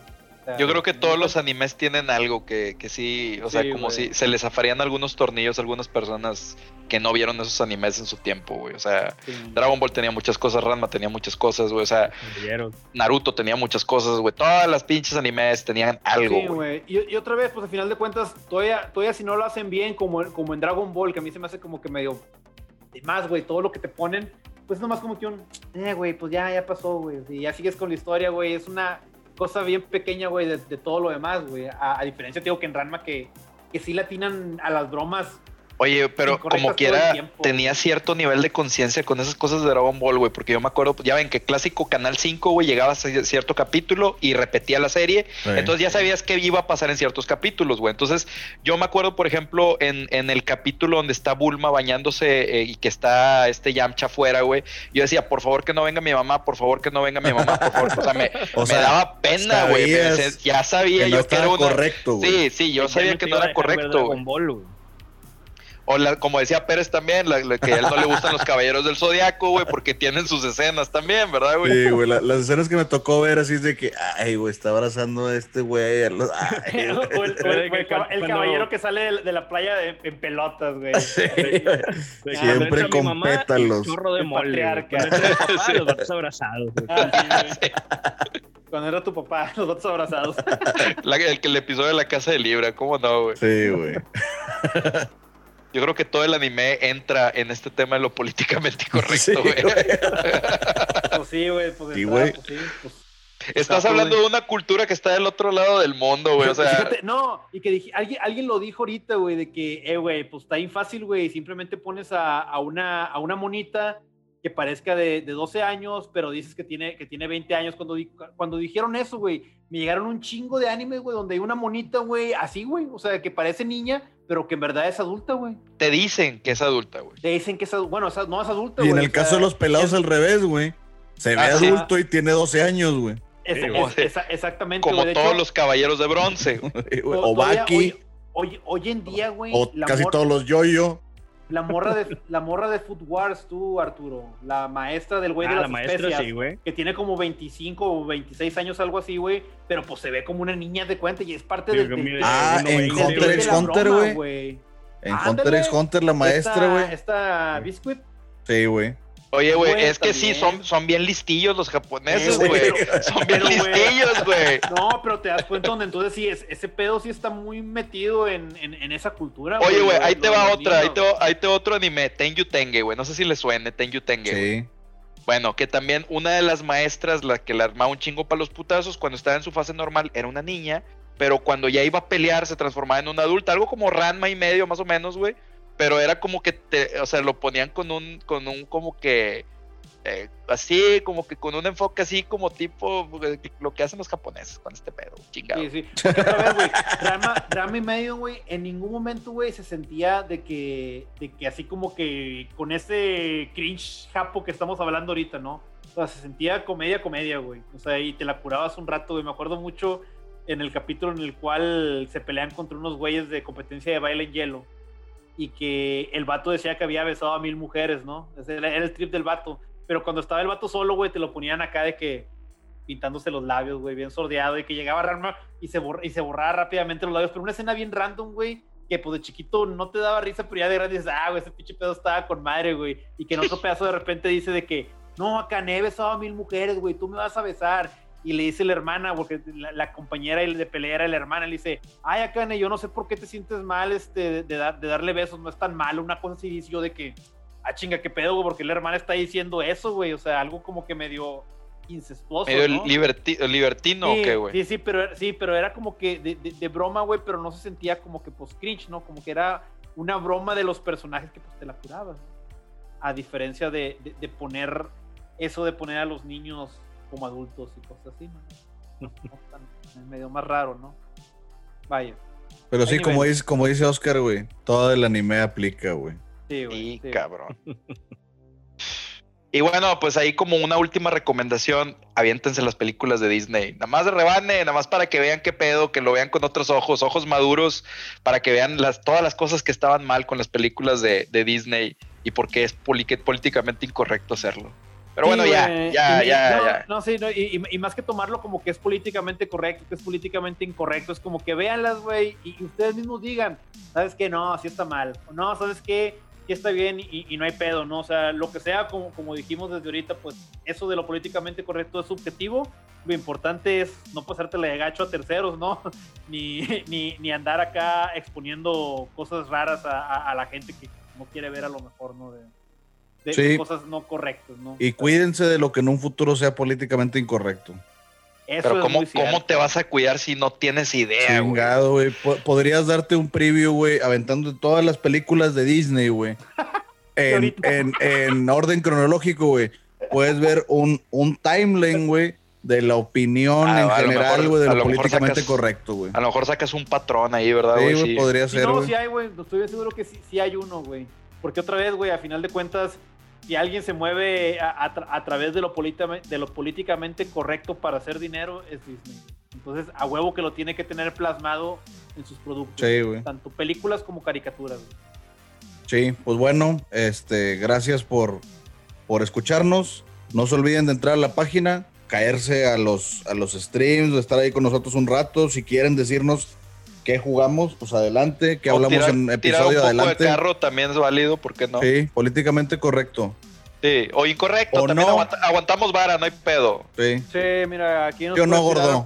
Yo creo que todos los animes tienen algo que, que sí, o sea, Sí, como güey. si se les afarían algunos tornillos a algunas personas que no vieron esos animes en su tiempo, güey. O sea, sí. Dragon Ball tenía muchas cosas, Ranma tenía muchas cosas, güey. O sea. Naruto tenía muchas cosas, güey. Todas las pinches animes tenían algo, Sí, güey. Y, y otra vez, pues al final de cuentas, todavía, todavía si no lo hacen bien, como, como en Dragon Ball, que a mí se me hace como que medio. y Más, güey, todo lo que te ponen, pues nomás como que un. Eh, güey, pues ya, ya pasó, güey. Y ya sigues con la historia, güey. Es una cosa bien pequeña, güey, de, todo lo demás, güey. A, a diferencia, digo que en Ranma que, que sí le atinan a las bromas. Oye, pero como quiera, tenía cierto nivel de conciencia con esas cosas de Dragon Ball, güey. Porque yo me acuerdo, ya ven que clásico Canal 5, güey, llegaba a ci- cierto capítulo y repetía la serie. Sí. Entonces ya sabías qué iba a pasar en ciertos capítulos, güey. Entonces yo me acuerdo, por ejemplo, en, en el capítulo donde está Bulma bañándose eh, y que está este Yamcha afuera, güey. Yo decía, por favor que no venga mi mamá, por favor que no venga mi mamá, por favor. O sea, me, (laughs) O me sea, daba pena, güey. Ya sabía que no yo que era una... correcto, güey. Sí, sí, yo sabía que no era correcto, güey. O la- como decía Pérez también, la- la- que a él no le gustan los caballeros del zodiaco, güey, porque tienen sus escenas también, ¿verdad, güey? Sí, güey, la- las escenas que me tocó ver así es de que, ay, güey, está abrazando a este güey. ay, (laughs) o güey. el, o el- o el cab- el Cuando- caballero que sale de, de la playa en, en pelotas, güey. (laughs) Siempre mi con pétalos. chorro de El mole. papá, los abrazados. güey. Ah, sí. Cuando era tu papá, (laughs) los dos abrazados. La- el, que el episodio de la casa de Libra, ¿cómo no, güey? Sí, güey. Yo creo que todo el anime entra en este tema de lo políticamente (laughs) Sí, correcto, güey. güey. Pues sí, güey. Pues, Sí, güey. pues sí, pues, Estás hablando de una cultura que está del otro lado del mundo, güey. O sea, Fíjate, no, y que dije, alguien, alguien lo dijo ahorita, güey, de que, eh, güey, pues está bien fácil, güey, simplemente pones a, a una, a una monita que parezca de, de 12 años, pero dices que tiene, que tiene 20 años. Cuando, di- cuando dijeron eso, güey, me llegaron un chingo de animes, güey, donde hay una monita, güey, así, güey, o sea, que parece niña, pero que en verdad es adulta, güey. te dicen que es adulta, güey. Te dicen que es adulta, bueno, o sea, no es adulta, Y güey. en el sea, caso de los pelados es- al revés, güey. Se ve Ah, sí. adulto y tiene 12 años, güey. es- es- exactamente, Como todos hecho, los caballeros de bronce. güey. to- (laughs) O todavía Baki, Hoy, hoy, hoy en día, güey, o la casi todos los yoyo. La morra de, la morra de Food Wars, tú, Arturo. La maestra del güey Ah, de la las maestra, especias. sí, güey. que tiene como 25 o 26 años, algo así, güey. Pero pues se ve como una niña de cuenta y es parte Sí, del- mide- del- Ah, en Hunter de x la Hunter, güey. En. Hunter x Hunter, la maestra, Esta- güey. Esta Biscuit. Sí, güey. Oye, güey, Güey, es que sí, son, son bien listillos los japoneses, güey, (laughs) Son bien pero, listillos, güey. No, pero te das cuenta donde entonces sí, es, ese pedo sí está muy metido en, en, en esa cultura. Oye, güey, ahí te va otra, ahí te va, ahí te va otro anime, Tenyu Tenge, güey. No sé si le suene, Tenyu Tenge. güey. Sí. Bueno, que también una de las maestras, la que le armaba un chingo para los putazos, cuando estaba en su fase normal, era una niña, pero cuando ya iba a pelear se transformaba en una adulta, algo como Ranma y medio, más o menos, güey. Pero era como que, te, o sea, lo ponían con un, con un, como que, eh, así, como que con un enfoque así, como tipo, eh, lo que hacen los japoneses con este pedo, chingado. Sí, sí. Otra vez, güey, drama, drama y medio, güey, en ningún momento, güey, se sentía de que, de que así como que con ese cringe japo que estamos hablando ahorita, ¿no? O sea, se sentía comedia, comedia, güey. O sea, y te la curabas un rato, güey. Me acuerdo mucho en el capítulo en el cual se pelean contra unos güeyes de competencia de baile en hielo. Y que el vato decía que había besado a mil mujeres, ¿no? Ese era el trip del vato. Pero cuando estaba el vato solo, güey, te lo ponían acá de que pintándose los labios, güey, bien sordeado, y que llegaba Ranma y se, borra, y se borraba rápidamente los labios, pero una escena bien random, güey, que pues de chiquito no te daba risa, pero ya de grande dices, ah, güey, ese pinche pedo estaba con madre, güey, y que en otro pedazo de repente dice de que, no, acá he besado a mil mujeres, güey, tú me vas a besar, y le dice la hermana, porque la, la compañera de pelea era la hermana, le dice, ay, Akane, yo no sé por qué te sientes mal este, de, de dar- de darle besos, no es tan malo, una cosa así, dice yo de que, ah, chinga, qué pedo, güey, porque la hermana está diciendo eso, güey, o sea, algo como que medio incestuoso, Medio ¿no? liberti- libertino, sí, ¿o qué, güey? Sí, sí, pero, sí, pero era como que de, de- de broma, güey, pero no se sentía como que pues cringe, ¿no? Como que era una broma de los personajes que pues te la curabas. A diferencia de, de- de poner eso de poner a los niños como adultos y cosas así, ¿no? Es medio más raro, ¿no? Vaya. Pero sí, como dice, como dice Oscar, güey, todo el anime aplica, güey. Sí, güey. Sí, sí. cabrón. Y bueno, pues ahí como una última recomendación, aviéntense las películas de Disney. Nada más de rebane, nada más para que vean qué pedo, que lo vean con otros ojos, ojos maduros, para que vean las, todas las cosas que estaban mal con las películas de, de Disney y por qué es políticamente incorrecto hacerlo. Pero Sí, bueno, ya, güey. ya, Y- ya, no, ya. No, sí, no, y, y- más que tomarlo como que es políticamente correcto, que es políticamente incorrecto, es como que véanlas, güey, y, y ustedes mismos digan, ¿sabes qué? No, así está mal. No, ¿sabes qué? Sí está bien y, y no hay pedo, ¿no? O sea, lo que sea, como, como dijimos desde ahorita, pues eso de lo políticamente correcto es subjetivo. Lo importante es no pasártela de gacho a terceros, ¿no? (laughs) Ni, (laughs) ni, ni andar acá exponiendo cosas raras a, a- a la gente que no quiere ver a lo mejor, ¿no? De, de Sí. cosas no correctas, ¿no? Y cuídense de lo que en un futuro sea políticamente incorrecto. Eso Pero ¿cómo, ¿cómo te vas a cuidar si no tienes idea? Chingado, güey. Po- Podrías darte un preview, güey, aventando todas las películas de Disney, güey. (laughs) En, ahorita. en, en orden cronológico, güey. Puedes ver un, un timeline, güey, de la opinión Ah, en general, güey, de lo políticamente sacas- correcto, güey. A lo mejor sacas un patrón ahí, ¿verdad, Sí, güey? Sí. podría Sí, ser, no, sí hay, güey. Estoy bien seguro que sí, sí hay uno, güey. Porque otra vez, güey, a final de cuentas, si alguien se mueve a, a tra- a través de lo, polítame- de lo políticamente correcto para hacer dinero, es Disney. Entonces, a huevo que lo tiene que tener plasmado en sus productos. Sí, güey. Tanto películas como caricaturas, güey. Sí, pues bueno, este, gracias por, por escucharnos. No se olviden de entrar a la página, caerse a los, a los streams, de estar ahí con nosotros un rato. Si quieren decirnos qué jugamos, pues adelante, que O hablamos tirar- en tirar episodio un poco adelante. de carro también es válido, ¿por qué no? Sí. Sí, políticamente correcto. O incorrecto, O también no. aguanta- aguantamos vara, no hay pedo. Sí. Sí, mira, aquí nos Yo no, pueden tirar- gordo.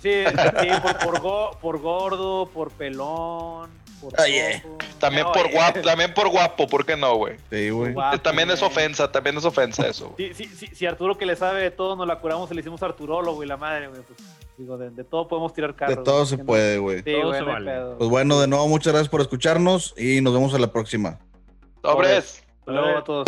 Sí, sí, por, por, go- por gordo, por pelón, por Oye, cojo. También No, por oye. guapo, también por guapo, ¿por qué no, güey? Sí, güey. También es güey. ofensa, también es ofensa eso. güey. Sí, sí, sí, si Arturo que le sabe de todo nos la curamos y le hicimos Arturólogo y la madre, güey. Pues, digo, de, de todo podemos tirar De carros. todo güey, se puede, güey. Sí, Todo güey, se vale. Pues bueno, de nuevo, muchas gracias por escucharnos y nos vemos a la próxima. Sobres. Hasta luego a todos.